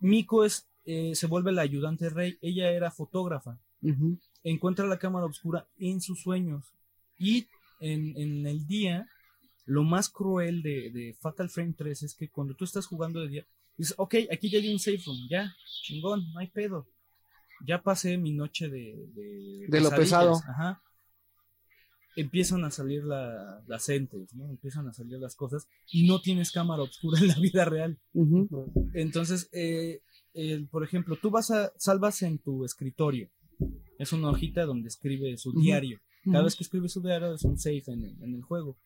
Miko es, eh, se vuelve la ayudante rey, ella era fotógrafa, Ujú. encuentra la cámara oscura en sus sueños y en, en el día, lo más cruel de, de Fatal Frame 3 es que cuando tú estás jugando de día, dices, ok, aquí ya hay un safe room, ya, chingón, no hay pedo. Ya pasé mi noche de... De, De lo pesadillas", pesado. Ajá. Empiezan a salir la- las entes, ¿no? Empiezan a salir las cosas y no tienes cámara oscura en la vida real. Entonces, eh, el- por ejemplo, tú vas a, salvas en tu escritorio. Es una hojita donde escribe su diario. Cada vez que escribe su diario es un save en el, en el juego.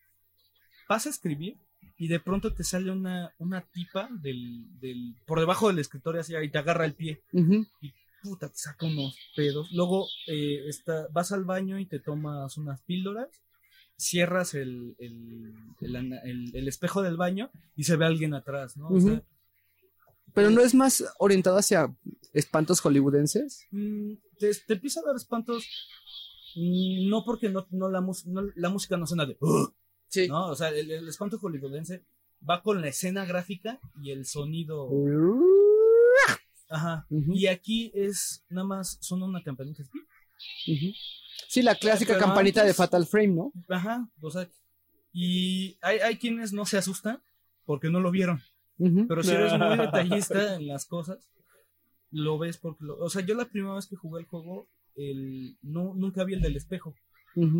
Vas a escribir y de pronto te sale una, una tipa del, del, por debajo del escritorio así y te agarra el pie. Y puta, te saca unos pedos. Luego eh, está, vas al baño y te tomas unas píldoras. Cierras el, el, el espejo del baño y se ve alguien atrás, ¿no? O sea. Pero no es más orientado hacia espantos hollywoodenses. Mm, te, te empieza a dar espantos. mm, No porque no, no la, mus- no- la música no suena de. Sí. ¿no? O sea, el, el espanto hollywoodense va con la escena gráfica y el sonido. Ajá. Y aquí es nada más, son una campanita. Ujú. Sí, la clásica Pero campanita de Fatal Frame, ¿no? Ajá. O sea, y hay, hay quienes no se asustan porque no lo vieron. Pero si eres muy detallista en las cosas, lo ves porque lo- O sea, yo la primera vez que jugué el juego, el, no, nunca vi el del espejo.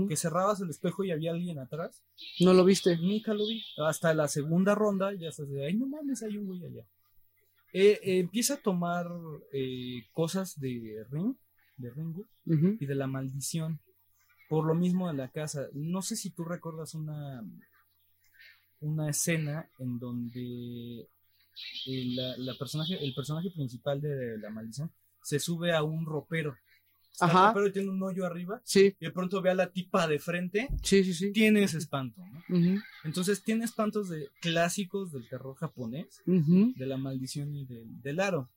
Que cerrabas el espejo y había alguien atrás. No lo viste. Nunca lo vi. Hasta la segunda ronda ya se de, ay, no mames, hay un güey allá. Eh, eh, empieza a tomar eh, cosas de Ring, de Ringu, Ujú. y de la maldición. Por lo mismo de la casa. No sé si tú recuerdas una, una escena en donde el, la, la personaje, el personaje principal de la maldición se sube a un ropero. Ajá. ropero y tiene un hoyo arriba Sí, y de pronto ve a la tipa de frente. sí, sí, sí. Tiene ese espanto, ¿no? Ujú. Entonces tiene espantos de clásicos del terror japonés, Ujú. de la maldición y del, del aro.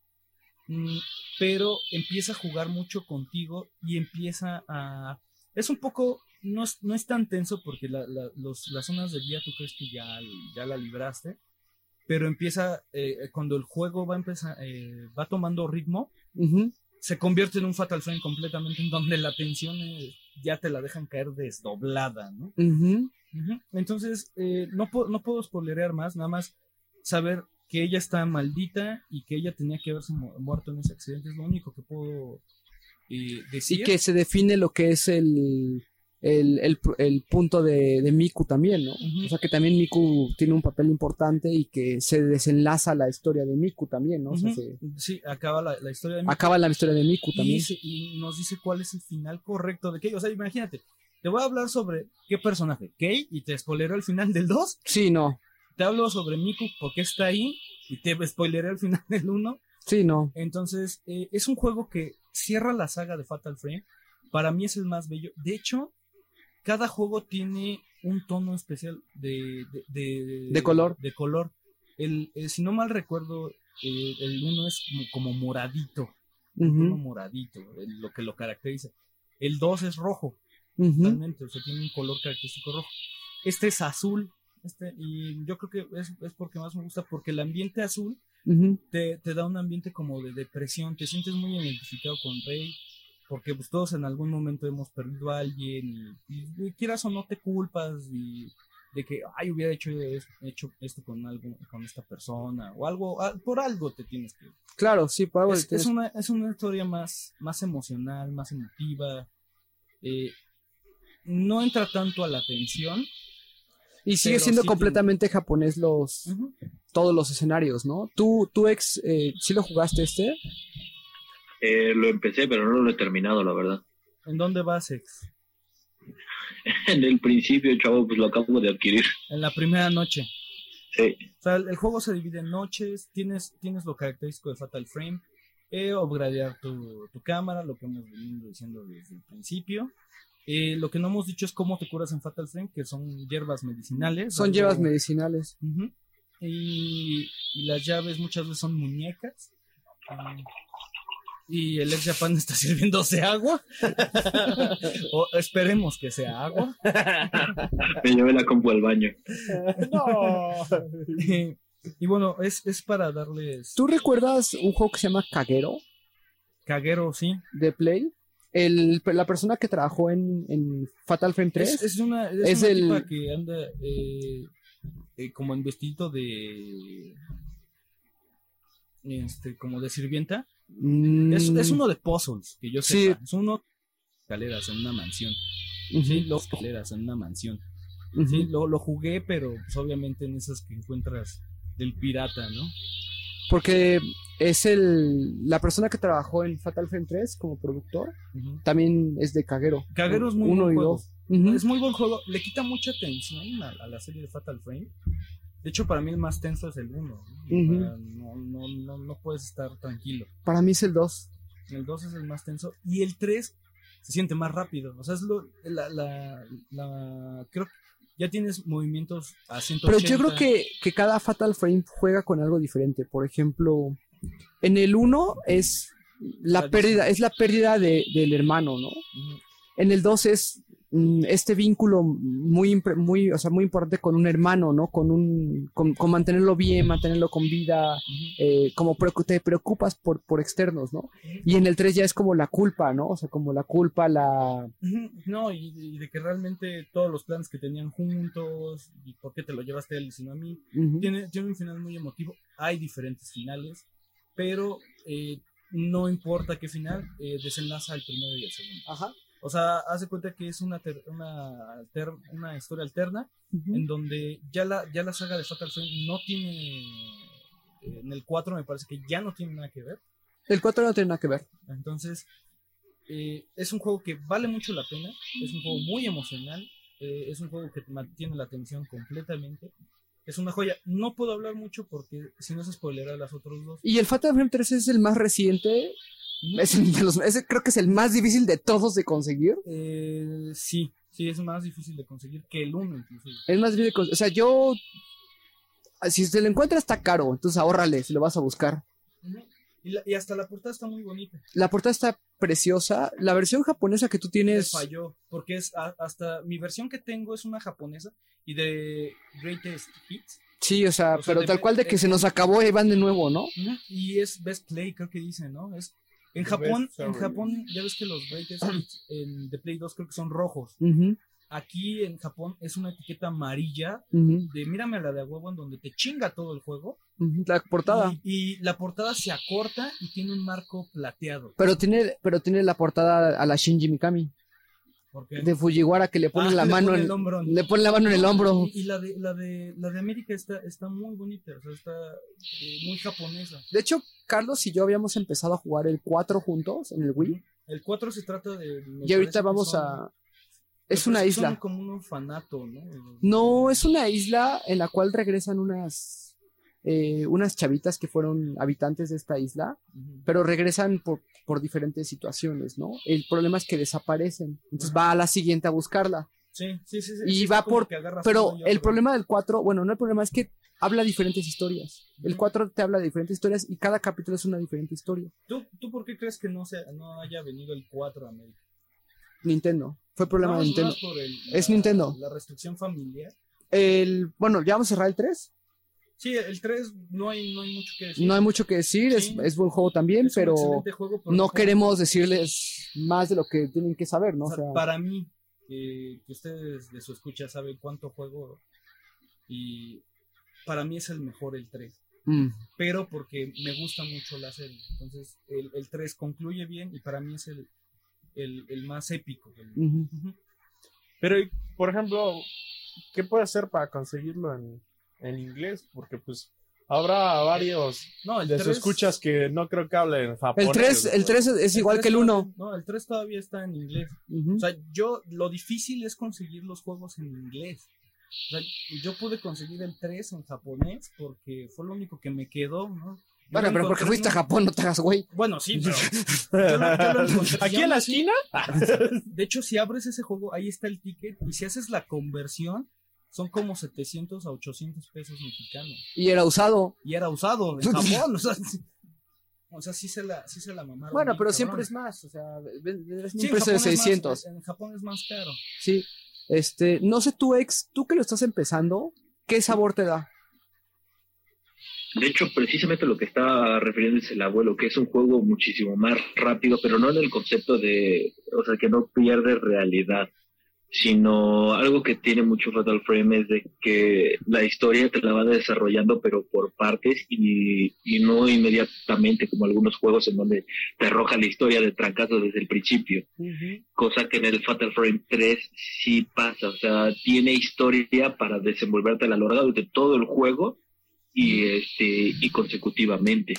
Mm, pero empieza a jugar mucho contigo y empieza a... Es un poco... No es, no es tan tenso porque la- la- los- las zonas de día tú crees que ya, ya la libraste. Pero empieza... eh, cuando el juego va a empezar... eh, va tomando ritmo, Ujú. Se convierte en un Fatal Frame completamente en donde la tensión eh, ya te la dejan caer desdoblada, ¿no? Entonces, eh, no, puedo, no puedo spoilerear más, nada más saber que ella está maldita y que ella tenía que haberse mu- muerto en ese accidente. Es lo único que puedo eh, decir. Y que se define lo que es el, el, el, el punto de, de Miku también, ¿no? Ujú. O sea que también Miku tiene un papel importante y que se desenlaza la historia de Miku también, ¿no? O sea, Ujú. se- Sí, acaba la, la historia de Miku acaba la historia de Miku y, también. se- y nos dice cuál es el final correcto de Kei. O sea, imagínate, te voy a hablar sobre qué personaje, Kei, y te spoileré el final del 2. Sí, no. Te hablo sobre Miku porque está ahí y te spoileré el final del 1. Sí, no. Entonces, eh, es un juego que cierra la saga de Fatal Frame. Para mí es el más bello. De hecho, cada juego tiene un tono especial de, de, de- De color. De color. El, el- si no mal recuerdo, eh, el uno es como, como moradito. Tono moradito, lo que lo caracteriza. El 2 es rojo, totalmente. O sea, tiene un color característico rojo. Este es azul. Este, y yo creo que es, es porque más me gusta, porque el ambiente azul te, te da un ambiente como de depresión, te sientes muy identificado con Rey, porque pues todos en algún momento hemos perdido a alguien y, y- y quieras o no te culpas y de que ay hubiera hecho, hecho esto con algo con esta persona o algo por algo te tienes que Claro, sí, por algo es, tienes- es una es una historia más más emocional más emotiva eh, no entra tanto a la tensión Y sigue siendo sí completamente japonés los todos los escenarios, ¿no? Tú, tú ex, eh, ¿sí lo jugaste este? Eh, lo empecé, pero no lo he terminado, la verdad. ¿en dónde vas ex? En el principio, chavo, pues lo acabo de adquirir. en la primera noche Sí. O sea, el, juego se divide en noches, tienes, tienes lo característico de Fatal Frame, eh, upgradear tu, tu cámara, lo que hemos venido diciendo desde el principio. Eh, lo que no hemos dicho es cómo te curas en Fatal Frame, que son hierbas medicinales. Son llevas medicinales. Ujú. y, y las llaves muchas veces son muñecas. Ah, y el ex Japan está sirviéndose agua. o esperemos que sea agua. Me llevé la compu al baño. No. y bueno, es, es para darles ¿Tú recuerdas un juego que se llama Kagero caguero, sí. de Play? El, la persona que trabajó en, en Fatal Frame 3. Es, es una, es Es una el- tipa que anda eh, eh, como en vestido de. Este, como de sirvienta. Mm, Es, es uno de puzzles, que yo Sí. sepa. Es uno de escaleras en una mansión. Sí, los escaleras en una mansión. Sí, lo, lo jugué, pero pues, obviamente en esas que encuentras del pirata, ¿no? Porque es el la persona que trabajó en Fatal Frame 3 como productor. También es de Kagero. Kagero es muy Uno buen y juego. dos. Ujú. Es muy buen juego. Le quita mucha tensión a, a la serie de Fatal Frame. De hecho, para mí el más tenso es el 1. Ujú. no, no, no, no puedes estar tranquilo. Para mí es el 2. El 2 es el más tenso. Y el 3 se siente más rápido. O sea, es lo. La, la, la- creo que ya tienes movimientos a 180. Pero yo creo que, que cada Fatal Frame juega con algo diferente. Por ejemplo, en el 1 es la pérdida, es la pérdida de- del hermano, ¿no? Ujú. En el 2 es este vínculo muy, muy, o sea, muy importante con un hermano, ¿no? Con un, con, con mantenerlo bien, mantenerlo con vida, eh, como te preocupas por, por externos, ¿no? Y en el 3 ya es como la culpa, ¿no? O sea, como la culpa, la... No, y, y de que realmente todos los planes que tenían juntos, y por qué te lo llevaste a él y si no a mí, tiene, tiene un final muy emotivo. Hay diferentes finales, pero eh, no importa qué final, eh, desenlaza el primero y el segundo. Ajá. O sea, haz de cuenta que es una, ter- una, alter- una historia alterna Ujú. en donde ya la, ya la saga de Fatal Frame no tiene. eh, En el 4 me parece que ya no tiene nada que ver. El 4 no tiene nada que ver. Entonces, eh, es un juego que vale mucho la pena. Es un juego muy emocional. eh, es un juego que mantiene la atención completamente. Es una joya. No puedo hablar mucho porque si no se spoilerá las otros dos. Y el Fatal Frame 3 es el más reciente. Es el de los- ese creo que es el más difícil de todos de conseguir. Eh, sí, sí, es más difícil de conseguir que el 1 inclusive. Es más difícil de conseguir. O sea, yo. Si se lo encuentra está caro, entonces ahórrale si lo vas a buscar. Y, la- y hasta la portada está muy bonita. La portada está preciosa. La versión japonesa que tú Me tienes. falló, porque es a- hasta mi versión que tengo es una japonesa y de Greatest Hits. Sí, o sea, O sea, pero tal cual de que se nos acabó y van de nuevo, ¿no? Y es Best Play, creo que dice, ¿no? Es en Japón, en. Japón ya ves que los Hits en The Play 2 creo que son rojos. Aquí en Japón es una etiqueta amarilla de mírame a la de huevo en donde te chinga todo el juego La portada. y, y la portada se acorta y tiene un marco plateado. Pero tiene, pero tiene la portada a la Shinji Mikami. De Fujiwara que le pone Ah, la le mano pone en, el hombro. le pone la mano en el hombro. Y, y la de la de la de América está está muy bonita, o sea, está eh, muy japonesa. De hecho, Carlos y yo habíamos empezado a jugar el 4 juntos en el Wii. El 4 se trata de Y ahorita vamos son- a. Es una isla. como un orfanato, ¿no? No, es una isla en la cual regresan unas. eh, unas chavitas que fueron habitantes de esta isla, pero regresan por, por diferentes situaciones, ¿no? El problema es que desaparecen. Entonces va a la siguiente a buscarla. Sí, sí, sí. sí, Y sí, va por- Pero el problema del 4, bueno, no el problema es que habla diferentes historias. El Ujú. 4 te habla de diferentes historias y cada capítulo es una diferente historia. ¿Tú, ¿Tú por qué crees que no, se, no haya venido el 4 a América? Nintendo. Fue problema No, de Nintendo. más por el- Es Nintendo. La restricción familiar. El, bueno, ya vamos a cerrar el 3. Sí, el 3 no hay, no hay mucho que decir. No hay mucho que decir, es, Sí. es buen juego también, Es pero juego, no queremos decirles más de lo que tienen que saber, ¿no? O O sea, sea, para mí, eh, que ustedes de su escucha saben cuánto juego y para mí es el mejor el 3. mm, Pero porque me gusta mucho la serie. Entonces, el, el 3 concluye bien y para mí es el, el, el más épico. Pero, por ejemplo, ¿qué puede hacer para conseguirlo en, en inglés? Porque, pues, habrá varios No, el de 3 sus escuchas que no creo que hablen japonés. el 3, el 3 es, igual que el 1. No, el 3 todavía está en inglés. O sea, yo, lo difícil es conseguir los juegos en inglés. O sea, yo pude conseguir el 3 en japonés porque fue lo único que me quedó, ¿no? Yo Bueno, pero porque fuiste a Japón, no te hagas güey. Bueno, sí, pero. yo lo- yo lo. Aquí en la esquina. De hecho, si abres ese juego, ahí está el ticket. Y si haces la conversión, son como 700 a 800 pesos mexicanos. Y era usado. Y era usado en Japón. O sea, sí, o sea, sí se la, sí se la mamaron. Bueno, pero cabrón. siempre es más. O sea, ves- ves un Sí, en precio de Japón es más- 600. en Japón es más caro. Sí. Este, no sé tú, ex, tú que lo estás empezando, ¿qué sabor te da? De hecho, precisamente lo que está refiriéndose el abuelo, que es un juego muchísimo más rápido, pero no en el concepto de, o sea, que no pierde realidad, sino algo que tiene mucho Fatal Frame es de que la historia te la va desarrollando, pero por partes y, y no inmediatamente como algunos juegos en donde te arroja la historia de trancazo desde el principio cosa que en el Fatal Frame 3 sí pasa, o sea, tiene historia para desenvolverte a lo largo de todo el juego y este y consecutivamente.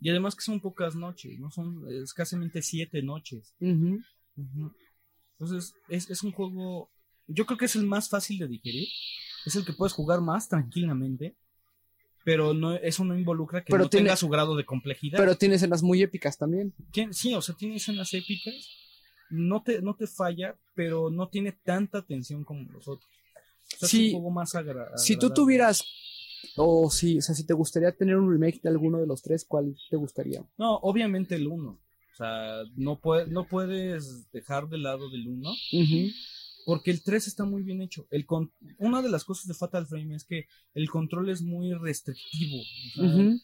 Y además que son pocas noches, ¿no? Son escasamente siete noches. Entonces, es, es un juego. Yo creo que es el más fácil de digerir. Es el que puedes jugar más tranquilamente. Pero no, eso no involucra que Pero no tiene- tenga su grado de complejidad. Pero tiene escenas muy épicas también. Tien- sí, o sea, tiene escenas épicas. No te, no te falla, pero no tiene tanta tensión como los otros. O sea, Sí. es un juego más agra- Si tú agradable. tuvieras, o si, o sea, si te gustaría tener un remake de alguno de los tres, ¿cuál te gustaría? No, obviamente el 1. O sea, no, puede, no puedes dejar de lado del 1. Ujú. Porque el 3 está muy bien hecho. El con- una de las cosas de Fatal Frame es que el control es muy restrictivo. o sea,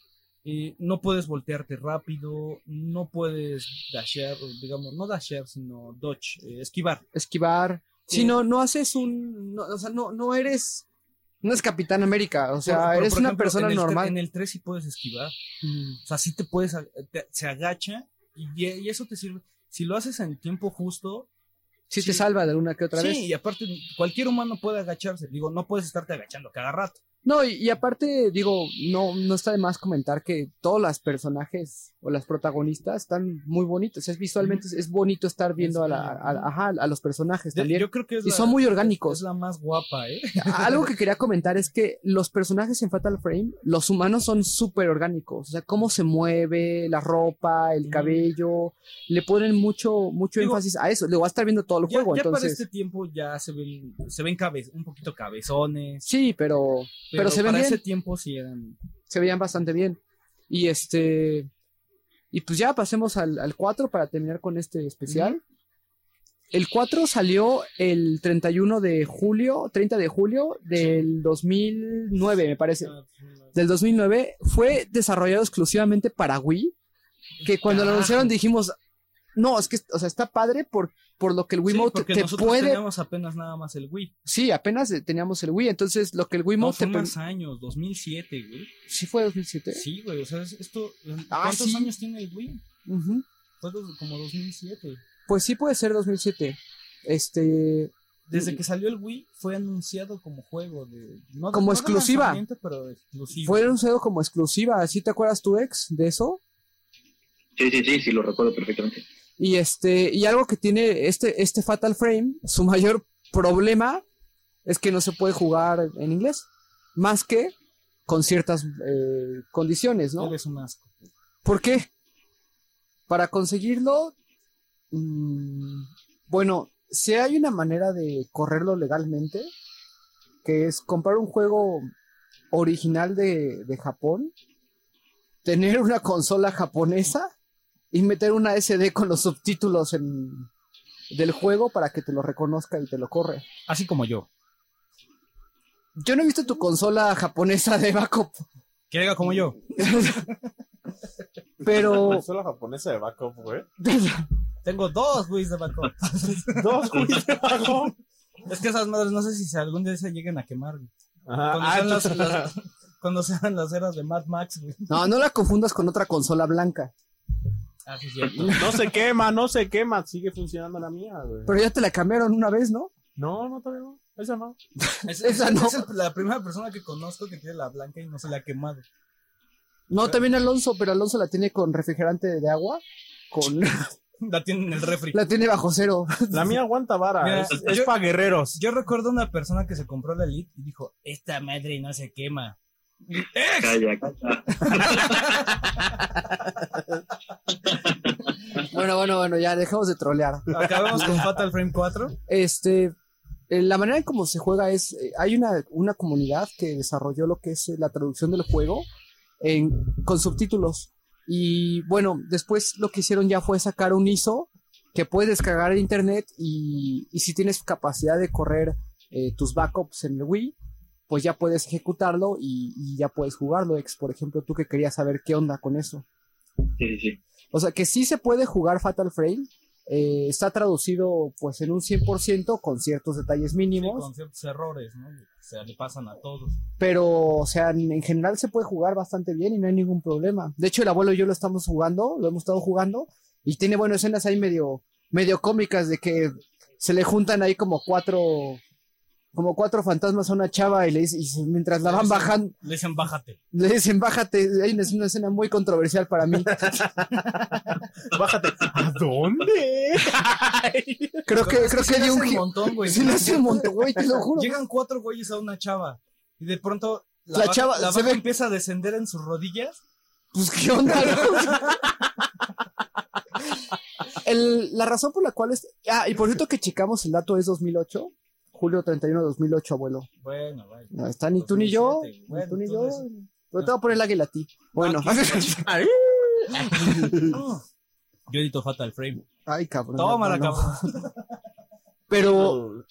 eh, no puedes voltearte rápido, no puedes dashear, digamos, no dashear, sino dodge, eh, esquivar. Esquivar. Sí. Si no, no haces un, no, o sea, no, no eres, no es Capitán América, o sea, Por- eres por una persona en el tre- normal. En el 3 sí puedes esquivar. Mm. O sea, sí te puedes, te- se agacha y, y eso te sirve. Si lo haces en tiempo justo, Sí, te Sí. salva de alguna que otra sí, vez. y aparte, cualquier humano puede agacharse. Digo, no puedes estarte agachando cada rato. No, y, y aparte, digo, no, no está de más comentar que todos los personajes o las protagonistas están muy bonitos. Es visualmente, es, es bonito estar viendo a, la, a, ajá, a los personajes De- también. Yo creo que es Y la- son muy Es orgánicos. la más guapa, ¿eh? Algo que quería comentar es que los personajes en Fatal Frame, los humanos son súper orgánicos. O sea, cómo se mueve, la ropa, el cabello, le ponen mucho, mucho Digo, énfasis a eso. Le voy a estar viendo todo el Ya, juego, ya para este tiempo ya se ven, se ven un poquito cabezones. Sí, pero Pero, pero se ven para bien. ese tiempo sí eran. se veían bastante bien. Y este. Y pues ya pasemos al, al 4 para terminar con este especial. El 4 salió el 31 de julio, 30 de julio del 2009, me parece. Del 2009. Fue desarrollado exclusivamente para Wii. Que cuando lo Carajo. anunciaron dijimos, no, es que, o sea, está padre por, por lo que el Sí, Wiimote porque te nosotros puede. teníamos apenas nada más el Wii. Sí, apenas eh, teníamos el Wii, entonces lo que el No, Wiimote fue te per- más años, 2007, güey. Sí, fue 2007. Sí, güey, o sea, es- esto. Ah, ¿Cuántos sí. años tiene el Wii? Ujú. Fue como 2007. Pues sí puede ser 2007. Este, Desde que salió el Wii fue anunciado como juego de. No Como no exclusiva. pero exclusivo. fue anunciado como exclusiva. ¿Sí te acuerdas tu ex de eso? Sí, sí, sí, sí, lo recuerdo perfectamente. Y este, y algo que tiene este, este Fatal Frame, su mayor problema es que no se puede jugar en inglés. Más que con ciertas eh, condiciones, ¿no? Eres un asco. ¿Por qué? Para conseguirlo, mm, bueno, si hay una manera de correrlo legalmente, que es comprar un juego original de, de Japón, tener una consola japonesa y meter una SD con los subtítulos en, del juego para que te lo reconozca y te lo corre. Así como yo. Yo no he visto tu consola japonesa de backup, Que haga como yo. pero Consola japonesa de backup, güey. Tengo dos Wii's de backup. Dos Wii's de backup. es que esas madres no sé si se- algún día se lleguen a quemar. güey. Ajá. Cuando, Ah, sean las, las- cuando sean las eras de Mad Max, güey. no, no la confundas con otra consola blanca. Ah, sí. No se quema, no se quema. Sigue funcionando la mía, güey. Pero ya te la cambiaron una vez, ¿no? No, no, todavía no. Esa no. Es, Esa es- no. es la primera persona que conozco que tiene la blanca y no se la ha quemado. No, también Alonso, pero Alonso la tiene con refrigerante de agua, con La tiene en el refri. la tiene bajo cero. La mía aguanta vara. Mira, es es yo- pa' guerreros. Yo recuerdo una persona que se compró la Elite y dijo, esta madre no se quema. Calla, calla. Bueno, bueno, bueno, ya dejemos de trolear. Acabamos con Fatal Frame 4. Este, eh, la manera en cómo se juega es, eh, hay una, una comunidad que desarrolló lo que es eh, la traducción del juego en, con subtítulos. Y bueno, después lo que hicieron ya fue sacar un ISO que puedes descargar en internet y, y si tienes capacidad de correr eh, tus backups en el Wii, pues ya puedes ejecutarlo y, y ya puedes jugarlo. Ex, por ejemplo, tú que querías saber qué onda con eso. Sí, sí, sí. O sea que sí se puede jugar Fatal Frame. eh, está traducido pues en un 100% con ciertos detalles mínimos. Con ciertos errores, ¿no? O sea, le pasan a todos. Pero, o sea, en, en general se puede jugar bastante bien y no hay ningún problema. De hecho, el abuelo y yo lo estamos jugando, lo hemos estado jugando. Y tiene, bueno, escenas ahí medio, medio cómicas de que se le juntan ahí como cuatro, como cuatro fantasmas a una chava y le dice, y se- mientras la van bajando, Le dicen, bájate. le dicen, bájate. Hay es una escena muy controversial para mí. Bájate. ¿A dónde? Creo que, creo que le dio un montón, güey. Sí, le hace un montón, güey, te lo juro. Llegan cuatro güeyes a una chava. Y de pronto la, La vaca- chava la se ve- empieza a descender en sus rodillas. Pues, ¿qué onda? El- la razón por la cual es... Ah, y por cierto que checamos el dato es 2008. Julio 31 de 2008, abuelo. Bueno, bueno. No está ni tú ni yo. 2007, Ni bueno, tú ni yo. Pero te voy a poner el águila a ti. Bueno. Yo edito Fatal Frame. Ay, cabrón. Tómala, no, no. cabrón. Pero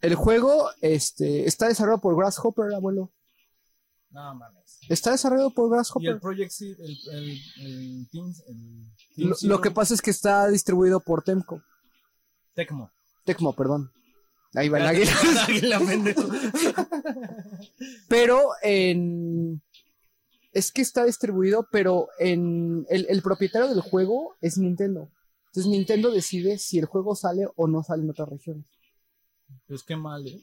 el juego este, está desarrollado por Grasshopper, abuelo. No mames. Está desarrollado por Y el Grasshopper. Project Seed, el, el, el, Teams- el Lo, Team lo que pasa es que está distribuido por Temco. Tecmo. Tecmo, perdón. Ahí va el águila. Pero en. Es que está distribuido, pero en. El, el propietario del juego es Nintendo. Entonces Nintendo decide si el juego sale o no sale en otras regiones. Pues qué mal, ¿eh?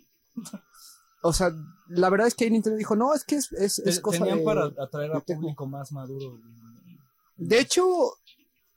O sea, la verdad es que ahí Nintendo dijo, no, es que es, es, es cosa Tenían de- para atraer a público más maduro. De hecho,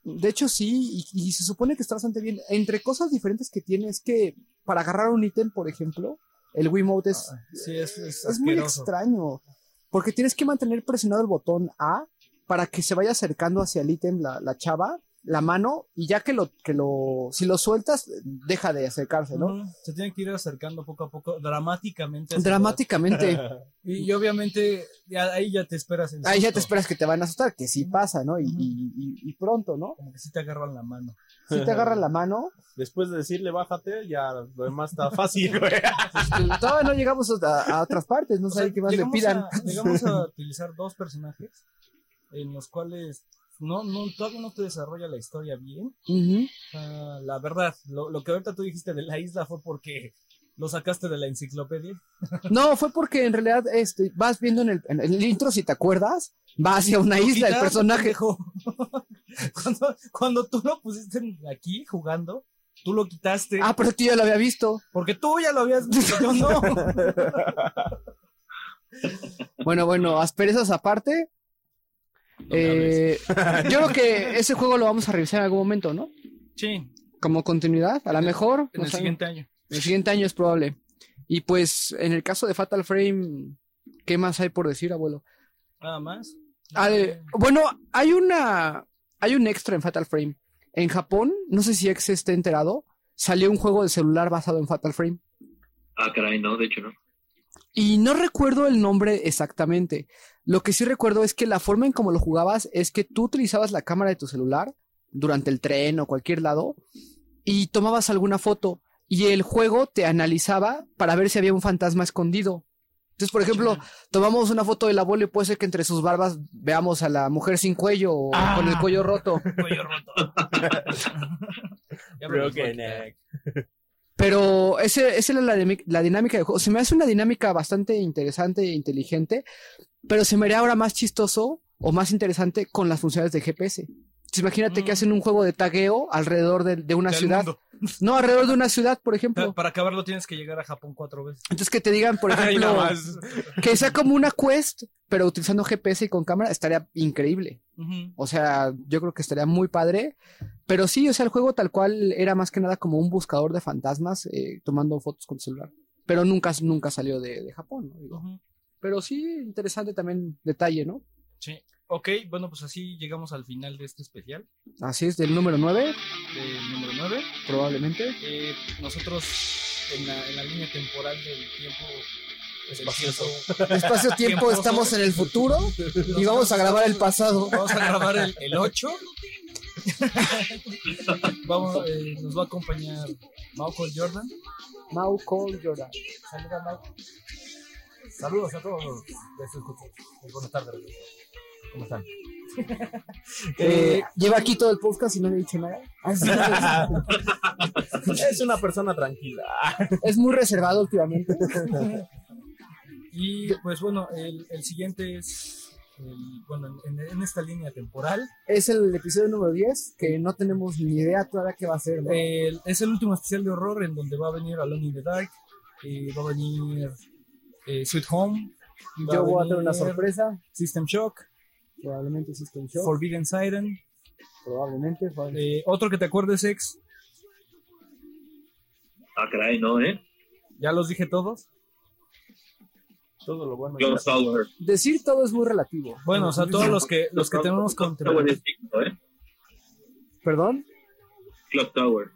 de hecho sí, y, y se supone que está bastante bien. Entre cosas diferentes que tiene es que para agarrar un ítem, por ejemplo, el Wiimote es, Ah, Sí, es, es, es muy extraño. Porque tienes que mantener presionado el botón A para que se vaya acercando hacia el ítem la, la chava, la mano, y ya que lo, que lo, si lo sueltas, deja de acercarse, ¿no? Se tiene que ir acercando poco a poco, dramáticamente. Dramáticamente. Y, y obviamente, ya- ahí ya te esperas. Ahí ya te esperas que te van a asustar, que sí pasa, ¿no? Y, y- y- y pronto, ¿no? Como que sí te agarran la mano. Si te agarran la mano. Después de decirle bájate, ya lo demás está fácil, güey. pues, Todavía no llegamos a, a otras partes, no O sé sea, qué más le pidan. A, llegamos a utilizar dos personajes en los cuales no, no, todavía no te desarrolla la historia bien. La verdad, lo, lo que ahorita tú dijiste de la isla fue porque lo sacaste de la enciclopedia. No, fue porque en realidad este, vas viendo en el, en el intro, si te acuerdas, va hacia una isla el personaje. cuando, cuando tú lo pusiste aquí jugando, tú lo quitaste. Ah, pero tú ya lo había visto. Porque tú ya lo habías visto, yo no. Bueno, bueno, asperezas aparte. Eh, yo creo que ese juego lo vamos a revisar en algún momento, ¿no? Sí, Como continuidad, a lo mejor. en no el siguiente año. el siguiente año es probable. Y pues, en el caso de Fatal Frame, ¿qué más hay por decir, abuelo? Nada más. Ah, bueno, hay una. Hay un extra en Fatal Frame. En Japón, no sé si Ex esté enterado, salió un juego de celular basado en Fatal Frame. Ah, caray, no, de hecho no. Y no recuerdo el nombre exactamente. Lo que sí recuerdo es que la forma en cómo lo jugabas es que tú utilizabas la cámara de tu celular durante el tren o cualquier lado y tomabas alguna foto y el juego te analizaba para ver si había un fantasma escondido. Entonces, por ejemplo, tomamos una foto del abuelo y puede ser que entre sus barbas veamos a la mujer sin cuello o Ah. con el cuello roto. Cuello roto. Pero ese, esa es la, la dinámica del juego. Se me hace una dinámica bastante interesante e inteligente, pero se me haría ahora más chistoso o más interesante con las funciones de GPS. Entonces, imagínate que Mm. hacen un juego de tagueo alrededor de, de una Del ciudad. mundo. No, alrededor de una ciudad, por ejemplo. Pa- Para acabarlo tienes que llegar a Japón cuatro veces. Entonces que te digan, por ejemplo, que sea como una quest, pero utilizando GPS y con cámara, estaría increíble. O sea, yo creo que estaría muy padre. Pero sí, o sea, el juego tal cual era más que nada como un buscador de fantasmas eh, tomando fotos con celular. Pero nunca, nunca salió de, de Japón, ¿no? Digo. Pero sí, interesante también detalle, ¿no? Sí. Ok, bueno, pues así llegamos al final de este especial, Así es, del número 9, del número 9. probablemente. Eh, nosotros en la, en la línea temporal del tiempo Espacioso. Espacio-tiempo, Tiempo. estamos en el futuro y vamos a grabar el pasado. Vamos a grabar el, el 8. Vamos, eh, nos va a acompañar Malcolm Jordan. Mau Cole Jordan. Saluda, Mau. Saludos a todos los escucho. Buenas tardes. ¿Cómo están? Eh, lleva aquí todo el podcast y no le he dicho nada. Es una persona tranquila. Es muy reservado últimamente. Y pues bueno, el, el siguiente es, el- bueno, en, en esta línea temporal, Es el episodio número 10, que no tenemos ni idea todavía qué va a ser. ¿no? el- es el último especial de horror en donde va a venir Alone in the Dark, eh, va a venir eh, Sweet Home, Yo voy a tener una sorpresa. System Shock, Probablemente System Shock. Forbidden Siren, Probablemente. eh, otro que te acuerdes, ex, Ah, caray, no, ¿eh? ya los dije todos. Todo lo bueno. Tower. Decir todo es muy relativo. Bueno, o sea, todos los que los que tenemos contra... Tower es digno, ¿eh? Perdón. Clock Tower.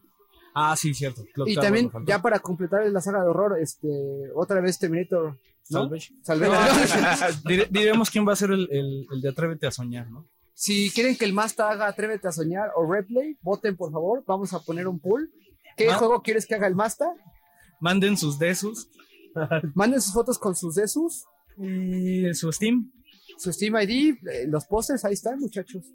Ah, sí, cierto. Clock Y Tower también, ya para completar la saga de horror, este, otra vez Terminator. ¿no? Salvage. Salvage. Dire- diremos quién va a ser el, el, el de Atrévete a Soñar, ¿no? si quieren que el Masta haga Atrévete a soñar o Replay, voten por favor. Vamos a poner un pool. ¿Qué Ah. juego quieres que haga el Masta? Manden sus desus Manden sus fotos con sus desus, y su Steam. su Steam ID, eh, los pósters, ahí están, muchachos.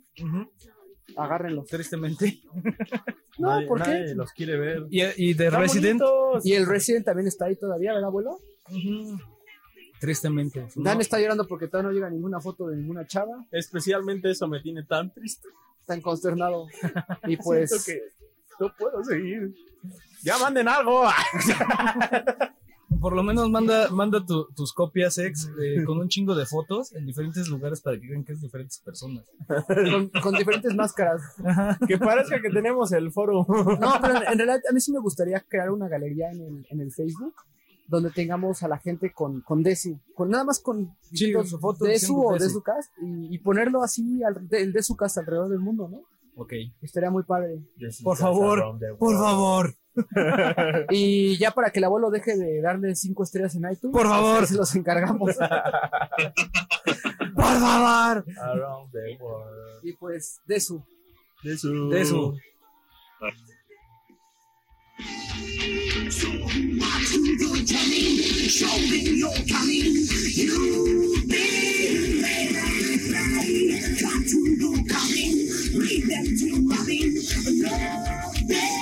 Agárrenlos. Tristemente. No, Nadie- ¿por qué? nadie los quiere ver. Y, y de Resident. bonitos. Y el Resident también está ahí todavía, ¿verdad, abuelo? Tristemente. Dan No, está llorando porque todavía no llega ninguna foto de ninguna chava. Especialmente eso me tiene tan triste. Tan consternado. Y pues. Siento que no puedo seguir. Ya manden algo. Por lo menos manda, manda tu- tus copias ex eh, con un chingo de fotos en diferentes lugares para que vean que es diferentes personas. con, con diferentes máscaras. que parezca que tenemos el foro. No, pero en, en realidad a mí sí me gustaría crear una galería en el, en el Facebook donde tengamos a la gente con, con Desu, con nada más con Sí, su foto Desu o Desu. Desucast y, y ponerlo así, al, de- el Desucast alrededor del mundo, ¿no? Ok. Estaría muy padre. Por favor, Por favor. Y ya para que el abuelo deje de darle cinco estrellas en iTunes, Por favor. pues, se los encargamos. Por favor. Around the world. y pues, Desu. De su. Figured me out. Do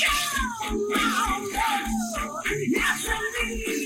No, no, no.